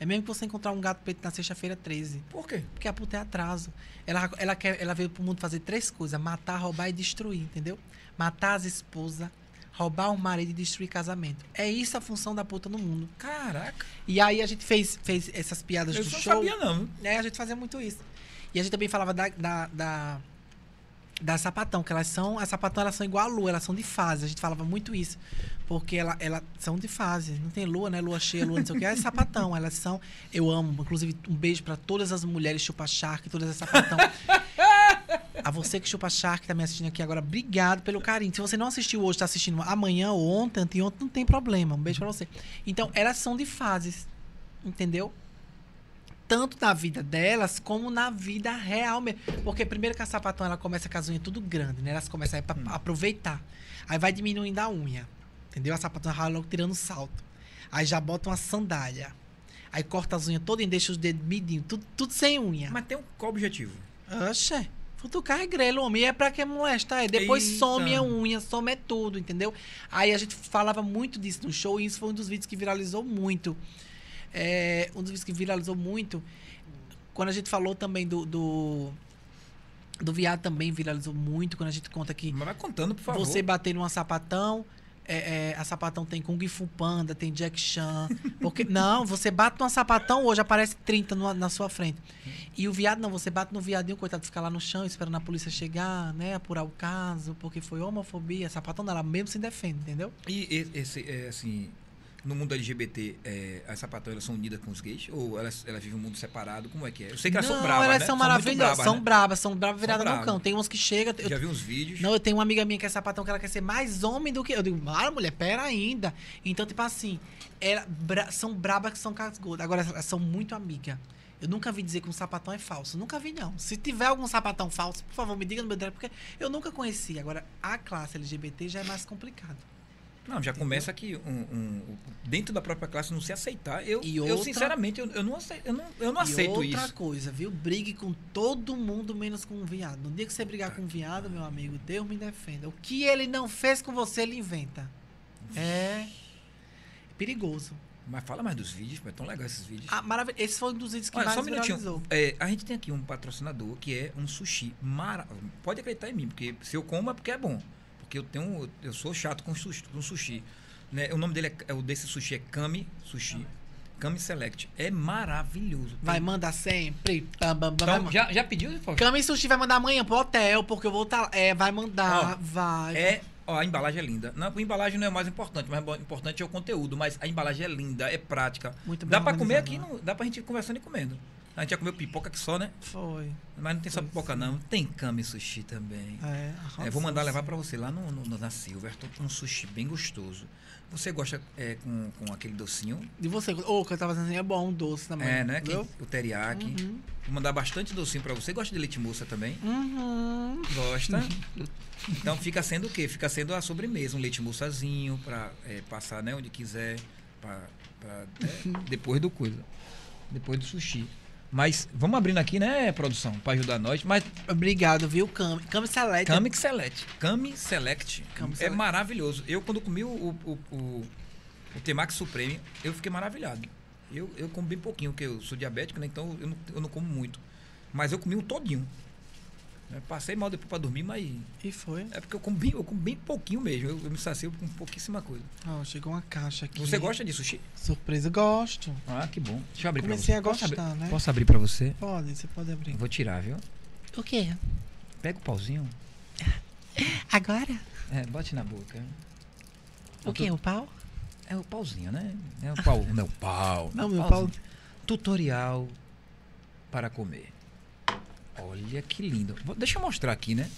É mesmo que você encontrar um gato preto na sexta-feira 13. Por quê? Porque a puta é atraso. Ela, ela, quer, ela veio pro mundo fazer três coisas: matar, roubar e destruir, entendeu? Matar as esposas, roubar o marido e destruir casamento. É isso a função da puta no mundo. Caraca, E aí a gente fez, fez essas piadas eu do não show. sabia não. viu? É, a gente fazia muito isso. E a gente também falava da, da, da, da sapatão, que elas são. As sapatão elas são igual a lua, elas são de fase. A gente falava muito isso. Porque ela, ela são de fase. Não tem lua, né? Lua cheia, lua não sei o que. É sapatão. Elas são. Eu amo. Inclusive, um beijo pra todas as mulheres chupa shark, todas as sapatão. A você que chupa shark, tá me assistindo aqui agora, obrigado pelo carinho. Se você não assistiu hoje, tá assistindo amanhã ou ontem, anteontem, não tem problema. Um beijo pra você. Então, elas são de fases. Entendeu? tanto na vida delas como na vida real mesmo. Porque primeiro que a sapatão ela começa com as unhas tudo grande, né? Elas começam a ir pra aproveitar. Aí vai diminuindo a unha. Entendeu? A sapatão vai logo tirando salto. Aí já bota uma sandália. Aí corta as unhas todas e deixa os dedos midinhos. Tudo, tudo sem unha. Mas tem um qual objetivo? Oxe, futucar é grelo, homem. E é pra que molestar? É. Depois Eita. some a unha, some é tudo, entendeu? Aí a gente falava muito disso no show e isso foi um dos vídeos que viralizou muito. É, um dos vídeos que viralizou muito. Quando a gente falou também do. Do, do viado também viralizou muito. Quando a gente conta que Mas vai contando, por favor. você bater numa sapatão, é, é, a sapatão tem Kung Fu Panda, tem Jack Chan. Porque, não, você bate numa sapatão, hoje aparece 30 numa- na sua frente. E o viado, não, você bate no viadinho, coitado, fica lá no chão esperando a polícia chegar, né? Apurar o caso, porque foi homofobia. Sapatão dela mesmo se defende, entendeu? E e- esse, é, assim, no mundo LGBT, é, as sapatões elas são unidas com os gays? Ou elas, elas vivem um mundo separado? Como é que é? Eu sei que elas não, são bravas, elas né? são maravilhosas, bravas, são né? bravas, são bravas viradas no cão. Tem umas que chegam. eu- Já vi uns vídeos. Não, eu tenho uma amiga minha que é sapatão que ela quer ser mais homem do que. Eu digo, ah, mulher, pera ainda. Então, tipo assim, ela, bra- são brabas que são cascudas. Agora, elas são muito amigas. Eu nunca vi dizer que um sapatão é falso. Nunca vi, não. Se tiver algum sapatão falso, por favor, me diga no meu direct, porque eu nunca conheci. Agora, a classe LGBT já é mais complicado. Não, já começa aqui um, um- dentro da própria classe não se aceitar. Eu, E eu outra- sinceramente, eu, eu não aceito, eu não, eu não aceito outra isso. coisa, viu? Brigue com todo mundo, menos com um viado. No dia que você brigar com um viado, meu amigo, Deus me defenda. O que ele não fez com você, ele inventa. É perigoso. Mas fala mais dos vídeos, é tão legal esses vídeos. Ah, maravilha. Esse foi um dos vídeos que Olha, mais só um viralizou. É, a gente tem aqui um patrocinador que é um sushi mara... Pode acreditar em mim, porque se eu como é porque é bom. Porque eu tenho, eu sou chato com sushi. Com sushi né? O nome dele é, é o desse sushi é Kami Sushi. Kami Select. É maravilhoso. Vai Tem- mandar sempre. Bam, bam, bam, Então, vai já, já pediu? Fausto? Kami Sushi vai mandar amanhã pro hotel, porque eu vou estar. é, vai mandar, Ó, vai. É, ó, a embalagem é linda. Não, a embalagem não é o mais importante, mas o importante é o conteúdo. Mas a embalagem é linda, é prática. Muito bem Dá pra comer aqui, no- dá pra gente ir conversando e comendo. A gente já comeu pipoca aqui só, né? Foi. Mas não tem só pipoca, não. Tem Kami Sushi também. É, É, vou mandar levar pra você lá no, no- na Silverton, um sushi bem gostoso. Você gosta é, com, com aquele docinho? E você? Ô, que eu tava fazendo assim, é bom, doce também. é, né? Que- o teriyaki. Uhum. Vou mandar bastante docinho pra você. Gosta de leite moça também? Uhum. Gosta? Então fica sendo o quê? Fica sendo a sobremesa, um leite moçazinho pra é, passar né, onde quiser, pra, pra, é, depois do coisa, depois do sushi. Mas vamos abrindo aqui, né, produção, pra ajudar nós. Mas Obrigado, viu, Kami? Kami Select. Kami Select, Kami Select Kami é Select. maravilhoso. Eu quando comi o, o, o, o, Temaki Supreme, eu fiquei maravilhado. Eu, eu como bem pouquinho, porque eu sou diabético, né? Então eu não, eu não como muito. Mas eu comi um todinho. Eu passei mal depois pra dormir, mas E foi. é porque eu como bem, eu como bem pouquinho mesmo. Eu, eu me sacio com pouquíssima coisa. Ó, chegou uma caixa aqui. Você gosta de sushi? Surpresa, gosto. Ah, que bom. Deixa eu abrir Comecei pra a você. Posso gostar, abrir, né? Posso abrir pra você? Pode, você pode abrir. Eu vou tirar, viu? O quê? Pega o pauzinho. Agora? É, bote na boca. O quê? O pau? É o pauzinho, né? É o pau. Não, pau. Não, meu pauzinho. pau. Tutorial para comer. Olha que lindo. Deixa eu mostrar aqui, né?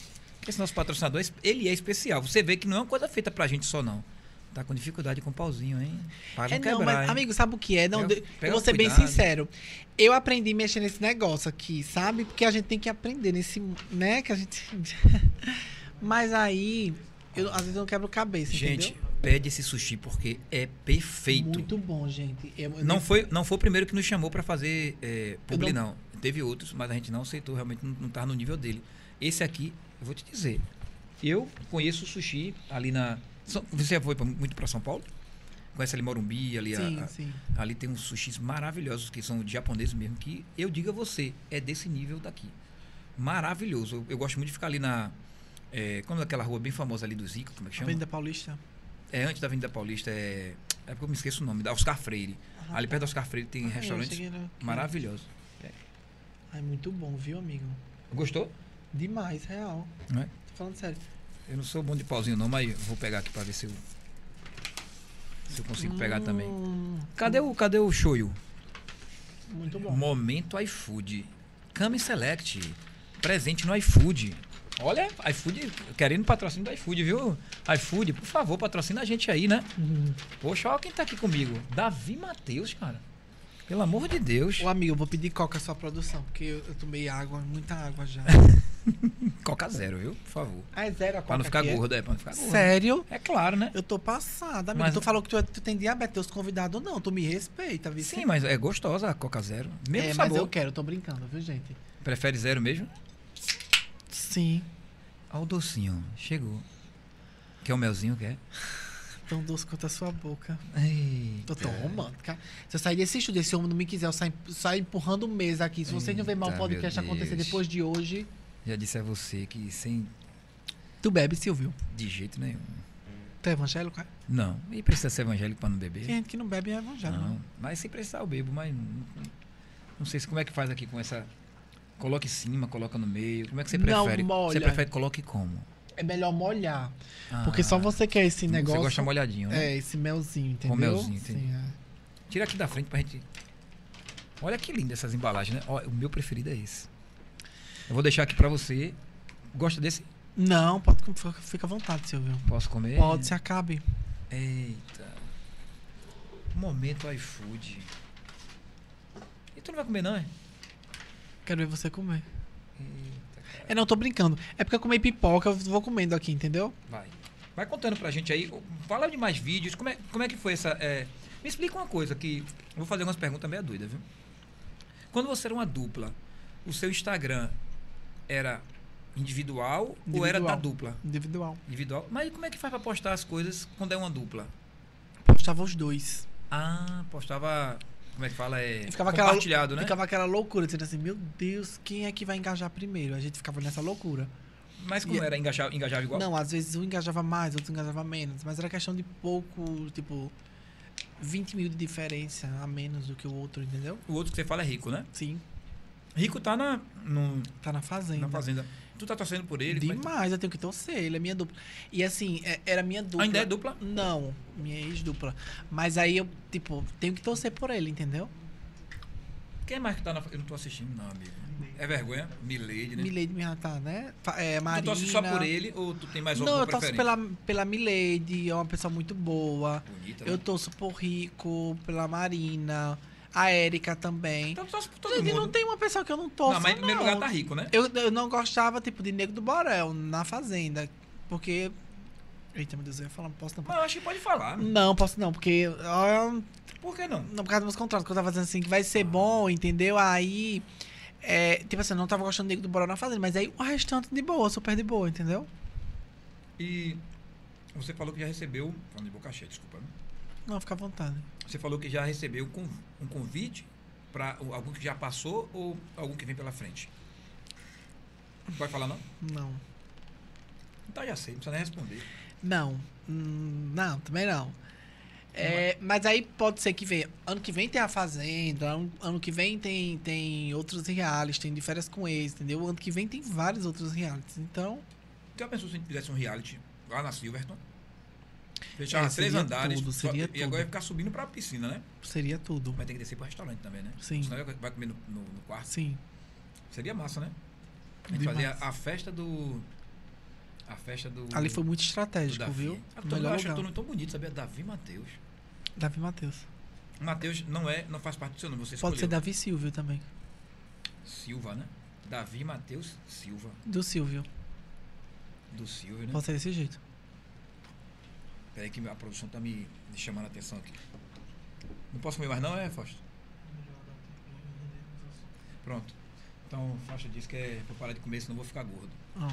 Que esse nosso patrocinador, ele é especial. Você vê que não é uma coisa feita pra gente só, não. Tá com dificuldade com o pauzinho, hein? Para É, não não, quebrar, mas, hein? amigo, sabe o que é? Não, Pega- de- pega eu vou ser bem cuidado. sincero. Eu aprendi a mexer nesse negócio aqui, sabe? Porque a gente tem que aprender nesse, né? Que a gente. mas aí, eu, às vezes eu não quebro cabeça, Gente, entendeu? pede esse sushi porque é perfeito. Muito bom, gente. Eu- eu Não nem- foi, não foi o primeiro que nos chamou para fazer é, publi, Eu não. Teve outros, mas a gente não aceitou, realmente não, não tava no nível dele. Esse aqui, eu vou te dizer, eu conheço o sushi ali na... Você foi muito para São Paulo? Conhece ali Morumbi, ali, Sim, a- sim. ali tem uns sushis maravilhosos, que são de japoneses mesmo, que eu digo a você, é desse nível daqui. Maravilhoso. Eu, eu gosto muito de ficar ali na... É, como é aquela rua bem famosa ali do Zico, como é que chama? Avenida Paulista. É antes da Avenida Paulista, é... É porque eu me esqueço o nome, da Oscar Freire. Ah, ali perto da Oscar Freire tem Ah, eu restaurantes cheguei maravilhosos. Ai, muito bom, viu, amigo? Gostou? Demais, real. Não é? Tô falando sério. Eu não sou bom de pauzinho não, mas vou pegar aqui pra ver se eu, se eu consigo pegar também. Hum, Cadê o, cadê o shoyu? Muito bom. Momento iFood. Kami Select. Presente no iFood. Olha, iFood, querendo patrocínio do iFood, viu? iFood, por favor, patrocina a gente aí, né? Uhum. Poxa, olha quem tá aqui comigo. Davi Matheus, cara. Pelo amor de Deus. Ô, amigo, eu vou pedir coca sua produção, porque eu, eu tomei água, muita água já. Coca zero, viu? Por favor. ah, é zero a coca Pra não ficar é? gordo, é. Pra não ficar gordo. Sério? É claro, né? Eu tô passada, amigo. Mas- Tu falou que tu, tu tem diabetes, teus convidados não. Tu me respeita, viu? Sim, mas é gostosa a Coca zero. Mesmo é, mas sabor. eu quero, eu tô brincando, viu, gente? Prefere zero mesmo? Sim. Olha o docinho. Chegou. Quer o melzinho, quer? Tão doce quanto a sua boca. Eita. Tô romântica. Se eu sair desse estúdio, esse homem não me quiser, eu saio, saio empurrando mesa aqui. Se vocês não verem mal o podcast acontecer depois de hoje, Já disse a você que sem tu bebe, Silvio. de jeito nenhum. Tu é evangélico? é? Não. E precisa ser evangélico para não beber? Tem gente que não bebe é evangélico. Não. Mas se precisar eu bebo, mas não, não sei se como é que faz aqui com essa. Coloca em cima, coloca no meio. Como é que você Não, prefere? molha. Você prefere que coloque como? É melhor molhar. Ah, Porque só você quer esse negócio. Você gosta molhadinho, né? É, esse melzinho, entendeu? melzinho, entendi. Sim, é. Tira aqui da frente pra gente. Olha que linda essas embalagens, né? Ó, o meu preferido é esse. Eu vou deixar aqui pra você. Gosta desse? Não, pode com- fica à vontade, Silvio. Posso comer? Pode, se acabe. Eita. Momento iFood. E tu não vai comer, não, é? Quero ver você comer. Eita. É, não, tô brincando. É porque eu comi pipoca, eu vou comendo aqui, entendeu? Vai. Vai contando pra gente aí. Fala de mais vídeos. Como é, como é que foi essa. é, Me explica uma coisa que. eu Vou fazer umas perguntas meio doidas, viu? Quando você era uma dupla, o seu Instagram era individual, ou era da Individual. dupla? Individual. Individual. Mas como é que faz pra postar as coisas quando é uma dupla? Postava os dois. Ah, postava. Como é que fala? É. Ficava aquela- compartilhado, né? Ficava aquela loucura, dizendo assim, meu Deus, quem é que vai engajar primeiro? A gente ficava nessa loucura. Mas como E- era? Engajava, engajava igual? Não, às vezes um engajava mais, outro engajava menos. Mas era questão de pouco, tipo, 20 mil de diferença a menos do que o outro, entendeu? O outro que você fala é rico, né? Sim, Rico tá na, no- tá na fazenda. na fazenda. Tu tá torcendo por ele? é que- Demais, eu tenho que torcer, ele é minha dupla. E assim, é- era minha dupla. Ainda é dupla? Não, minha ex-dupla. Mas aí eu, tipo, tenho que torcer por ele, entendeu? Quem mais que tá na. Eu não tô assistindo, não, amigo. É vergonha? Milady, né? Milady minha tá, né? É, Tu Marina. torce só por ele ou tu tem mais Não, alguma eu torço pela, pela Milady, é uma pessoa muito boa. Bonita, né? Eu torço por Rico, pela Marina, a Érica também. Então torce por todo Gente, mundo. não tem uma pessoa que eu não torço, não, mas em primeiro não. lugar tá rico, né? Eu, eu não gostava, tipo, de Nego do Borel na Fazenda, porque... Eita, meu Deus, eu ia falar, não posso não. Mas eu acho que pode falar. Não, posso não, porque... ó, Por que não? Não, por causa dos meus contratos, que eu tava dizendo assim, que vai ser bom, entendeu? Aí... É, tipo assim, eu não tava gostando do Nego do Borel na Fazenda, mas aí o restante de boa, super de boa, entendeu? E você falou que já recebeu. Falando de boca cheia, desculpa. né? Não, fica à vontade. Você falou que já recebeu um convite para algum que já passou ou algum que vem pela frente? Pode falar não? Não. Então já sei, não precisa nem responder. Não. Hum, Não, também não. É, mas aí pode ser que venha. Ano que vem tem a Fazenda, ano, ano que vem tem, tem outros realities, tem de férias com ex, entendeu? Ano que vem tem vários outros realities. Então, Já pensou se a gente fizesse um reality lá na Silverton? Fechar É, três andares tudo, só- e tudo. agora ia ficar subindo pra piscina, né? seria tudo. Vai ter que descer pro restaurante também, né? Sim. Senão vai comer no, no- no quarto. Sim. Seria massa, né? A gente fazia a festa do. A festa do. Ali foi muito estratégico, viu? Ah, todo Melhor todo mundo tão bonito, sabia? Davi Matheus. Davi Matheus. Matheus não é, não faz parte do seu nome, você escolheu. Pode ser Davi Silvio também. Silva, né? Davi Matheus Silva. Do Silvio. Do Silvio, né? Pode ser desse jeito. Peraí que a produção tá me, me chamando a atenção aqui. Não posso comer mais não, é, Fausto? Pronto. Então, Fausto disse que é pra parar de comer, senão vou ficar gordo. Ó.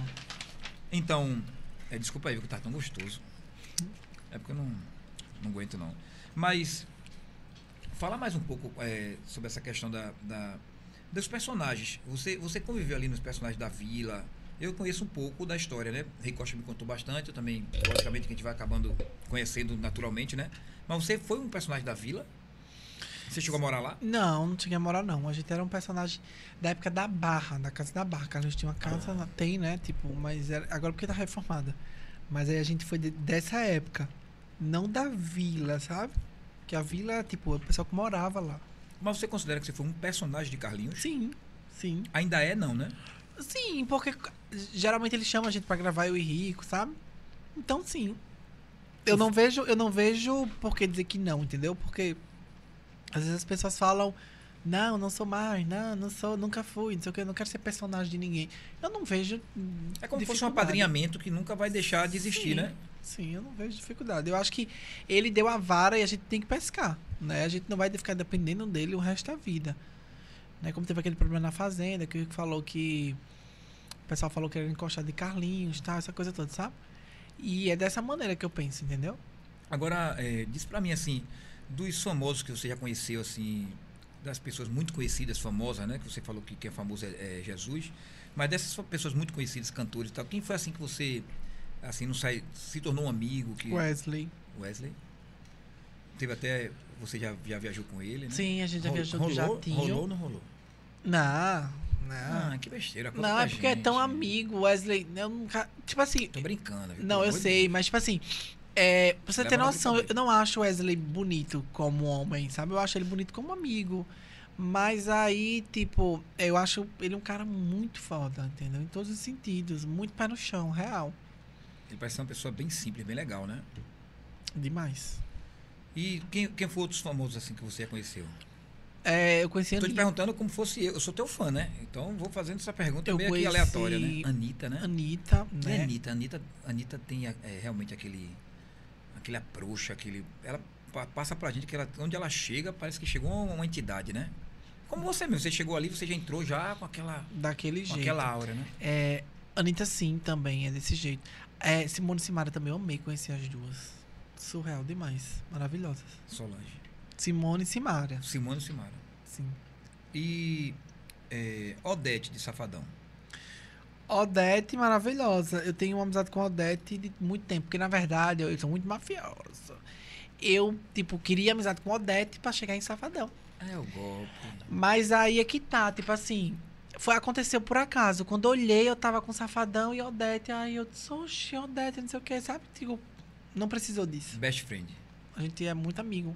Então, é, desculpa aí, que tá tão gostoso. É porque eu não, não aguento não. Mas, fala mais um pouco é, sobre essa questão da, da- dos personagens. Você, você conviveu ali nos personagens da vila. Eu conheço um pouco da história, né? Rei Costa me contou bastante. Eu também, logicamente, que a gente vai acabando conhecendo naturalmente, né? Mas você foi um personagem da vila? Você chegou a morar lá? Não, não tinha moral não. A gente era um personagem da época da Barra, da casa da Barra. A gente tinha uma casa, na- tem, né? Tipo, mas era, agora porque tá reformada. Mas aí a gente foi de- dessa época. Não da vila, sabe? Que a vila, tipo, o pessoal que morava lá. Mas você considera que você foi um personagem de Carlinhos? Sim, sim. Ainda é, não, né? Sim, porque geralmente eles chamam a gente pra gravar eu e Rico, sabe? Então sim. Eu não vejo, eu não vejo por que dizer que não, entendeu? Porque às vezes as pessoas falam, não, não sou mais, não, não sou, nunca fui, não sei o que, eu não quero ser personagem de ninguém. Eu não vejo. É como se fosse um apadrinhamento que nunca vai deixar de existir, Sim. né? Sim, eu não vejo dificuldade. Eu acho que ele deu a vara e a gente tem que pescar, né? A gente não vai ficar dependendo dele o resto da vida. Né? Como teve aquele problema na fazenda, que o falou que o pessoal falou que era encostar de Carlinhos, tal, essa coisa toda, sabe? E é dessa maneira que eu penso, entendeu? Agora, é, diz pra mim assim, dos famosos que você já conheceu, assim, das pessoas muito conhecidas, famosas, né? Que você falou que quem é famoso é, é Jesus. Mas dessas pessoas muito conhecidas, cantores e tal, quem foi assim que você assim, não sai, se tornou um amigo que Wesley. Wesley. Teve até você já, já viajou com ele, né? Sim, a gente já viajou rolou, de jatinho. Rolou ou não rolou? Não, não. Ah, que besteira. não, é porque é gente. tão amigo, Wesley. Eu nunca. Tipo assim. Tô brincando. viu? Não, Pelo eu sei, Deus. mas tipo assim. É, pra você Leva ter noção, eu não acho o Wesley bonito como homem, sabe? Eu acho ele bonito como amigo. Mas aí, tipo, eu acho ele um cara muito foda, entendeu? Em todos os sentidos. Muito pé no chão, real. Ele parece ser uma pessoa bem simples, bem legal, né? Demais. E quem, quem foi outros famosos assim que você conheceu? É, eu conheci Tô te perguntando como fosse eu. Eu sou teu fã, né? Então vou fazendo essa pergunta Eu meio aqui aleatória, né? Anitta, né? Anitta, a né? Anitta, Anitta, Anitta tem é, realmente aquele. aquele approach, aquele. Ela pa- passa pra gente que ela, onde ela chega, parece que chegou uma, uma entidade, né? Como você mesmo, você chegou ali, você já entrou já com aquela, Daquele com jeito. aquela aura, né? É, Anitta sim, também, é desse jeito. É, Simone e Simara também, eu amei conhecer as duas. Surreal demais. Maravilhosas. Solange. Simone e Simara. Simone e Simara. Sim. E é, Odete de Safadão. Odete, maravilhosa. Eu tenho uma amizade com Odete de muito tempo, porque na verdade eu, eu sou muito mafiosa. Eu, tipo, queria amizade com Odete pra chegar em Safadão. É o golpe. Mas aí é que tá, tipo assim. Foi, aconteceu por acaso. Quando eu olhei, eu tava com Safadão e Odete. Aí eu disse, oxi, Odete, não sei o que, sabe? Tipo, não precisou disso. Best friend. A gente é muito amigo.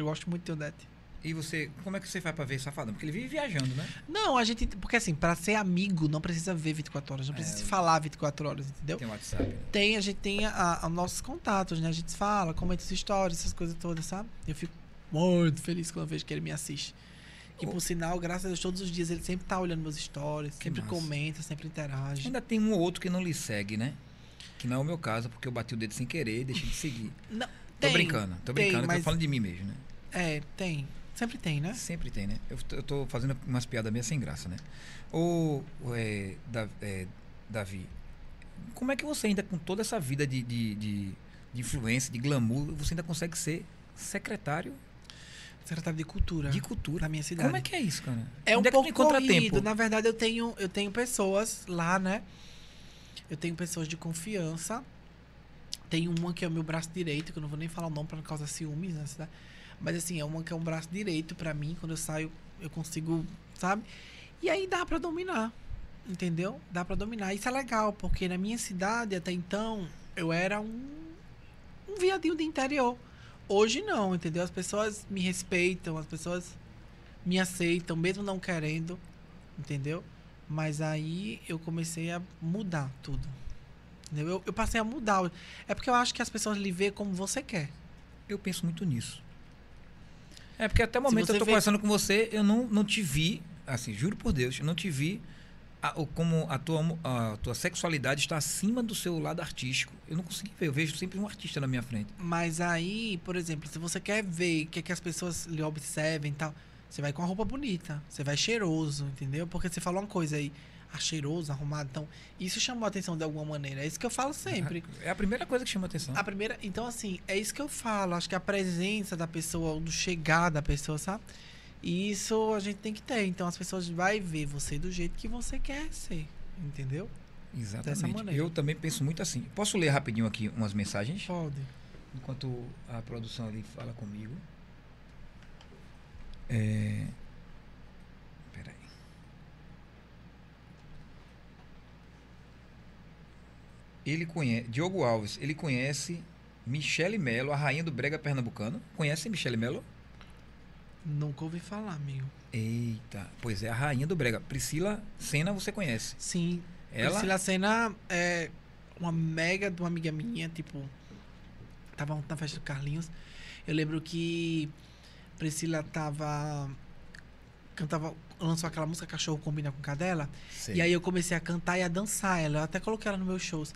Eu gosto muito de Odete. E você, como é que você faz pra ver Safadão? Porque ele vive viajando, né? Não, a gente. Porque assim, pra ser amigo, não precisa ver 24 horas, não precisa É, se falar 24 horas, entendeu? Tem WhatsApp. né? Tem, a gente tem a, a nossos contatos, né? A gente fala, comenta as histórias, essas coisas todas, sabe? Eu fico muito feliz quando eu vejo que ele me assiste. E por sinal, graças a Deus, todos os dias ele sempre tá olhando meus stories, Que sempre massa. comenta, sempre interage. Ainda tem um ou outro que não lhe segue, né? Que não é o meu caso, porque eu bati o dedo sem querer e deixei de seguir. Não, Tô tem, brincando, tô brincando, mas- tô falando de mim mesmo, né? É, tem. Sempre tem, né? Sempre tem, né? Eu, tô- eu tô fazendo umas piadas meio sem graça, né? Ô, é, Da- é, Davi, como é que você ainda, com toda essa vida de, de, de, de influência, de glamour, você ainda consegue ser secretário Secretário de Cultura de cultura? da minha cidade. Como é que é isso, cara? É um Onde é que tu pouco corrido. Na verdade, eu tenho, eu tenho pessoas lá, né? Eu tenho pessoas de confiança. Tem uma que é o meu braço direito, que eu não vou nem falar o nome pra não causar ciúmes na cidade. Mas assim, é uma que é um braço direito pra mim. Quando eu saio, eu consigo, sabe? E aí dá pra dominar. Entendeu? Dá pra dominar. Isso é legal, porque na minha cidade, até então, eu era um, um viadinho de interior. Hoje não, entendeu? As pessoas me respeitam, as pessoas me aceitam, mesmo não querendo, entendeu? Mas aí eu comecei a mudar tudo. Entendeu? Eu, eu passei a mudar. É porque eu acho que as pessoas lhe veem como você quer. Eu penso muito nisso. É porque até o momento eu tô vê- conversando com você, eu não, não te vi, assim, juro por Deus, eu não te vi a- como a tua, a tua sexualidade está acima do seu lado artístico. Eu não consegui ver, eu vejo sempre um artista na minha frente. Mas aí, por exemplo, se você quer ver o que, é que as pessoas lhe observem e tal, você vai com a roupa bonita, você vai cheiroso, entendeu? Porque você falou uma coisa aí, ah, cheiroso, arrumado. Então, isso chamou a atenção de alguma maneira. É isso que eu falo sempre. É a primeira coisa que chama atenção. A primeira, então assim, é isso que eu falo. Acho que a presença da pessoa, do chegar da pessoa, sabe? E isso a gente tem que ter. Então as pessoas vai ver você do jeito que você quer ser, entendeu? dessa Exatamente. maneira. Eu também penso muito assim. Posso ler rapidinho aqui umas mensagens? Pode. Enquanto a produção ali fala comigo. É... Peraí. Ele conhece. Diogo Alves, ele conhece Michele Melo, a rainha do Brega Pernambucano. Conhece Michele Melo? Nunca ouvi falar, amigo. Eita, pois é, a rainha do Brega. Priscila Senna, você conhece. Sim. Ela. Priscila Senna é uma mega de uma amiga minha, tipo. Tava na festa do Carlinhos. Eu lembro que Priscila tava. Cantava. Lançou aquela música Cachorro Combina com Cadela. Sei. E aí eu comecei a cantar e a dançar ela. Eu até coloquei ela nos meus shows.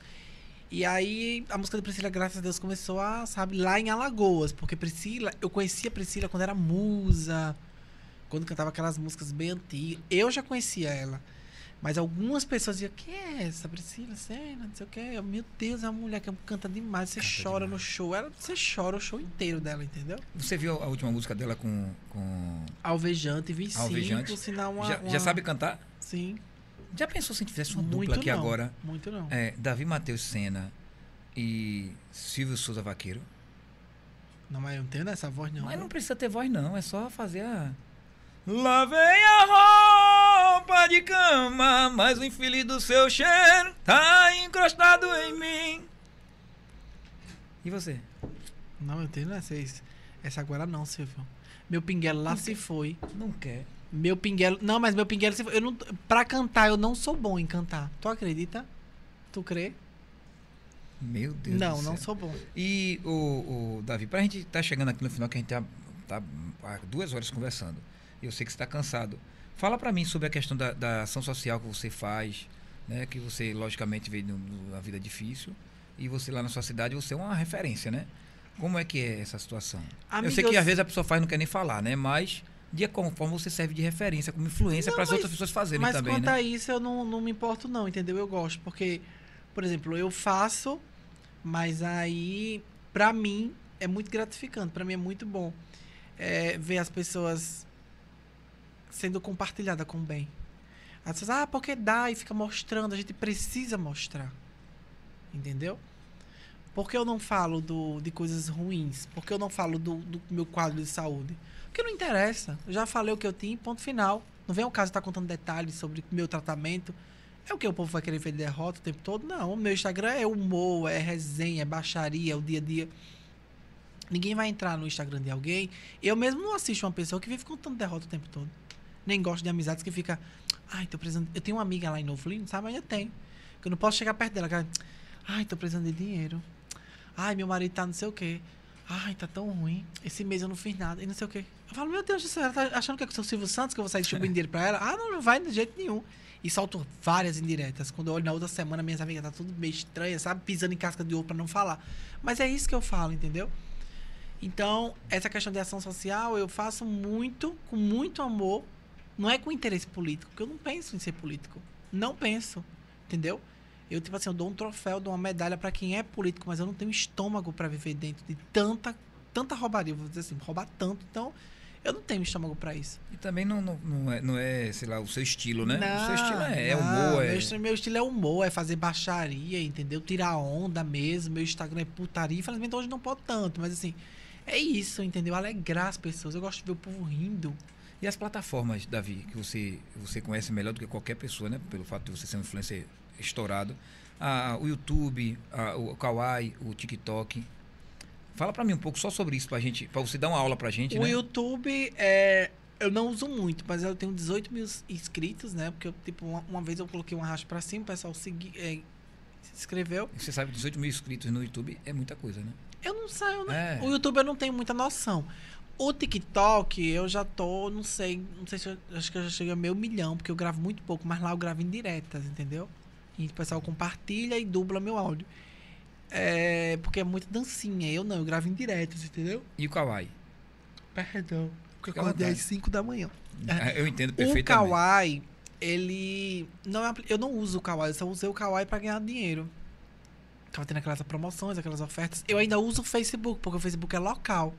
E aí a música da Priscila, graças a Deus, começou a, sabe, lá em Alagoas. Porque Priscila, eu conhecia Priscila quando era musa. Quando cantava aquelas músicas bem antigas. Eu já conhecia ela. Mas algumas pessoas diziam, quem é essa Priscila Senna? Não sei o quê. Eu, Meu Deus, é uma mulher que canta demais. Você Canta chora demais. no show. Ela, você chora o show inteiro dela, entendeu? Você viu a última música dela com. com... Alvejante, vi sim. Alvejante. Por sinal, uma, já, uma- já sabe cantar? Sim. Já pensou se a gente fizesse uma Muito dupla aqui não. agora? Muito não. É, Davi Matheus Sena e Silvio Souza Vaqueiro? Não, mas eu não tenho essa voz, não. Mas não precisa ter voz, não. É só fazer a. Lá vem a roupa de cama, mas o infeliz do seu cheiro tá encrostado em mim. E você? Não, eu tenho essa, essa agora não, Silvio. Meu pinguelo lá se foi. Não quer. Meu pinguelo. Não, mas meu pinguelo se foi. Eu não, pra cantar, eu não sou bom em cantar. Tu acredita? Tu crê? Meu Deus não, do não céu. sou bom. E o, o Davi, pra gente tá chegando aqui no final, que a gente tá, tá há duas horas conversando. E eu sei que você tá cansado. Fala pra mim sobre a questão da, da ação social que você faz, né? Que você, logicamente, veio na vida difícil. E você lá na sua cidade, você é uma referência, né? Como é que é essa situação? eu sei que às vezes a pessoa faz e não quer nem falar, né? Mas, de conforme você serve de referência, como influência para as mas- outras pessoas fazerem Mas também, quanto né? a isso, eu não, não me importo, não, entendeu? Eu gosto. Porque, por exemplo, eu faço, mas aí, pra mim, é muito gratificante. Pra mim é muito bom é, ver as pessoas sendo compartilhadas com o bem. As pessoas, ah, porque dá e fica mostrando. A gente precisa mostrar. Entendeu? Por que eu não falo do, de coisas ruins? Por que eu não falo do, do meu quadro de saúde? Porque não interessa. Eu já falei o que eu tinha, ponto final. Não vem o caso de estar contando detalhes sobre meu tratamento. É o que o povo vai querer ver de derrota o tempo todo? Não. O meu Instagram é humor, é resenha, é baixaria, é o dia a dia. Ninguém vai entrar no Instagram de alguém. Eu mesmo não assisto uma pessoa que vive contando derrota o tempo todo. Nem gosto de amizades que fica. Ai, tô precisando. Eu tenho uma amiga lá em Novo Lino, sabe? Ainda tem. Que eu não posso chegar perto dela. Cara. Ai, tô precisando de dinheiro. Ai, meu marido tá não sei o quê. Ai, tá tão ruim. Esse mês eu não fiz nada. E não sei o quê. Eu falo, meu Deus ela tá achando que é com o seu Silvio Santos que eu vou sair distribuindo dinheiro pra ela? Ah, não, não vai de jeito nenhum. E solto várias indiretas. Quando eu olho na outra semana, minhas amigas tá tudo meio estranha, sabe? Pisando em casca de ovo pra não falar. Mas é isso que eu falo, entendeu? Então, essa questão de ação social eu faço muito, com muito amor. Não é com interesse político, porque eu não penso em ser político. Não penso, entendeu? Eu, tipo assim, eu dou um troféu, dou uma medalha pra quem é político, mas eu não tenho estômago pra viver dentro de tanta, tanta roubaria, vou dizer assim, roubar tanto. Então, eu não tenho estômago pra isso. E também não, não, não, é, não é, sei lá, o seu estilo, né? o seu Não, estilo é, é não, humor, é. Meu, estilo- meu estilo é humor, é fazer baixaria, entendeu? Tirar onda mesmo. Meu Instagram é putaria. Infelizmente hoje não pode tanto, mas assim, é isso, entendeu? Alegrar as pessoas. Eu gosto de ver o povo rindo. E as plataformas, Davi, que você, você conhece melhor do que qualquer pessoa, né? Pelo fato de você ser um influencer estourado. Ah, o YouTube, ah, o Kawaii, o TikTok. Fala pra mim um pouco só sobre isso pra gente, pra você dar uma aula pra gente, o né? YouTube é. Eu não uso muito, mas eu tenho 18 mil inscritos, né? Porque, eu, tipo, uma, uma vez eu coloquei um arrasto pra cima, o pessoal segui, é, se inscreveu. Você sabe que 18 mil inscritos no YouTube é muita coisa, né? Eu não sei, eu não- É. o YouTube eu não tenho muita noção. O TikTok, eu já tô, não sei, não sei se eu acho que eu já cheguei a meio milhão, porque eu gravo muito pouco, mas lá eu gravo em diretas, entendeu? E o pessoal compartilha e dubla meu áudio. É, porque é muito dancinha, eu não, eu gravo em diretas, entendeu? E o Kawaii? Perdão, porque eu acordei às vontade. 5 da manhã. Ah, Eu entendo O perfeitamente. Kawaii, ele. Não é, eu não uso o Kawaii, eu só usei o Kawaii pra ganhar dinheiro. Tava tendo aquelas promoções, aquelas ofertas. Eu ainda uso o Facebook, porque o Facebook é local.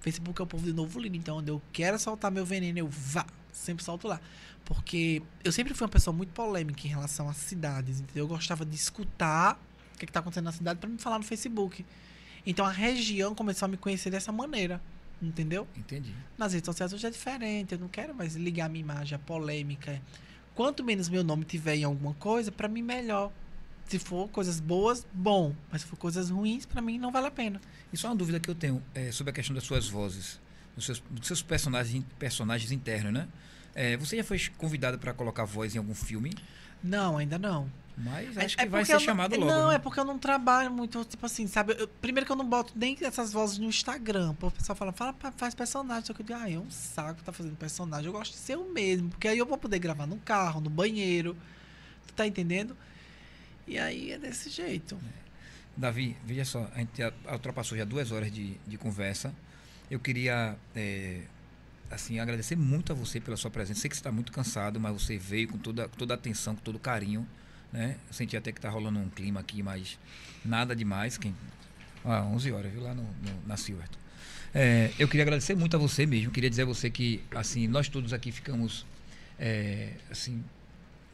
Facebook é o povo de Novo Lindo. Então, onde eu quero soltar meu veneno, eu vá. Sempre solto lá. Porque eu sempre fui uma pessoa muito polêmica em relação às cidades, entendeu? Eu gostava de escutar o que, que tá acontecendo na cidade pra me falar no Facebook. Então a região começou a me conhecer dessa maneira. Entendeu? Entendi. Nas redes sociais hoje é diferente. Eu não quero mais ligar minha imagem à polêmica. Quanto menos meu nome tiver em alguma coisa, pra mim melhor. Se for coisas boas, bom. Mas se for coisas ruins, pra mim não vale a pena. E só uma dúvida que eu tenho é, sobre a questão das suas vozes, dos seus, dos seus personagens, personagens internos, né? É, você já foi convidado para colocar voz em algum filme, Não, ainda não. mas É- acho que é vai porque ser não- chamado logo. Não, né? é porque eu não trabalho muito, tipo assim, sabe? Eu- primeiro que eu não boto nem essas vozes no Instagram. O pessoal fala, fala, "Pá, faz personagem. Só que eu digo, ah, é um saco tá fazendo personagem. Eu gosto de ser eu mesmo. Porque aí eu vou poder gravar no carro, no banheiro. Tu tá entendendo? E aí é desse jeito. Davi, veja só, a gente ultrapassou já duas horas de, de conversa. Eu queria é, assim agradecer muito a você pela sua presença. Sei que você está muito cansado, mas você veio com toda, com toda a atenção, com todo o carinho. Né? Eu senti até que está rolando um clima aqui, mas nada demais. Quem... Ah, 11 horas, viu? Lá no, no- na Silverton. É, eu queria agradecer muito a você mesmo. Queria dizer a você que assim nós todos aqui ficamos é, assim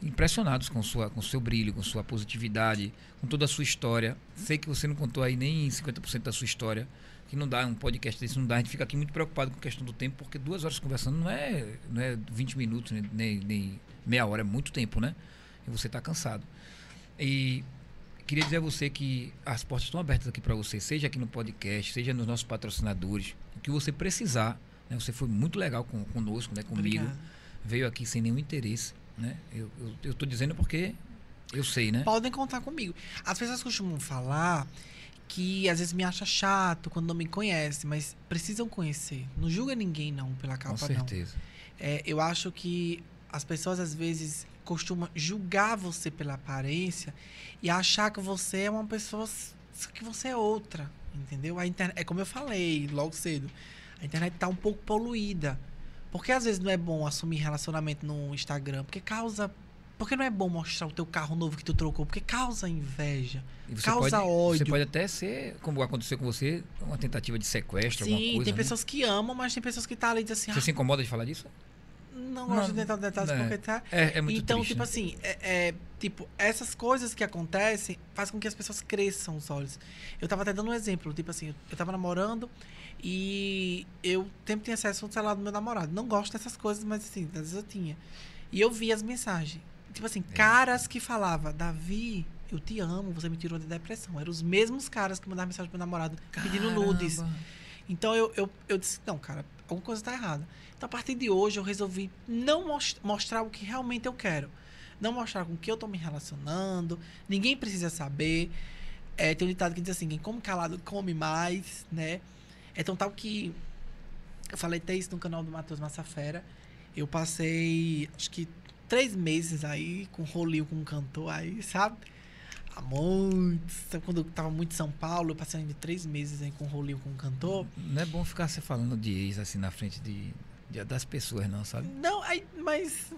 impressionados com sua com seu brilho, com sua positividade, com toda a sua história. Sei que você não contou aí nem 50% da sua história, que não dá um podcast desse, não dá. A gente fica aqui muito preocupado com a questão do tempo, porque duas horas conversando não é, não é 20 minutos, nem, nem, meia hora, é muito tempo, né? E você está cansado. E queria dizer a você que as portas estão abertas aqui para você, seja aqui no podcast, seja nos nossos patrocinadores, o que você precisar. Né? Você foi muito legal com, conosco, né? comigo. Obrigada. Veio aqui sem nenhum interesse. Né? Eu, eu, eu tô dizendo porque eu sei, né? Podem contar comigo. As pessoas costumam falar que às vezes me acha chato quando não me conhece, mas precisam conhecer. Não julga ninguém não pela Com capa não. certeza. É, eu acho que as pessoas às vezes costumam julgar você pela aparência e achar que você é uma pessoa que você é outra, entendeu? A internet, é como eu falei logo cedo, a internet tá um pouco poluída. Porque às vezes não é bom assumir relacionamento no Instagram, porque causa porque não é bom mostrar o teu carro novo que tu trocou, porque causa inveja. Causa pode, ódio. Você pode até ser, como aconteceu com você, uma tentativa de sequestro, alguma Sim, coisa. tem né? pessoas que amam, mas tem pessoas que tá ali e dizem assim, Você se incomoda de falar disso? ah, não gosto Não, de entrar em detalhes é. porque tá É, é muito então, triste. tipo né? assim, é, é, tipo, essas coisas que acontecem faz com que as pessoas cresçam os olhos. Eu tava até dando um exemplo, tipo assim, eu tava namorando e eu sempre tinha acesso ao celular do meu namorado. Não gosto dessas coisas, mas assim, às vezes eu tinha. E eu vi as mensagens. Tipo assim, É. caras que falavam, Davi, eu te amo, você me tirou da depressão. Eram os mesmos caras que mandavam mensagem pro meu namorado pedindo nudes. Caramba. Então eu, eu, eu disse, não, cara, alguma coisa tá errada. Então a partir de hoje eu resolvi não mos- mostrar o que realmente eu quero. Não mostrar com que eu tô me relacionando. Ninguém precisa saber. É, tem um ditado que diz assim, quem come calado come mais, né? É tão tal que eu falei até isso no canal do Matheus Massafera. Eu passei, acho que três meses aí com rolinho com um cantor aí, sabe? Há muito. sabe Quando eu tava muito em São Paulo, eu passei de três meses aí com rolinho com um cantor. Não é bom ficar se falando de ex assim na frente de, de- das pessoas, não, sabe? Não, aí, mas.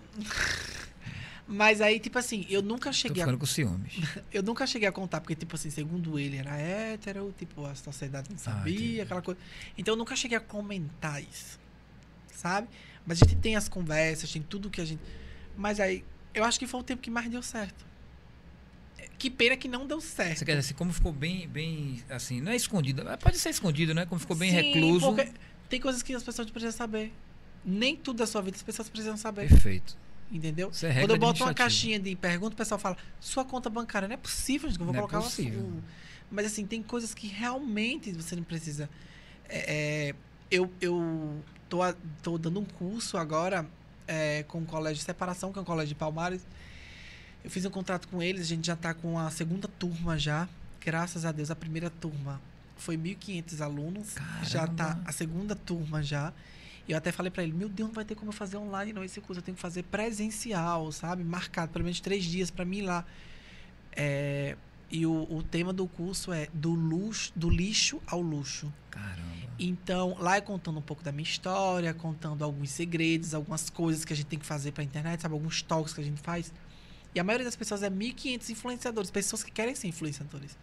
Mas aí, tipo assim, eu nunca Tô cheguei a, ficando com ciúmes. eu nunca cheguei a contar, porque, tipo assim, segundo ele era hétero, tipo, a sociedade não sabia, entendi. aquela coisa. Então eu nunca cheguei a comentar isso. Sabe? Mas a gente tem as conversas, tem tudo que a gente. Mas aí, eu acho que foi o tempo que mais deu certo. Que pena que não deu certo. Você quer dizer assim, como ficou bem, bem, assim, não é escondido, pode ser escondido, né? Como ficou bem Sim, recluso. porque tem coisas que as pessoas precisam saber. Nem tudo da sua vida as pessoas precisam saber. Perfeito. Entendeu? Isso é regra Quando eu boto uma caixinha de pergunta, o pessoal fala, sua conta bancária não é possível, gente, eu vou Não é colocar uma possível. sua. Mas assim, tem coisas que realmente você não precisa. É, é, eu, eu tô, tô dando um curso agora é, com o Colégio de Separação, que é um colégio de Palmares. Eu fiz um contrato com eles, a gente já tá com a segunda turma já. Graças a Deus, a primeira turma foi 1.500 alunos. Já tá Caramba. a segunda turma já. Eu até falei pra ele, meu Deus, não vai ter como eu fazer online não esse curso. Eu tenho que fazer presencial, sabe? Marcado, pelo menos três dias pra mim ir lá. É, e o, o tema do curso é do luxo, do lixo ao luxo. Caramba. Então, lá é contando um pouco da minha história, contando alguns segredos, algumas coisas que a gente tem que fazer pra internet, sabe? Alguns toques que a gente faz. E a maioria das pessoas é 1.500 influenciadores, pessoas que querem ser influenciadores.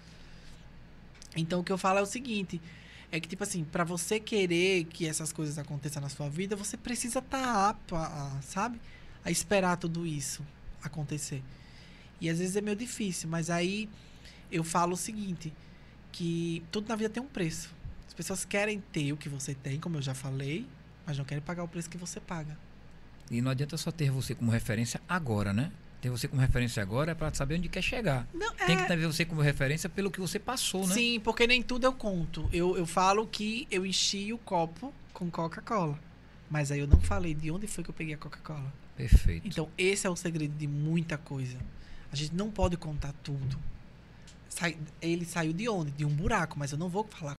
Então, o que eu falo é o seguinte: é que, tipo assim, pra você querer que essas coisas aconteçam na sua vida, você precisa estar apto, a, a, sabe? A esperar tudo isso acontecer. E às vezes é meio difícil, mas aí eu falo o seguinte: que tudo na vida tem um preço. As pessoas querem ter o que você tem, como eu já falei, mas não querem pagar o preço que você paga. E não adianta só ter você como referência agora, né? Ter você como referência agora é pra saber onde quer chegar. Não, Tem que ter você como referência pelo que você passou, né? Sim, porque nem tudo eu conto. Eu, eu falo que eu enchi o copo com Coca-Cola. Mas aí eu não falei de onde foi que eu peguei a Coca-Cola. Perfeito. Então, esse é o segredo de muita coisa. A gente não pode contar tudo. Sai- ele saiu de onde? De um buraco, mas eu não vou falar